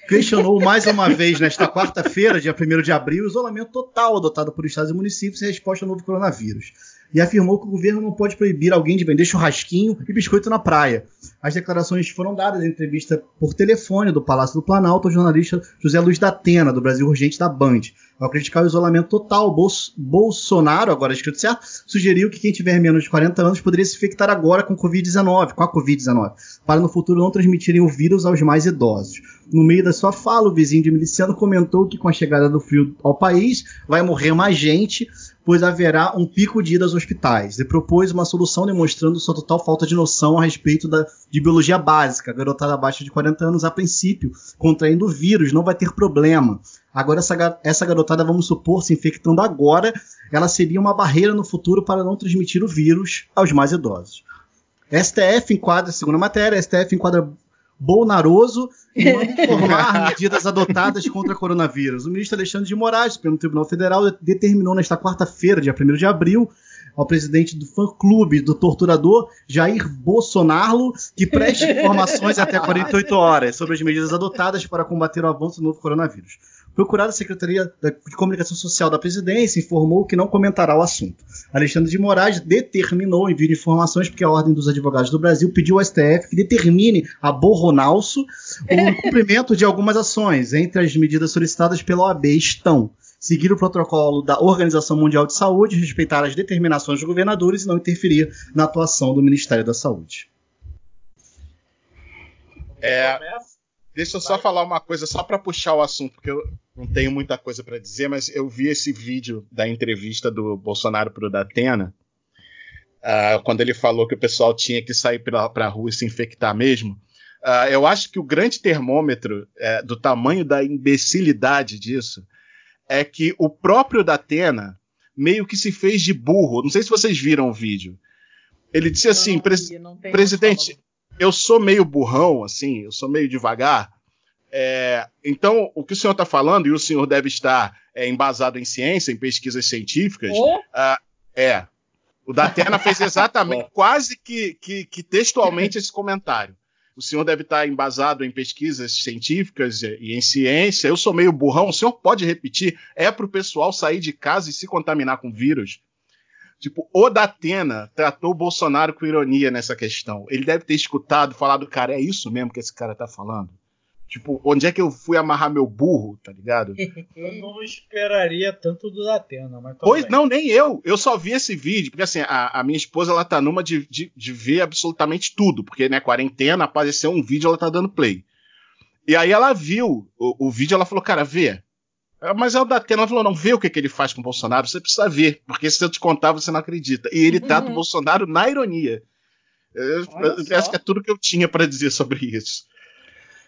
questionou mais uma vez nesta quarta-feira, dia 1 de abril, o isolamento total adotado por estados e municípios em resposta ao novo coronavírus. E afirmou que o governo não pode proibir alguém de vender churrasquinho e biscoito na praia. As declarações foram dadas em entrevista por telefone do Palácio do Planalto ao jornalista José Luiz da Atena, do Brasil Urgente da Band. Ao criticar o isolamento total, Bols- Bolsonaro, agora escrito certo, sugeriu que quem tiver menos de 40 anos poderia se infectar agora com Covid-19, com a Covid-19, para no futuro não transmitirem o vírus aos mais idosos. No meio da sua fala, o vizinho de miliciano comentou que com a chegada do frio ao país vai morrer mais gente, pois haverá um pico de ida aos hospitais. E propôs uma solução demonstrando sua total falta de noção a respeito da, de biologia básica. A garotada abaixo de 40 anos, a princípio, contraindo o vírus, não vai ter problema. Agora, essa, essa garotada, vamos supor, se infectando agora, ela seria uma barreira no futuro para não transmitir o vírus aos mais idosos. STF enquadra, segunda matéria, STF enquadra Bolnaroso e manda informar medidas adotadas contra o coronavírus. O ministro Alexandre de Moraes, Supremo Tribunal Federal, determinou nesta quarta-feira, dia 1 de abril, ao presidente do fã-clube do torturador, Jair Bolsonaro, que preste informações até 48 horas sobre as medidas adotadas para combater o avanço do novo coronavírus. Procurada a Secretaria da- de Comunicação Social da Presidência informou que não comentará o assunto. Alexandre de Moraes determinou o envio de informações porque a Ordem dos Advogados do Brasil pediu ao STF que determine a borronalço o cumprimento de algumas ações. Entre as medidas solicitadas pela OAB estão seguir o protocolo da Organização Mundial de Saúde, respeitar as determinações dos governadores e não interferir na atuação do Ministério da Saúde. É, deixa eu só falar uma coisa, só para puxar o assunto, porque eu não tenho muita coisa para dizer, mas eu vi esse vídeo da entrevista do Bolsonaro pro Datena, ah, quando ele falou que o pessoal tinha que sair para a rua e se infectar mesmo. Ah, eu acho que o grande termômetro eh, do tamanho da imbecilidade disso é que o próprio Datena meio que se fez de burro. Não sei se vocês viram o vídeo. Ele disse assim, pres- presidente, eu sou meio burrão, assim, eu sou meio devagar. É, então, o que o senhor está falando, e o senhor deve estar é, embasado em ciência, em pesquisas científicas, ah, é. O Datena fez exatamente, quase que, que, que textualmente esse comentário. O senhor deve estar embasado em pesquisas científicas e em ciência. Eu sou meio burrão. O senhor pode repetir? É para o pessoal sair de casa e se contaminar com vírus? Tipo, o Datena tratou o Bolsonaro com ironia nessa questão. Ele deve ter escutado, falado, cara, é isso mesmo que esse cara tá falando? Tipo, onde é que eu fui amarrar meu burro, tá ligado? Eu não esperaria tanto do Datena, mas Pois bem. não, nem eu. Eu só vi esse vídeo, porque assim, a, a minha esposa ela tá numa de, de, de ver absolutamente tudo, porque, né, quarentena, apareceu um vídeo, ela tá dando play. E aí ela viu o, o vídeo, ela falou, cara, vê. Ah, Mas é o Datena, ela falou, não, vê o que, que ele faz com o Bolsonaro, você precisa ver, porque se eu te contar, você não acredita. E ele trata o Bolsonaro na ironia. Acho que é tudo que eu tinha pra dizer sobre isso.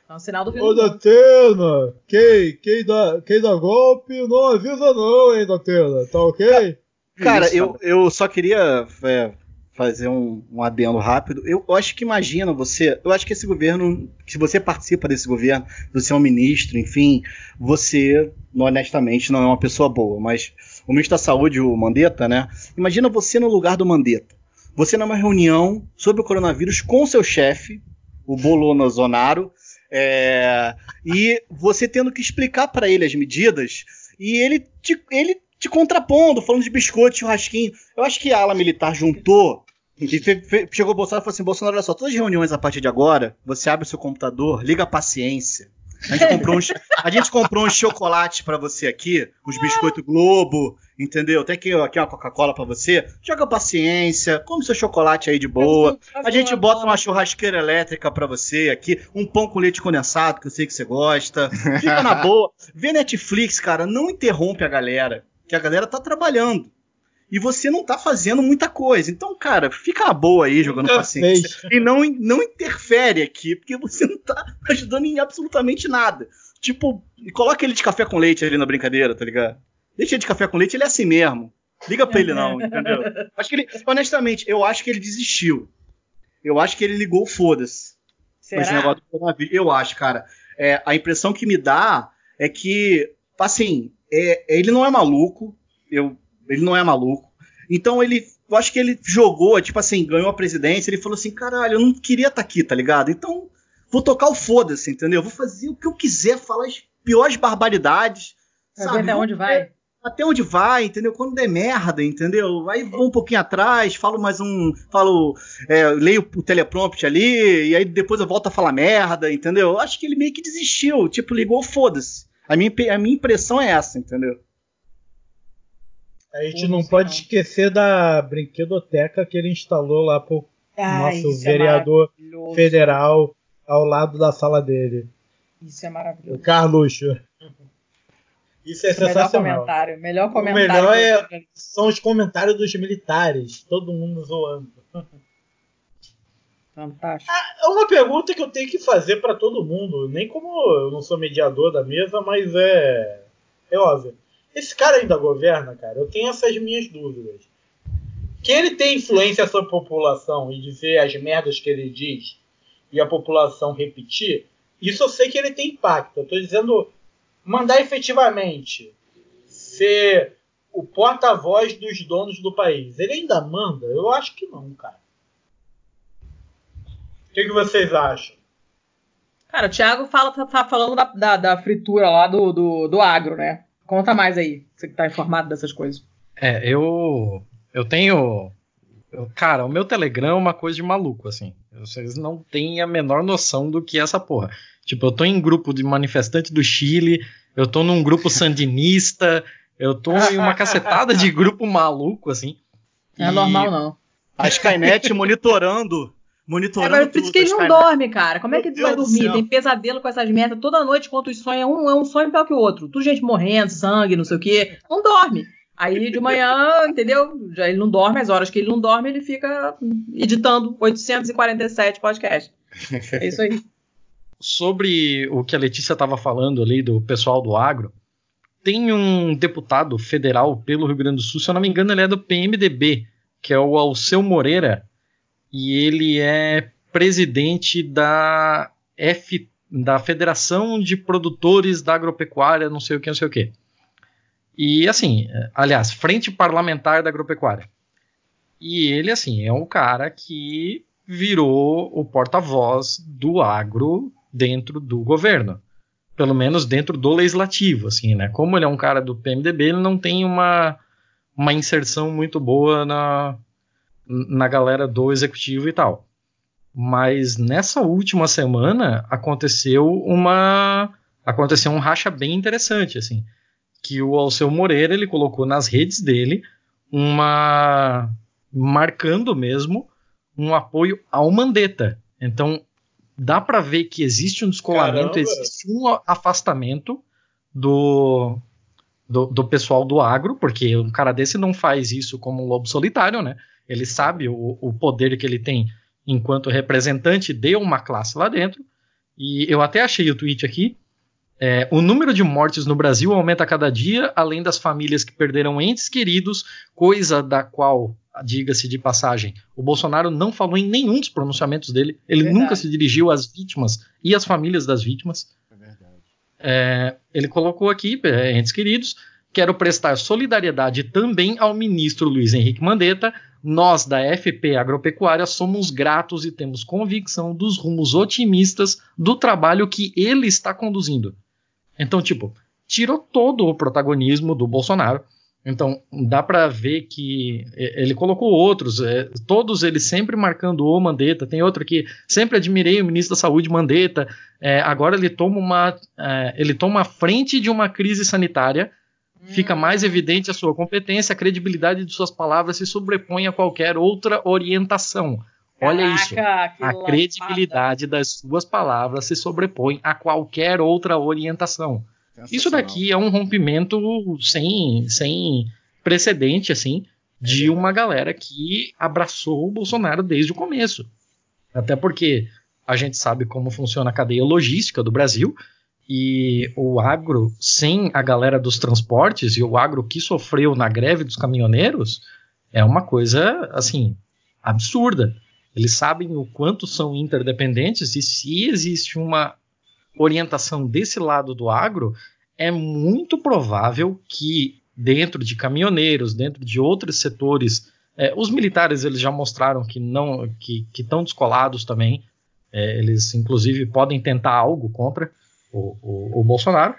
É um sinal do fim Ô, do mundo. Datena, quem, quem, dá, quem dá golpe não avisa não, hein, Datena, tá ok? Cara, Isso, eu, eu só queria é, fazer um, um adendo rápido. Eu, eu acho que imagina você. Eu acho que esse governo, se você participa desse governo, você é um ministro, enfim, você, honestamente, não é uma pessoa boa. Mas o ministro da Saúde, o Mandetta, né? Imagina você no lugar do Mandetta. Você numa reunião sobre o coronavírus com o seu chefe, o Bolonaro, é, e você tendo que explicar para ele as medidas, e ele te, ele te contrapondo, falando de biscoito, churrasquinho. Eu acho que a ala militar juntou chegou o Bolsonaro e falou assim: Bolsonaro, olha só, todas as reuniões a partir de agora, você abre o seu computador, liga a paciência. A gente comprou uns, a gente comprou uns chocolates pra você aqui, uns biscoito Globo, entendeu? Tem aqui, aqui uma Coca-Cola pra você. Joga paciência, come seu chocolate aí de boa. A gente bota uma churrasqueira elétrica pra você aqui, um pão com leite condensado, que eu sei que você gosta. Fica na boa. Vê Netflix, cara, não interrompe a galera, que a galera tá trabalhando. E você não tá fazendo muita coisa. Então, cara, fica na boa aí jogando Nunca paciência. fez. E não, não interfere aqui, porque você não tá ajudando em absolutamente nada. Tipo, coloca ele de café com leite ali na brincadeira, tá ligado? Deixa ele de café com leite, ele é assim mesmo. Liga pra ele não, entendeu? Acho que ele, honestamente, eu acho que ele desistiu. Eu acho que ele ligou foda-se. esse Será? negócio do coronavírus. Eu acho, cara. É, a impressão que me dá é que, assim, é- ele não é maluco. Eu, ele não é maluco. Então ele. Eu acho que ele jogou, tipo assim, ganhou a presidência. Ele falou assim: caralho, eu não queria estar aqui, tá ligado? Então vou tocar o foda-se, entendeu? Vou fazer o que eu quiser, falar as piores barbaridades. Ver sabe? até onde vai. até onde vai, entendeu? Quando der merda, entendeu? Aí vou um pouquinho atrás, falo mais um. Falo. é, leio o teleprompt ali, e aí depois eu volto a falar merda, entendeu? Eu Acho que ele meio que desistiu, tipo, ligou, foda-se. A minha, a minha impressão é essa, entendeu? A gente não pode esquecer da brinquedoteca que ele instalou lá pro Ai, nosso isso é vereador maravilhoso. federal ao lado da sala dele. Isso é O maravilhoso. Carluxo. Isso é Melhor sensacional. comentário. Melhor O melhor é, são os comentários dos militares. Todo mundo zoando. Fantástico. É uma pergunta que eu tenho que fazer pra todo mundo. Nem como eu não sou mediador da mesa, mas é. É óbvio. Esse cara ainda governa, cara? Eu tenho essas minhas dúvidas. Que ele tem influência sobre a população e dizer as merdas que ele diz e a população repetir, isso eu sei que ele tem impacto. Eu tô dizendo mandar efetivamente ser o porta-voz dos donos do país. Ele ainda manda? Eu acho que não, cara. O que, que vocês acham? Cara, o Thiago fala, tá, tá falando da, da, da fritura lá do, do, do agro, né? Conta mais aí, você que tá informado dessas coisas. É, eu. Eu tenho. eu- cara, o meu Telegram é uma coisa de maluco, assim. Vocês não têm a menor noção do que é essa porra. Tipo, eu tô em grupo de manifestantes do Chile, eu tô num grupo sandinista, eu tô em uma cacetada de grupo maluco, assim. Não é E- normal, não. A Skynet monitorando. É, Monitorando. mas por isso que ele não Skynet. dorme, cara. Como é que ele vai dormir? Tem pesadelo com essas merdas toda noite enquanto os sonhos é um, é um sonho pior que o outro. Tudo gente morrendo, sangue, não sei o quê. Não dorme. Aí de manhã, entendeu? Já ele não dorme, as horas que ele não dorme, ele fica editando 847 podcasts. É isso aí. sobre o que a Letícia estava falando ali do pessoal do agro, tem um deputado federal pelo Rio Grande do Sul, se eu não me engano, ele é do PMDB, que é o Alceu Moreira, e ele é presidente da F, da Federação de Produtores da Agropecuária, não sei o que, não sei o que. E assim, aliás, Frente Parlamentar da Agropecuária. E ele, assim, é um cara que virou o porta-voz do agro dentro do governo. Pelo menos dentro do legislativo, assim, né? Como ele é um cara do PMDB, ele não tem uma, uma inserção muito boa na, na galera do executivo e tal. Mas nessa última semana aconteceu uma aconteceu um racha bem interessante, assim, que o Alceu Moreira ele colocou nas redes dele uma marcando mesmo um apoio ao Mandetta. Então dá para ver que existe um descolamento, Caramba. existe um afastamento do, do, do pessoal do agro, porque um cara desse não faz isso como um lobo solitário, né? Ele sabe o, o poder que ele tem enquanto representante de uma classe lá dentro. E eu até achei o tweet aqui. É, o número de mortes no Brasil aumenta a cada dia, além das famílias que perderam entes queridos, coisa da qual, diga-se de passagem, o Bolsonaro não falou em nenhum dos pronunciamentos dele. Ele Verdade. nunca se dirigiu às vítimas e às famílias das vítimas. É verdade. É, ele colocou aqui, é, entes queridos, quero prestar solidariedade também ao ministro Luiz Henrique Mandetta. Nós, da FP Agropecuária, somos gratos e temos convicção dos rumos otimistas do trabalho que ele está conduzindo. Então, tipo, tirou todo o protagonismo do Bolsonaro. Então, dá para ver que é, ele colocou outros, é, todos eles sempre marcando o Mandetta. Tem outro aqui, sempre admirei o ministro da Saúde Mandetta. É, agora ele toma uma, é, ele toma a frente de uma crise sanitária. Fica mais evidente a sua competência, a credibilidade de suas palavras se sobrepõe a qualquer outra orientação. Olha isso. Caraca, que A credibilidade das suas palavras se sobrepõe a qualquer outra orientação. Isso daqui é um rompimento sem, sem precedente, assim, de uma galera que abraçou o Bolsonaro desde o começo. Até porque a gente sabe como funciona a cadeia logística do Brasil e o agro, sem a galera dos transportes e o agro que sofreu na greve dos caminhoneiros, é uma coisa, assim, absurda. Eles sabem o quanto são interdependentes e se existe uma orientação desse lado do agro, é muito provável que dentro de caminhoneiros, dentro de outros setores, é, os militares eles já mostraram que não que estão descolados também. É, eles inclusive podem tentar algo contra o, o, o Bolsonaro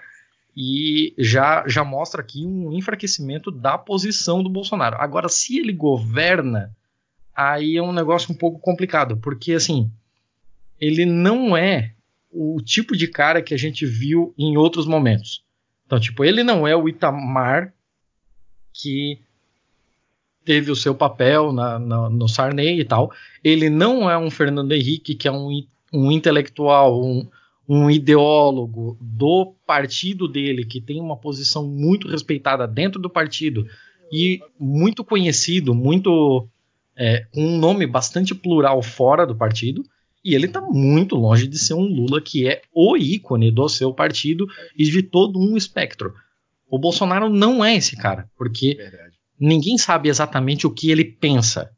e já, já mostra aqui um enfraquecimento da posição do Bolsonaro. Agora, se ele governa, aí é um negócio um pouco complicado, porque assim ele não é o tipo de cara que a gente viu em outros momentos. Então, tipo, ele não é o Itamar que teve o seu papel na, na, no Sarney e tal. Ele não é um Fernando Henrique que é um, um intelectual, um, um ideólogo do partido dele, que tem uma posição muito respeitada dentro do partido e muito conhecido, muito é, com um nome bastante plural fora do partido. E ele está muito longe de ser um Lula que é o ícone do seu partido e de todo um espectro. O Bolsonaro não é esse cara, porque Verdade. ninguém sabe exatamente o que ele pensa.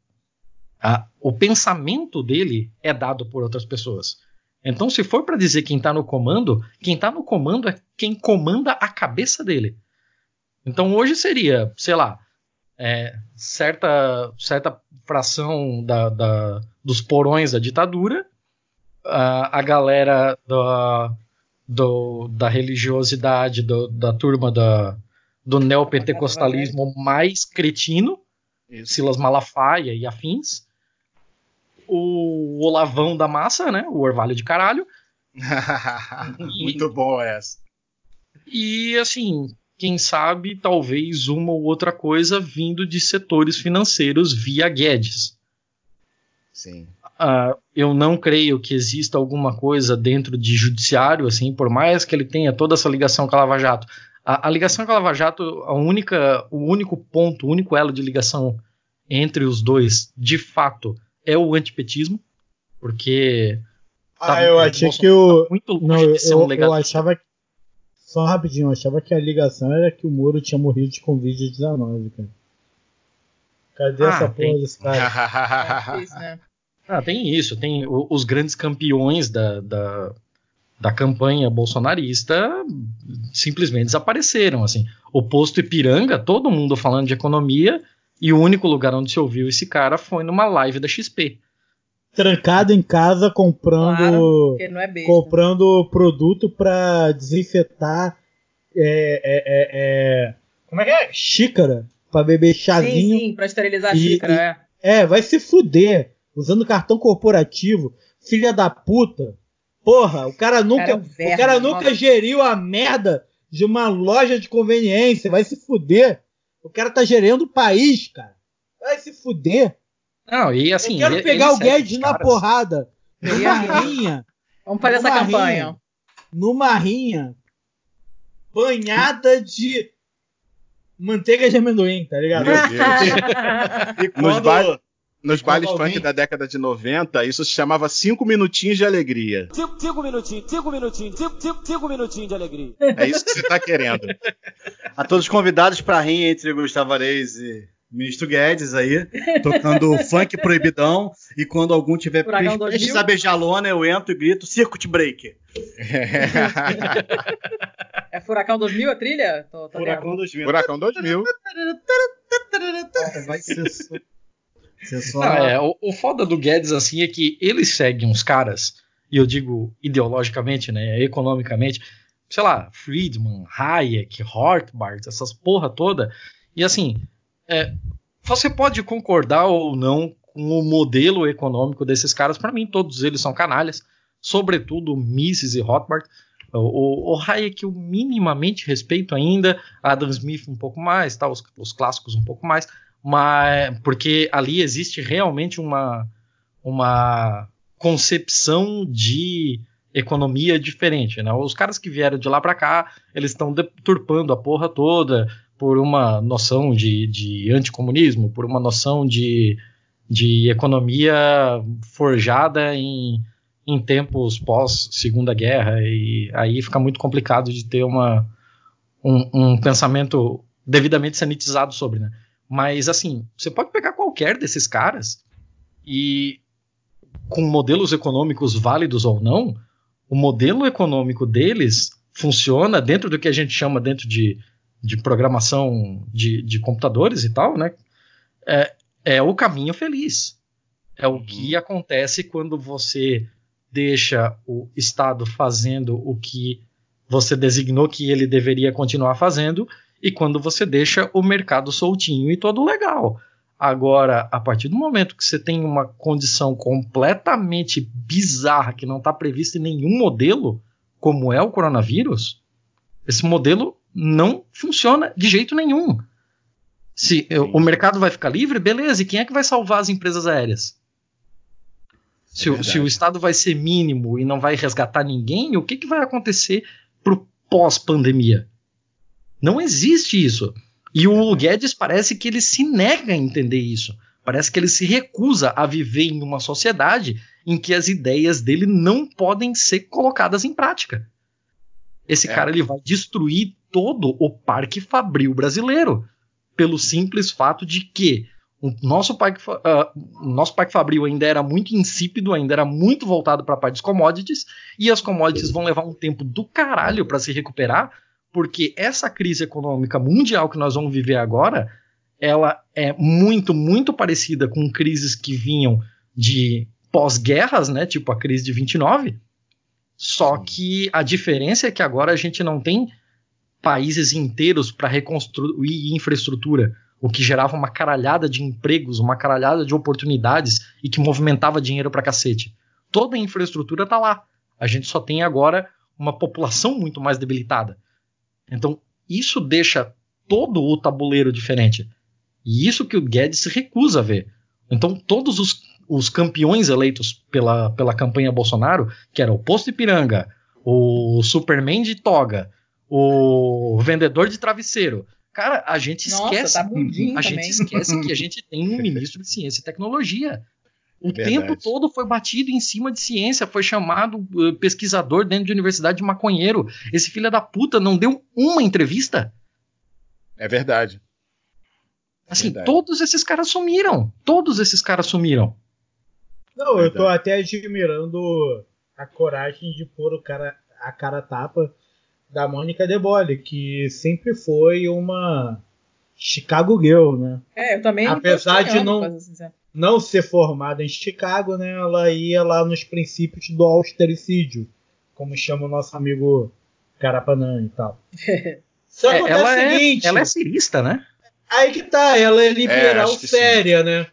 Ah, o pensamento dele é dado por outras pessoas. Então, se for para dizer quem está no comando, quem está no comando é quem comanda a cabeça dele. Então, hoje seria, sei lá, é, certa, certa fração da, da, dos porões da ditadura, a, a galera da, do, da religiosidade, do, da turma da, do neopentecostalismo mais cretino. Silas Malafaia e afins, o Olavão da massa, né, o orvalho de caralho, Muito bom essa. e assim, quem sabe talvez uma ou outra coisa vindo de setores financeiros via Guedes. Sim. Ah, eu não creio que exista alguma coisa dentro de judiciário, assim, por mais que ele tenha toda essa ligação com a Lava Jato. A, a ligação com a Lava Jato, a única, o único ponto, o único elo de ligação entre os dois, de fato, é o antipetismo, porque Ah, tá- eu o achei que o. tá muito longe Não, eu, de ser um eu, legado. achava que. Só rapidinho, eu achava que a ligação era que o Moro tinha morrido de Covid-19, cara. Cadê Ah, essa tem. porra desse cara? É né? Ah, tem isso, tem os grandes campeões da, da, da campanha bolsonarista simplesmente desapareceram, assim. O posto Ipiranga, todo mundo falando de economia, e o único lugar onde se ouviu esse cara foi numa live da XP. Trancado em casa comprando. Claro, Porque não é besta. comprando produto pra desinfetar é, é, é, é, Como é que é? xícara pra beber Sim, chazinho. sim, pra esterilizar a xícara, e- é. É, vai se fuder. usando cartão corporativo, filha da puta. Porra, o cara nunca, Cara, é um verme, o cara nunca nossa. geriu a merda de uma loja de conveniência, vai se fuder. O cara tá gerando o país, cara. Vai se fuder. Não, e assim. Eu quero ele- pegar ele o Guedes na caras. porrada. Numa Queria- rinha. Vamos fazer essa numa campanha. rinha, numa rinha banhada de manteiga de amendoim, tá ligado? Meu Deus. E Nos, quando, nos bailes alguém- funk da década de 90, isso se chamava cinco minutinhos de alegria. Cinco, cinco minutinhos, cinco minutinhos, cinco, cinco, cinco minutinhos de alegria. É isso que você tá querendo. a todos os convidados para rir entre Gustavo Areis e Ministro Guedes aí, tocando funk proibidão. E quando algum tiver prestes 2000. a beijar a lona, eu entro e grito Circuit Breaker. É Furacão 2000 a trilha? Tô, tô Furacão 2000. Furacão 2000. Vai ser ser só- Não, é, o, o foda do Guedes, assim, é que ele segue uns caras, e eu digo ideologicamente, né, economicamente, sei lá, Friedman, Hayek, Rothbard, essas porra toda, e assim, é, você pode concordar ou não com o modelo econômico desses caras, para mim todos eles são canalhas, sobretudo Mises e Rothbard, o, o, o Hayek eu minimamente respeito ainda, Adam Smith um pouco mais, tá, os, os clássicos um pouco mais, mas porque ali existe realmente uma, uma concepção de economia diferente, né? Os caras que vieram de lá para cá, eles estão deturpando a porra toda por uma noção de, de anticomunismo, por uma noção de, de economia forjada em, em tempos pós Segunda Guerra e aí fica muito complicado de ter uma, um, um pensamento devidamente sanitizado sobre, né? Mas assim, você pode pegar qualquer desses caras e com modelos econômicos válidos ou não, o modelo econômico deles funciona dentro do que a gente chama dentro de, de programação de, de computadores e tal, né? É, é o caminho feliz. É o que acontece quando você deixa o Estado fazendo o que você designou que ele deveria continuar fazendo e quando você deixa o mercado soltinho e todo legal. Agora, a partir do momento que você tem uma condição completamente bizarra que não está prevista em nenhum modelo, como é o coronavírus, esse modelo não funciona de jeito nenhum. Se eh, o mercado vai ficar livre, beleza, e quem é que vai salvar as empresas aéreas? Se, o, se o Estado vai ser mínimo e não vai resgatar ninguém, o que, que vai acontecer pro pós-pandemia? Não existe isso. E o Guedes parece que ele se nega a entender isso. Parece que ele se recusa a viver em uma sociedade em que as ideias dele não podem ser colocadas em prática. Esse É. cara ele vai destruir todo o parque fabril brasileiro pelo simples fato de que o nosso parque, o nosso parque fabril ainda era muito insípido, ainda era muito voltado para a parte dos commodities, e as commodities vão levar um tempo do caralho para se recuperar, porque essa crise econômica mundial que nós vamos viver agora, ela é muito, muito parecida com crises que vinham de pós-guerras, né, tipo a crise de 29, só que a diferença é que agora a gente não tem países inteiros para reconstruir infraestrutura, o que gerava uma caralhada de empregos, uma caralhada de oportunidades e que movimentava dinheiro pra cacete. Toda a infraestrutura tá lá. A gente só tem agora uma população muito mais debilitada. Então, isso deixa todo o tabuleiro diferente. E isso que o Guedes se recusa a ver. Então, todos os, os campeões eleitos pela, pela campanha Bolsonaro, que era o Posto Ipiranga, o Superman de toga, o vendedor de travesseiro. Cara, a gente Nossa, esquece. tá a também. gente esquece que a gente tem um ministro de ciência e tecnologia. O Verdade. tempo todo foi batido em cima de ciência, foi chamado eh, pesquisador dentro de universidade de maconheiro. Esse filho da puta não deu uma entrevista. É verdade. Assim, Verdade. todos esses caras sumiram. Todos esses caras sumiram. Não, eu tô Verdade. até admirando a coragem de pôr o cara, a cara a tapa da Mônica Debole, que sempre foi uma Chicago Girl, né? É, eu também. Apesar de não- ser sincero. Não ser formada em Chicago, né? Ela ia lá nos princípios do austericídio, como chama o nosso amigo Carapanã e tal. Só É, que ela, é o é, seguinte, ela é cirista, né? Aí que tá, ela é liberal acho que séria, né?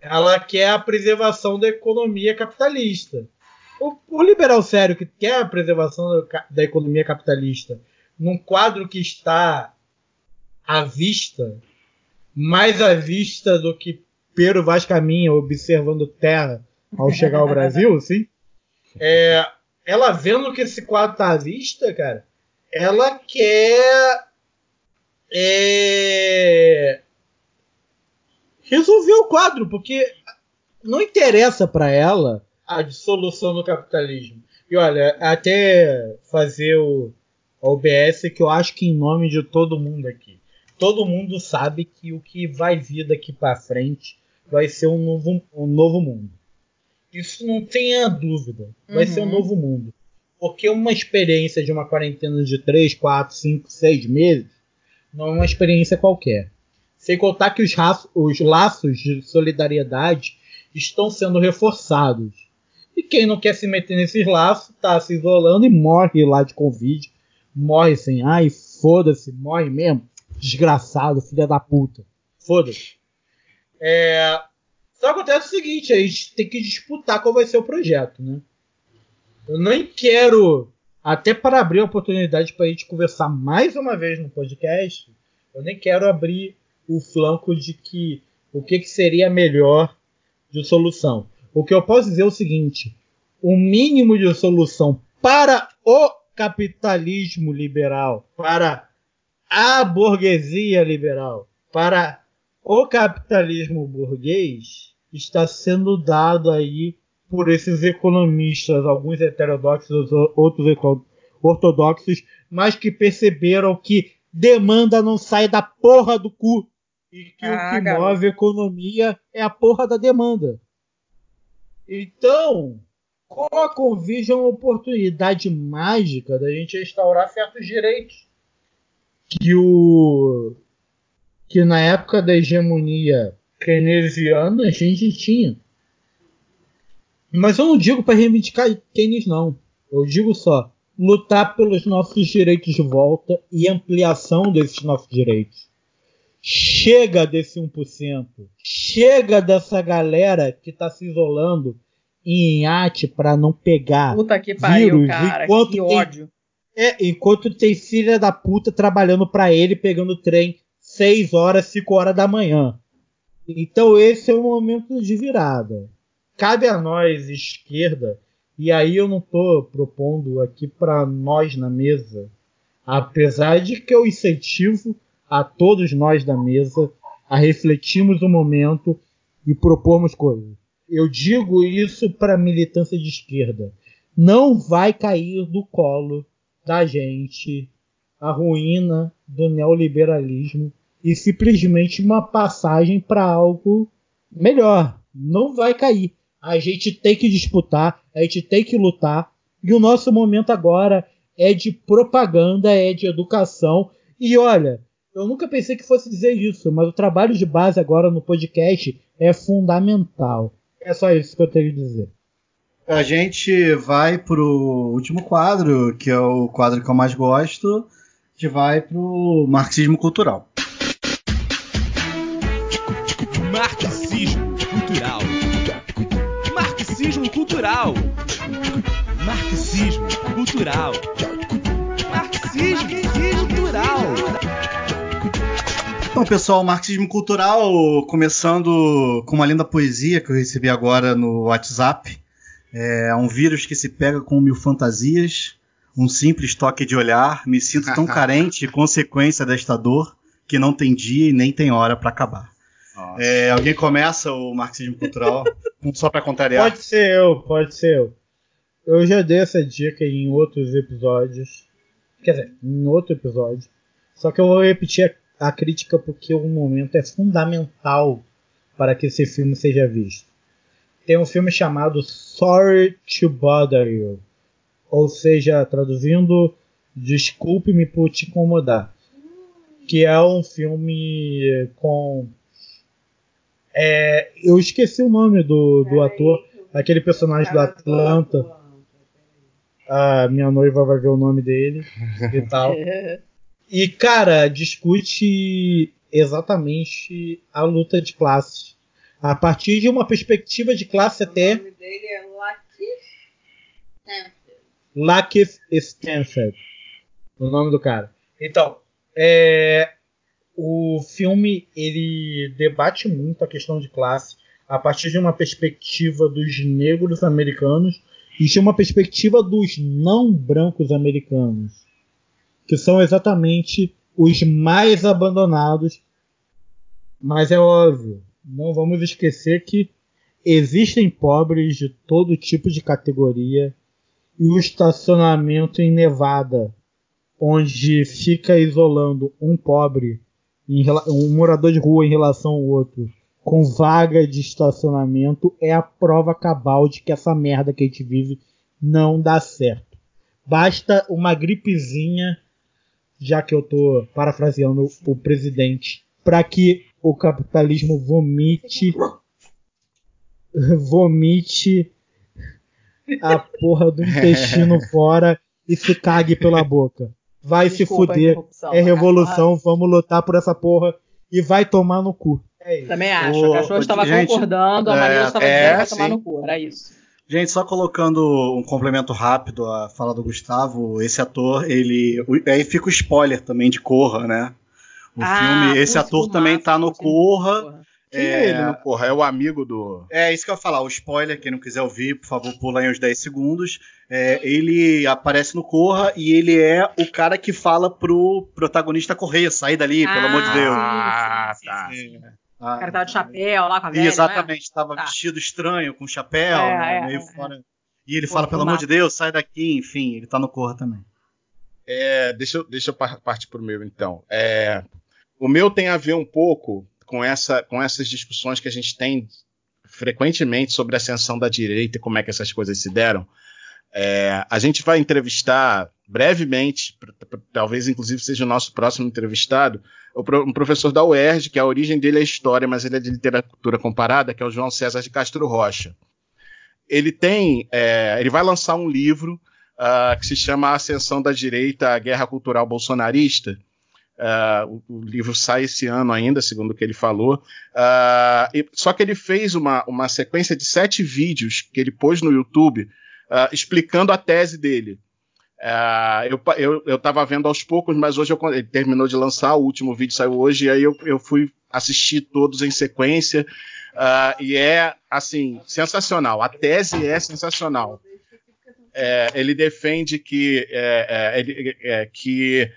ela quer a preservação da economia capitalista. O, o liberal sério que quer a preservação da economia capitalista num quadro que está à vista, mais à vista do que Pero Vaz caminha observando terra ao chegar ao Brasil, assim, é, ela vendo que esse quadro está à vista, cara, ela quer é, resolver o quadro, porque não interessa para ela a dissolução do capitalismo. E olha, até fazer o a OBS que eu acho que em nome de todo mundo aqui. Todo mundo sabe que o que vai vir daqui para frente vai ser um novo, um novo mundo. Isso não tenha dúvida. Vai Uhum. ser um novo mundo. Porque uma experiência de uma quarentena de 3, 4, 5, 6 meses não é uma experiência qualquer. Sem contar que os, raço- os laços de solidariedade estão sendo reforçados. E quem não quer se meter nesses laços está se isolando e morre lá de Covid. Morre sem, ai, foda-se, morre mesmo. Desgraçado, filha da puta. Foda-se. É... Só acontece o seguinte, a gente tem que disputar qual vai ser o projeto, né? Eu nem quero, até para abrir a oportunidade para a gente conversar mais uma vez no podcast, eu nem quero abrir o flanco de que o que, que seria melhor de solução. O que eu posso dizer é o seguinte: o mínimo de solução para o capitalismo liberal, para a burguesia liberal, para o capitalismo burguês, está sendo dado aí por esses economistas, alguns heterodoxos, outros ortodoxos, mas que perceberam que demanda não sai da porra do cu. E que Ah, o que garoto. move a economia é a porra da demanda. Então, com a Convige é uma oportunidade mágica da gente restaurar certos direitos que o que na época da hegemonia keynesiana a gente tinha. Mas eu não digo para reivindicar Keynes não. Eu digo só lutar pelos nossos direitos de volta e ampliação desses nossos direitos. Chega desse 1%. Chega dessa galera que está se isolando em iate para não pegar Puta que pariu, vírus, cara. enquanto Que tem- ódio. é, enquanto tem filha da puta trabalhando pra ele, pegando trem 6 horas, 5 horas da manhã. Então esse é o momento de virada. Cabe a nós, esquerda, e aí eu não tô propondo aqui pra nós na mesa, apesar de que eu incentivo a todos nós da mesa a refletirmos o momento e propormos coisas. Eu digo isso para militância de esquerda. Não vai cair do colo da gente a ruína do neoliberalismo e simplesmente uma passagem para algo melhor. Não vai cair. A gente tem que disputar, a gente tem que lutar. E o nosso momento agora é de propaganda, é de educação. E olha, eu nunca pensei que fosse dizer isso, mas o trabalho de base agora no podcast é fundamental. É só isso que eu tenho que dizer. A gente vai pro último quadro, que é o quadro que eu mais gosto. A gente vai pro marxismo cultural. Cultural. Marxismo cultural. Marxismo cultural. Marxismo cultural. Então, pessoal, marxismo cultural, começando com uma linda poesia que eu recebi agora no WhatsApp. É um vírus que se pega com mil fantasias, um simples toque de olhar. Me sinto tão carente, consequência desta dor, que não tem dia e nem tem hora para acabar. É, alguém começa o marxismo cultural? Só para contrariar. Pode ser eu, pode ser eu. Eu já dei essa dica em outros episódios. Quer dizer, em outro episódio. Só que eu vou repetir a, a crítica porque o momento é fundamental para que esse filme seja visto. Tem um filme chamado Sorry to Bother You. Ou seja, traduzindo, Desculpe-me por te incomodar. Que é um filme com. É, eu esqueci o nome do, do ator, aquele personagem do Atlanta. A minha noiva vai ver o nome dele e tal. E, cara, discute exatamente a luta de classes. A partir de uma perspectiva de classe até. O nome dele é Lucky Lakeith Stanford. O nome do cara. Então, é, o filme ele debate muito a questão de classe a partir de uma perspectiva dos negros americanos e de uma perspectiva dos não brancos americanos, que são exatamente os mais abandonados. Mas é óbvio, não vamos esquecer que existem pobres de todo tipo de categoria e o estacionamento em Nevada, onde fica isolando um pobre, um morador de rua em relação ao outro, com vaga de estacionamento, é a prova cabal de que essa merda que a gente vive não dá certo. Basta uma gripezinha, já que eu tô parafraseando o presidente, para que o capitalismo vomite vomite a porra do intestino fora e se cague pela boca. Vai Desculpa, se fuder. É revolução, vamos lutar por essa porra e vai tomar no cu. É isso. Também acho. O cachorro ô, estava gente, concordando, a é, Maria estava é, dizendo que vai tomar no cu. Era isso. Gente, só colocando um complemento rápido à fala do Gustavo, esse ator, ele. Aí fica o spoiler também de Corra, né? O Ah, filme, esse ator fumaça, também tá no Corra. Quem é É, ele, no porra? É o amigo do. É isso que eu ia falar, o spoiler, quem não quiser ouvir, por favor, pula aí uns 10 segundos. É, ele aparece no Corra e ele é o cara que fala pro protagonista correr, sair dali, pelo amor de Deus. Ah, sim, sim, tá. sim, sim. Ah, O cara tava de chapéu lá com a velha, Exatamente, tava Tá. vestido estranho, com chapéu, É, né, é, meio é, fora. E ele Pô, fala, pelo amor de Deus, sai daqui, enfim, ele tá no Corra também. É, deixa, eu- deixa eu par- partir pro meu, então. É, o meu tem a ver um pouco com, essa, com essas discussões que a gente tem frequentemente sobre a ascensão da direita e como é que essas coisas se deram. É, a gente vai entrevistar brevemente, talvez inclusive seja o nosso próximo entrevistado, um professor da UERJ, que a origem dele é história, mas ele é de literatura comparada, que é o João César de Castro Rocha. Ele tem, é, ele vai lançar um livro ah, que se chama A Ascensão da Direita, a Guerra Cultural Bolsonarista. Ah, o, o livro sai esse ano ainda, segundo o que ele falou. Ah, e- só que ele fez uma, uma sequência de sete vídeos que ele pôs no YouTube ah, explicando a tese dele. Eu, pa- eu, eu tava vendo aos poucos, mas hoje eu, ele terminou de lançar, o último vídeo saiu hoje, e aí eu, eu fui assistir todos em sequência. e é, assim, sensacional. A tese é sensacional. É, ele defende que, é, é, é, que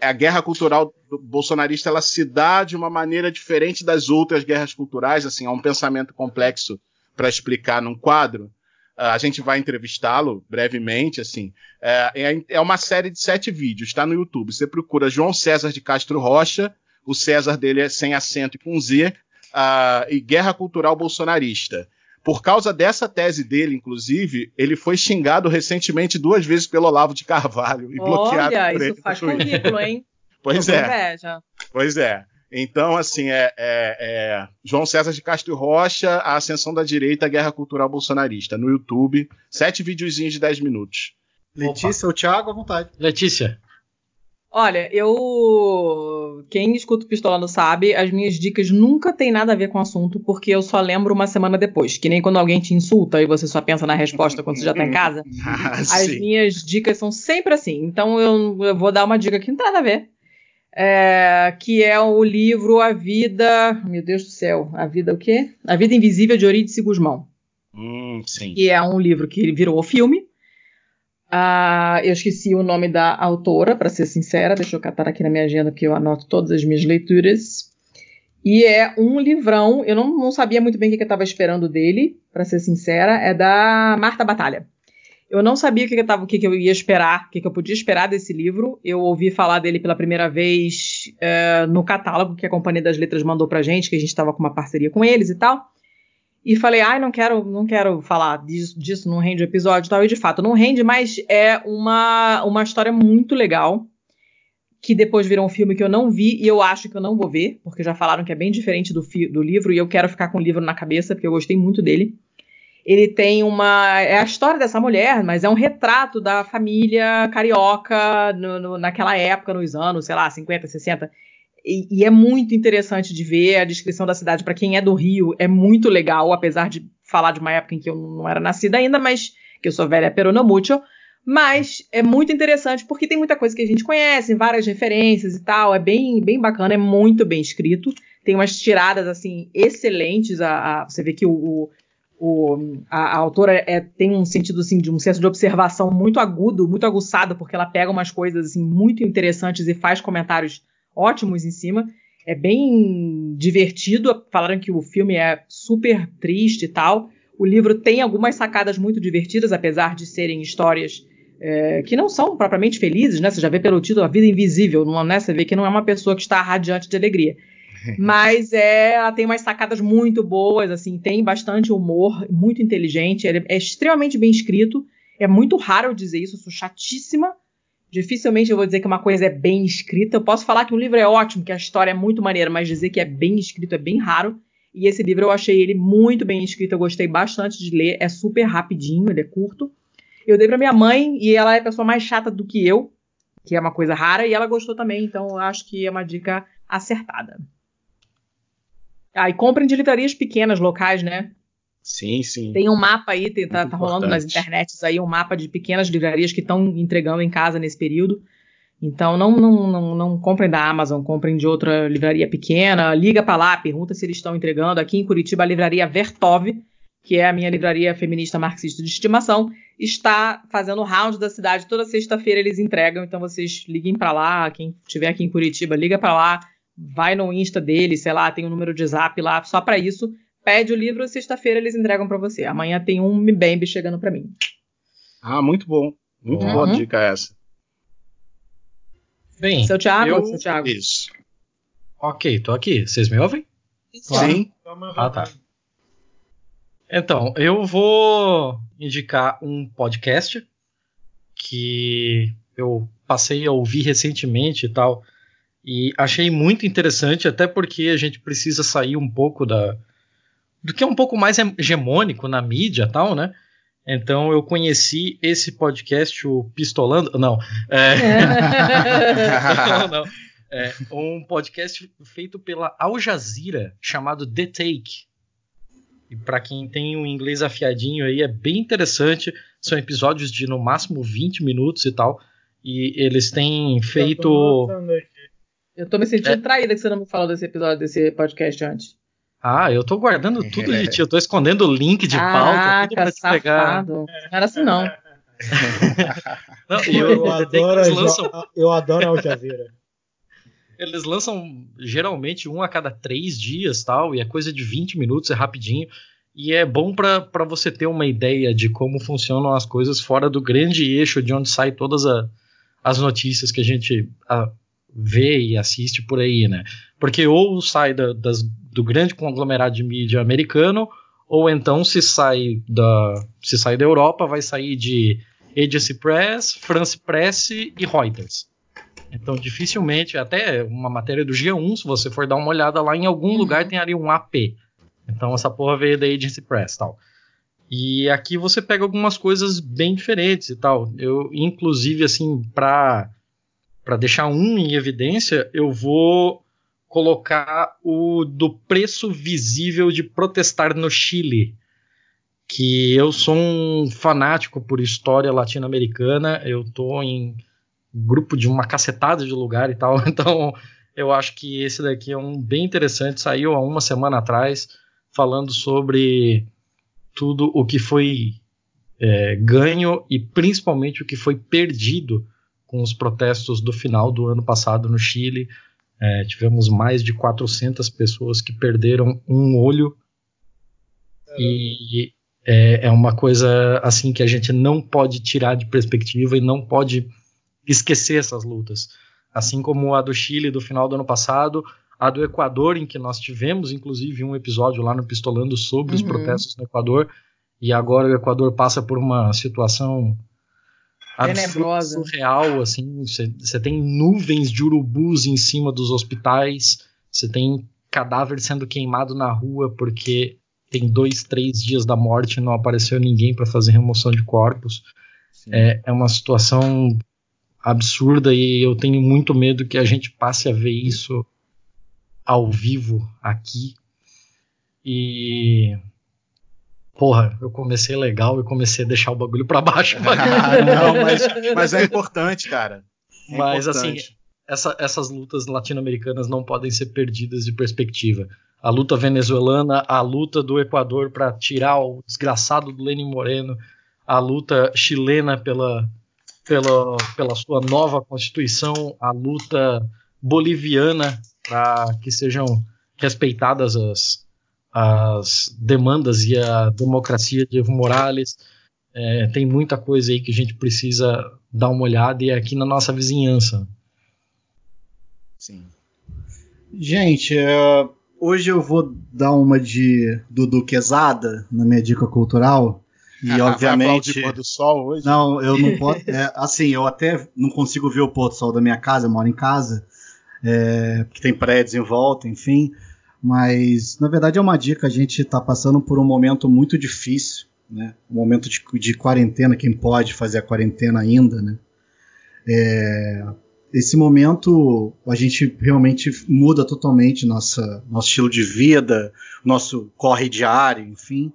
a guerra cultural bolsonarista ela se dá de uma maneira diferente das outras guerras culturais, assim, há um pensamento complexo para explicar num quadro. Ah, a gente vai entrevistá-lo brevemente, assim. É, é- é uma série de sete vídeos, está no YouTube. Você procura João César de Castro Rocha, o César dele é sem acento e com Z, ah, e Guerra Cultural Bolsonarista. Por causa dessa tese dele, inclusive, ele foi xingado recentemente duas vezes pelo Olavo de Carvalho e bloqueado Olha, por isso ele. faz no Twitter. currículo, hein? Pois Tô é. inveja. Pois é. Então, assim, é, é- é João César de Castro Rocha, A Ascensão da Direita, a Guerra Cultural Bolsonarista, no YouTube. Sete videozinhos de 10 minutos. Letícia ou Thiago, à vontade. Letícia. Olha, eu. Quem escuta o Pistolando sabe, as minhas dicas nunca tem nada a ver com o assunto, porque eu só lembro uma semana depois. Que nem quando alguém te insulta e você só pensa na resposta quando você já tá em casa. Ah, As sim. minhas dicas são sempre assim. Então eu, eu vou dar uma dica que não tem nada a ver. É, que é o livro A Vida. Meu Deus do céu. A Vida o quê? A Vida Invisível de Eurídice Guzmão. Hum, sim. Que é um livro que virou filme. Ah, eu esqueci o nome da autora, para ser sincera. Deixa eu catar aqui na minha agenda que eu anoto todas as minhas leituras. E é um livrão. Eu não, não sabia muito bem o que eu estava esperando dele, para ser sincera. É da Marta Batalha. Eu não sabia o que, eu, tava, o que, eu ia esperar, o que, eu podia esperar desse livro. Eu ouvi falar dele pela primeira vez eh, no catálogo que a Companhia das Letras mandou pra gente, que a gente estava com uma parceria com eles e tal. E falei, ai, não quero, não quero falar disso, disso não rende episódio e tal. E de fato, não rende, mas é uma, uma história muito legal. Que depois virou um filme que eu não vi e eu acho que eu não vou ver, porque já falaram que é bem diferente do, do livro e eu quero ficar com o livro na cabeça, porque eu gostei muito dele. Ele tem uma. É a história dessa mulher, mas é um retrato da família carioca no- no- naquela época, nos anos, sei lá, 50, 60. E, e é muito interessante de ver a descrição da cidade para quem é do Rio, é muito legal, apesar de falar de uma época em que eu não era nascida ainda, mas que eu sou velha pero no mucho. Mas é muito interessante porque tem muita coisa que a gente conhece, várias referências e tal. É bem, bem bacana, é muito bem escrito. Tem umas tiradas assim excelentes. A, a você vê que o, o a, a, autora é, tem um sentido assim de um senso de observação muito agudo, muito aguçado, porque ela pega umas coisas assim muito interessantes e faz comentários ótimos em cima. É bem divertido. Falaram que o filme é super triste e tal. O livro tem algumas sacadas muito divertidas, apesar de serem histórias é, que não são propriamente felizes, né? Você já vê pelo título A Vida Invisível, não, né? Você vê que não é uma pessoa que está radiante de alegria. Mas é, ela tem umas sacadas muito boas, assim, tem bastante humor, muito inteligente, é, é extremamente bem escrito. É muito raro eu dizer isso, eu sou chatíssima. Dificilmente eu vou dizer que uma coisa é bem escrita. Eu posso falar que um livro é ótimo, que a história é muito maneira, mas dizer que é bem escrito é bem raro. E esse livro eu achei ele muito bem escrito, eu gostei bastante de ler, é super rapidinho, ele é curto. Eu dei para minha mãe e ela é a pessoa mais chata do que eu, que é uma coisa rara, e ela gostou também, então eu acho que é uma dica acertada. Ah, e comprem de livrarias pequenas, locais, né? Sim, sim. Tem um mapa aí, tem, tá, tá rolando nas internets aí um mapa de pequenas livrarias que estão entregando em casa nesse período. Então não, não, não, não, comprem da Amazon, comprem de outra livraria pequena, liga para lá, pergunta se eles estão entregando. Aqui em Curitiba, a livraria Vertov, que é a minha livraria feminista marxista de estimação, está fazendo round da cidade. Toda sexta-feira eles entregam, então vocês liguem para lá, quem estiver aqui em Curitiba, liga para lá, vai no Insta dele, sei lá, tem um número de zap lá só para isso. Pede o livro, sexta-feira eles entregam para você. Amanhã tem um Mbembe chegando para mim. Ah, muito bom. Muito uhum. boa dica essa. Bem, seu Thiago, eu... seu Thiago. Isso. Ok, tô aqui. Vocês me ouvem? Sim. Ah, tá. Então, eu vou indicar um podcast que eu passei a ouvir recentemente e tal, e achei muito interessante, até porque a gente precisa sair um pouco da do que é um pouco mais hegemônico na mídia tal, né? Então eu conheci esse podcast, o Pistolando. Não. É... não, não. É um podcast feito pela Al Jazeera chamado The Take. E para quem tem um inglês afiadinho aí, é bem interessante. São episódios de no máximo 20 minutos e tal. E eles têm feito. Eu tô me sentindo é... traída que você não me falou desse episódio, desse podcast antes. Ah, eu tô guardando tudo de ti, eu tô escondendo o link de pauta, tudo pra te pegar. Não era assim não. não eu, eu, adoro, lançam... eu adoro Al Jazeera. Eles lançam geralmente um a cada três dias, tal, e é coisa de 20 minutos, é rapidinho. E é bom para você ter uma ideia de como funcionam as coisas fora do grande eixo de onde saem todas a, as notícias que a gente a, vê e assiste por aí, né? Porque ou sai da, das, do grande conglomerado de mídia americano, ou então se sai da, se sai da Europa, vai sair de Agency Press, France Press e Reuters. Então, dificilmente, até uma matéria do G1, se você for dar uma olhada lá, em algum uhum. lugar tem ali um AP. Então, essa porra veio da Agency Press tal. E aqui você pega algumas coisas bem diferentes e tal. Eu, inclusive, assim, para para deixar um em evidência, eu vou colocar o do preço visível de protestar no Chile. Que eu sou um fanático por história latino-americana, eu tô em grupo de uma cacetada de lugar e tal, então eu acho que esse daqui é um bem interessante, saiu há uma semana atrás, falando sobre tudo o que foi é, ganho e principalmente o que foi perdido com os protestos do final do ano passado no Chile. É, tivemos mais de 400 pessoas que perderam um olho. E é, é, uma coisa assim que a gente não pode tirar de perspectiva e não pode esquecer essas lutas. Assim como a do Chile do final do ano passado, a do Equador, em que nós tivemos inclusive um episódio lá no Pistolando sobre uhum. os protestos no Equador, e agora o Equador passa por uma situação tenebrosa. surreal, assim. Você tem nuvens de urubus em cima dos hospitais, você tem cadáver sendo queimado na rua porque tem dois, três dias da morte e não apareceu ninguém para fazer remoção de corpos. É, é uma situação absurda e eu tenho muito medo que a gente passe a ver isso ao vivo aqui. E. Porra, eu comecei legal e comecei a deixar o bagulho pra baixo. Ah, não, mas, mas é importante, cara. É Mas assim, importante. essa- essas lutas latino-americanas não podem ser perdidas de perspectiva. A luta venezuelana, a luta do Equador para tirar o desgraçado do Lenin Moreno, a luta chilena pela, pela, pela sua nova constituição, a luta boliviana para que sejam respeitadas as, as demandas e a democracia de Evo Morales. É, tem muita coisa aí que a gente precisa dar uma olhada e é aqui na nossa vizinhança. Sim. Gente, é, hoje eu vou dar uma de Dudu Quesada na minha dica cultural. E Ah, obviamente. pôr do sol hoje? Não, eu não posso. é, assim, eu até não consigo ver o pôr do sol da minha casa, eu moro em casa, é, porque tem prédios em volta, enfim. Mas, na verdade, é uma dica. A gente está passando por um momento muito difícil, né? Um momento de, de quarentena, quem pode fazer a quarentena ainda, né? É, esse momento a gente realmente muda totalmente nossa, nosso estilo de vida, nosso corre diário, enfim.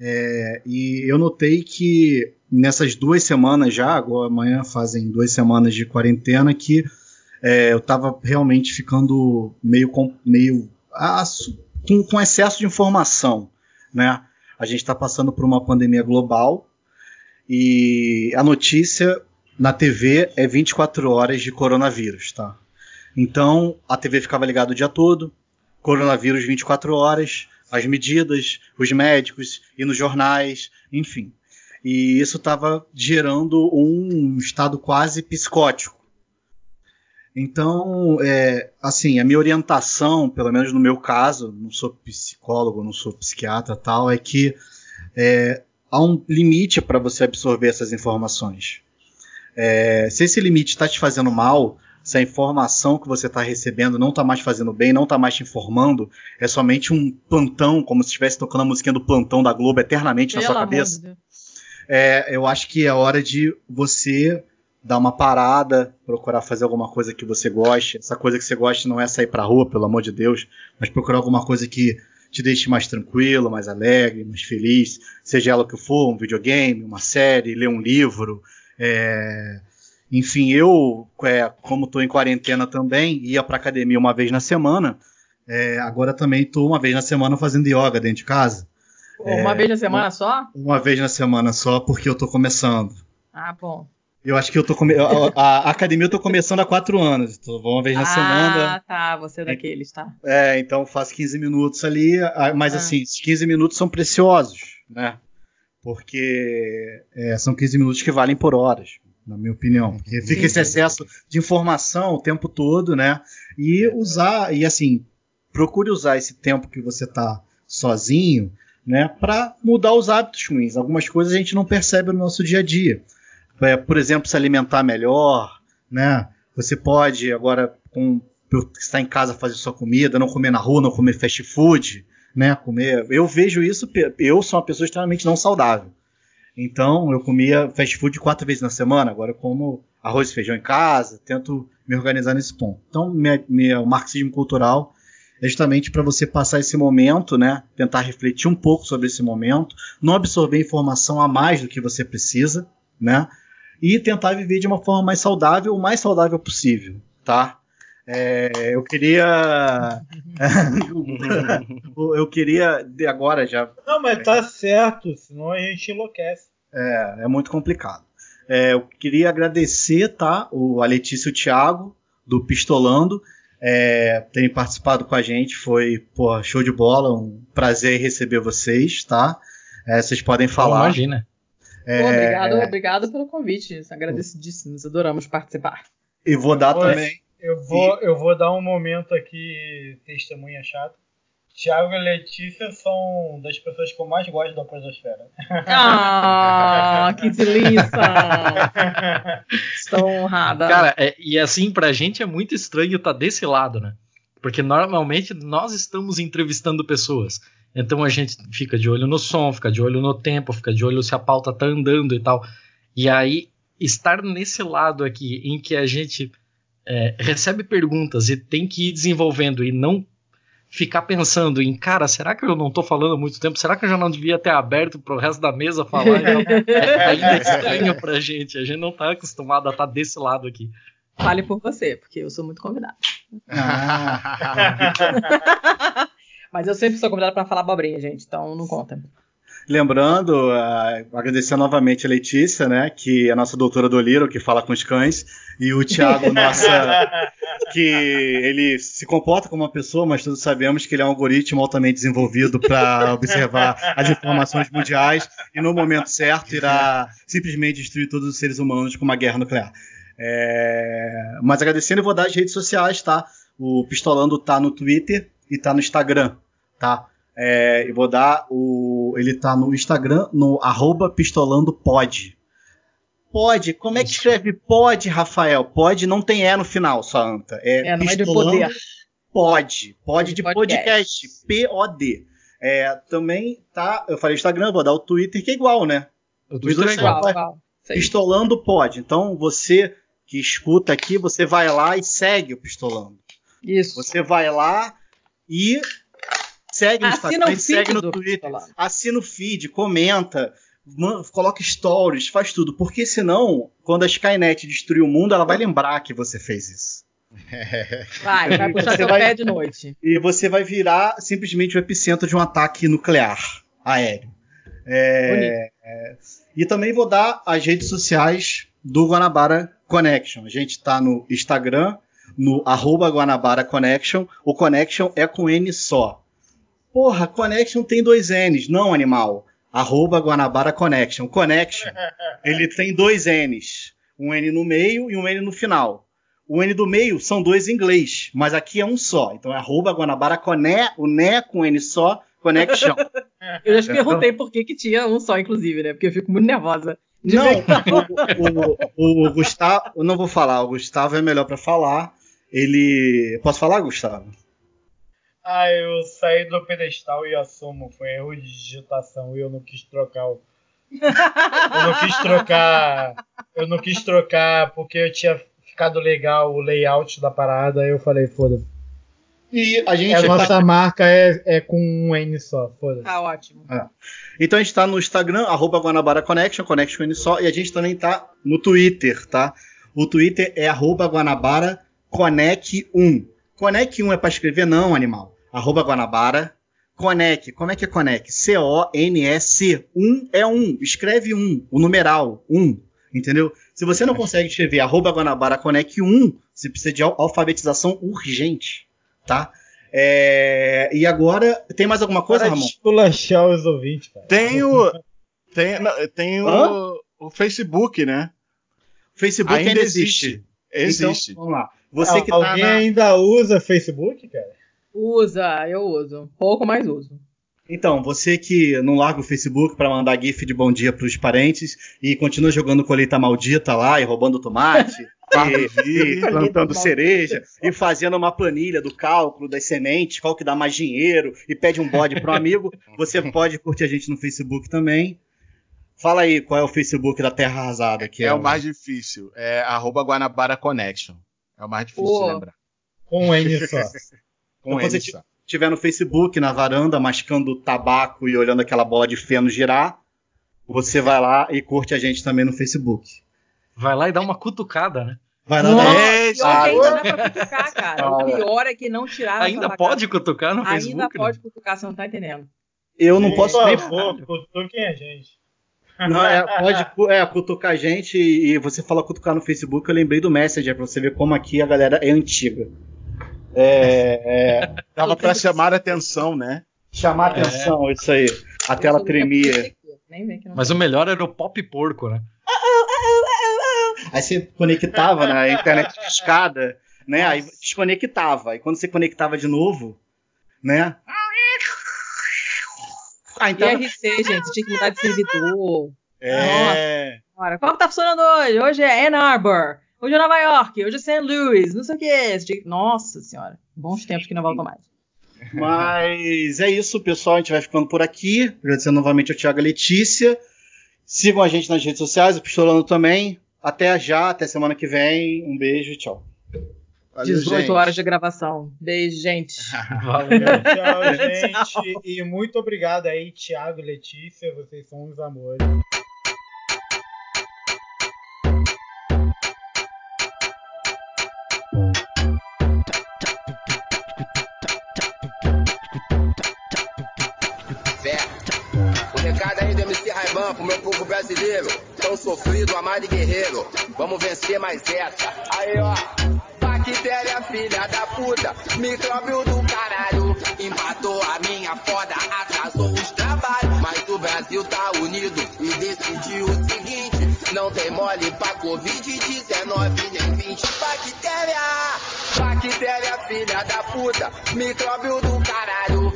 É, e eu notei que nessas duas semanas já, agora amanhã fazem duas semanas de quarentena, que é, eu estava realmente ficando meio, meio su- com, com excesso de informação. Né? A gente está passando por uma pandemia global e a notícia na TV é 24 horas de coronavírus. Tá? Então a TV ficava ligada o dia todo, coronavírus 24 horas, as medidas, os médicos e nos jornais, enfim. E isso estava gerando um estado quase psicótico. Então, é, assim, a minha orientação, pelo menos no meu caso, não sou psicólogo, não sou psiquiatra tal, é que é, há um limite para você absorver essas informações. É, se esse limite está te fazendo mal, se a informação que você está recebendo não está mais fazendo bem, não está mais te informando, é somente um plantão, como se estivesse tocando a musiquinha do plantão da Globo eternamente na sua cabeça. de. É, eu acho que é hora de você dar uma parada, procurar fazer alguma coisa que você goste. Essa coisa que você gosta não é sair pra rua, pelo amor de Deus, mas procurar alguma coisa que te deixe mais tranquilo, mais alegre, mais feliz, seja ela o que for, um videogame, uma série, ler um livro. é, Enfim, eu, é, como estou em quarentena também, ia pra academia uma vez na semana. é, agora também estou uma vez na semana fazendo yoga dentro de casa. Uma É, vez na semana só? Uma vez na semana só, porque eu tô começando. Ah, bom. Eu acho que eu tô come... a, academia eu tô começando há quatro anos. Tô, vou uma vez na ah, semana. tá. Você é daqueles, tá. É, então faço 15 minutos ali. ah, Mas Ah. assim, esses 15 minutos são preciosos, né? Porque é, são 15 minutos que valem por horas, na minha opinião. Porque fica Sim, esse sim. excesso de informação o tempo todo, né? E usar, e assim, procure usar esse tempo que você tá sozinho, né, para mudar os hábitos ruins. Algumas coisas a gente não percebe no nosso dia a dia. É, por exemplo, se alimentar melhor, né? Você pode agora com em casa fazer sua comida, não comer na rua, não comer fast food, né? Comer. Eu vejo isso. Eu sou uma pessoa extremamente não saudável. Então eu comia fast food quatro vezes na semana. Agora como arroz e feijão em casa. Tento me organizar nesse ponto. Então minha, minha, o marxismo cultural é justamente para você passar esse momento, né? Tentar refletir um pouco sobre esse momento, não absorver informação a mais do que você precisa, né? E tentar viver de uma forma mais saudável, o mais saudável possível, tá? É, eu queria, eu queria de agora já Não, mas tá certo, senão a gente enlouquece. é, é muito complicado. É, eu queria agradecer, tá? O, a Letícia e o Thiago, do Pistolando, é, terem participado com a gente. Foi, pô, show de bola. Um prazer receber vocês, tá? É, vocês podem falar. Imagina. É, obrigado, obrigado pelo convite. Agradecidíssimos. Adoramos participar. E vou dar também. Eu vou, eu vou dar um momento aqui, testemunha chata. Tiago e Letícia são das pessoas que eu mais gosto da Pososfera. Ah, que delícia! Estou honrada. Cara, é- e assim, pra gente é muito estranho estar desse lado, né? Porque normalmente nós estamos entrevistando pessoas. Então a gente fica de olho no som, fica de olho no tempo, fica de olho se a pauta tá andando e tal. E aí, estar nesse lado aqui, em que a gente é, recebe perguntas e tem que ir desenvolvendo e não ficar pensando em, cara, será que eu não tô falando há muito tempo? Será que eu já não devia ter aberto pro resto da mesa falar? é, ainda é estranho pra gente. A gente não tá acostumado a estar tá desse lado aqui. Fale por você, porque eu sou muito convidado. Ah. Mas eu sempre sou convidado para falar abobrinha, gente, então não conta. Lembrando, uh, agradecer novamente a Letícia, né, que é a nossa doutora do Liro, que fala com os cães, e o Thiago, nossa, que ele se comporta como uma pessoa, mas todos sabemos que ele é um algoritmo altamente desenvolvido para observar as informações mundiais e no momento certo irá simplesmente destruir todos os seres humanos com uma guerra nuclear. É... Mas agradecendo, eu vou dar as redes sociais, tá? O Pistolando tá no Twitter e tá no Instagram, tá? É, eu vou dar o. Ele tá no Instagram, no arroba pistolandopod. Pode. Como é que escreve pode, Rafael? Pode não tem E no final, só anta. É, é não é de poder. Pode. Pode de podcast. P-O-D. É, também tá. Eu falei Instagram, vou dar o Twitter, que é igual, né? O Twitter é igual. igual. Pistolando pode. Então você que escuta aqui, você vai lá e segue o Pistolando. Isso. Você vai lá e segue no Instagram, segue no Twitter, assina o feed, comenta, coloca stories, faz tudo. Porque senão, quando a Skynet destruir o mundo, ela vai lembrar que você fez isso. Vai, vai puxar seu vai, pé de noite. E você vai virar simplesmente o epicentro de um ataque nuclear aéreo. É, é, e também vou dar as redes sociais do Guanabara Connection. A gente está no Instagram, no arroba Guanabara Connection. O Connection é com N só. Porra, Connection tem dois N's. Não, animal. Arroba Guanabara Connection. Connection, ele tem dois N's. Um N no meio e um N no final. O N do meio são dois em inglês, mas aqui é um só. Então é arroba Guanabara Coné, o Né com N só, Connection. Eu já perguntei por que, que tinha um só, inclusive, né? Porque eu fico muito nervosa. Não, o, o, o, Gustavo, eu não vou falar, o Gustavo é melhor para falar. Ele. Posso falar, Gustavo? Ah, eu saí do pedestal e assumo. Foi erro de digitação e eu não quis trocar o. Eu não quis trocar. Eu não quis trocar porque eu tinha ficado legal o layout da parada. Aí eu falei, foda-se. E a gente. A nossa tá... marca é, é com um N só, foda-se. Tá ótimo. É. Então a gente tá no Instagram, arroba Guanabara Connection, Connection com N só, e a gente também tá no Twitter, tá? O Twitter é arroba Guanabara Conec 1. Conec 1 é para escrever? Não, animal arroba Guanabara. Conec, como é que é Conec? C-O-N-E-C. Um é um. Escreve um, o numeral, um. Entendeu? Se você não consegue escrever arroba Guanabara Conec 1, você precisa de alfabetização urgente, tá? É... E agora, tem mais alguma coisa, Ramon? Esculachar os ouvintes, cara. Tem o. Tem, tem o, o, Facebook, né? O Facebook ainda, ainda existe. existe. Então, vamos lá. Você que tá Alguém na... ainda usa Facebook, cara? Usa, eu uso. Pouco, mas uso. Então, você que não larga o Facebook para mandar gif de bom dia para os parentes e continua jogando colheita maldita lá e roubando tomate e, e plantando cereja e fazendo uma planilha do cálculo das sementes, qual que dá mais dinheiro e pede um bode para um amigo, você pode curtir a gente no Facebook também. Fala aí qual é o Facebook da Terra Arrasada. Que é, é o mais difícil. É arroba Guanabara Connection. É o mais difícil de lembrar. Com um N só. Com então, você estiver no Facebook, na varanda, mascando tabaco e olhando aquela bola de feno girar, você vai lá e curte a gente também no Facebook. Vai lá e dá uma cutucada, né? Vai lá Nossa, dar pior ainda dá pra cutucar, cara. O pior é que não tiraram. Ainda pode cutucar no Facebook? Ainda pode cutucar, você não tá entendendo. Eu não posso Por favor, cutuquem a gente. Não, é, pode é, cutucar a gente e você fala cutucar no Facebook, eu lembrei do Messenger pra você ver como aqui a galera é antiga. É, é, dava para chamar a atenção, né? Chamar a atenção, isso aí. A tela tremia. Mas o melhor era o pop porco, né? Aí você conectava na internet de escada, né? Aí desconectava. E quando você conectava de novo, né? Ah, então... IRC, gente, tinha que mudar de servidor. É. Nossa. Qual que tá funcionando hoje? Hoje é Ann Arbor. Hoje é Nova York, hoje é St. Louis, não sei o que. Nossa senhora, bons tempos que não voltam mais. Mas é isso, pessoal. A gente vai ficando por aqui. Agradecendo novamente ao Thiago e a Letícia. Sigam a gente nas redes sociais, o Pistolando também. Até já, até semana que vem. Um beijo e tchau. Valeu, 18 gente. horas de gravação. Beijo, gente. Valeu. Tchau, gente. E muito obrigado aí, Thiago e Letícia. Vocês são uns amores. Brasileiro. Tão sofrido, amado e guerreiro. Vamos vencer mais essa. Aí, ó. Bactéria, filha da puta. Micróbio do caralho. Empatou a minha foda, atrasou os trabalhos. Mas o Brasil tá unido e decidiu o seguinte: não tem mole pra Covid-19 nem 20. Bactéria, bactéria, filha da puta. Micróbio do caralho.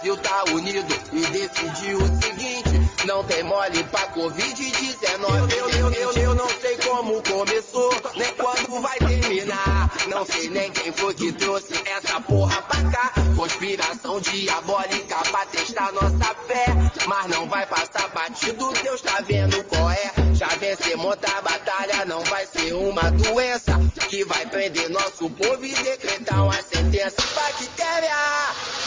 Brasil tá unido e decidiu o seguinte: não tem mole pra Covid-19. Eu, eu, eu, eu não sei como começou, nem quando vai terminar. Não sei nem quem foi que trouxe essa porra pra cá. Conspiração diabólica pra testar nossa fé. Mas não vai passar batido, Deus tá vendo qual é. Já vencer, montar a batalha, não vai ser uma doença que vai prender nosso povo e decretar uma sentença. Bactéria,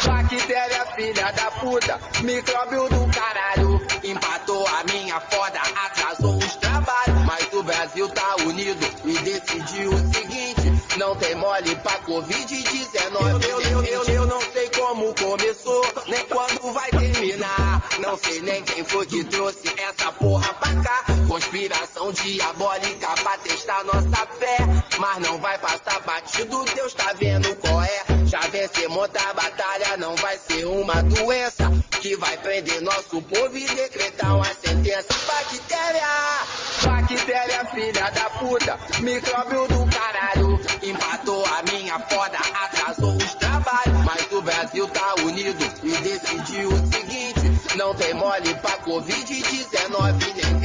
bactéria, filha da puta, micróbio do caralho. Empatou a minha foda, atrasou os trabalhos. Mas o Brasil tá unido e decidiu o seguinte: não tem mole pra Covid-19. Eu, eu, eu, eu não sei como começou, nem quando vai terminar. Não sei nem quem foi que trouxe essa porra pra cá. Conspiração diabólica pra testar nossa fé. Mas não vai passar batido, Vencer, montar batalha, não vai ser uma doença que vai prender nosso povo e decretar uma sentença. Bactéria, bactéria, filha da puta, micróbio do caralho. Empatou a minha foda, atrasou os trabalhos. Mas o Brasil tá unido e decidiu o seguinte: não tem mole pra Covid-19 nem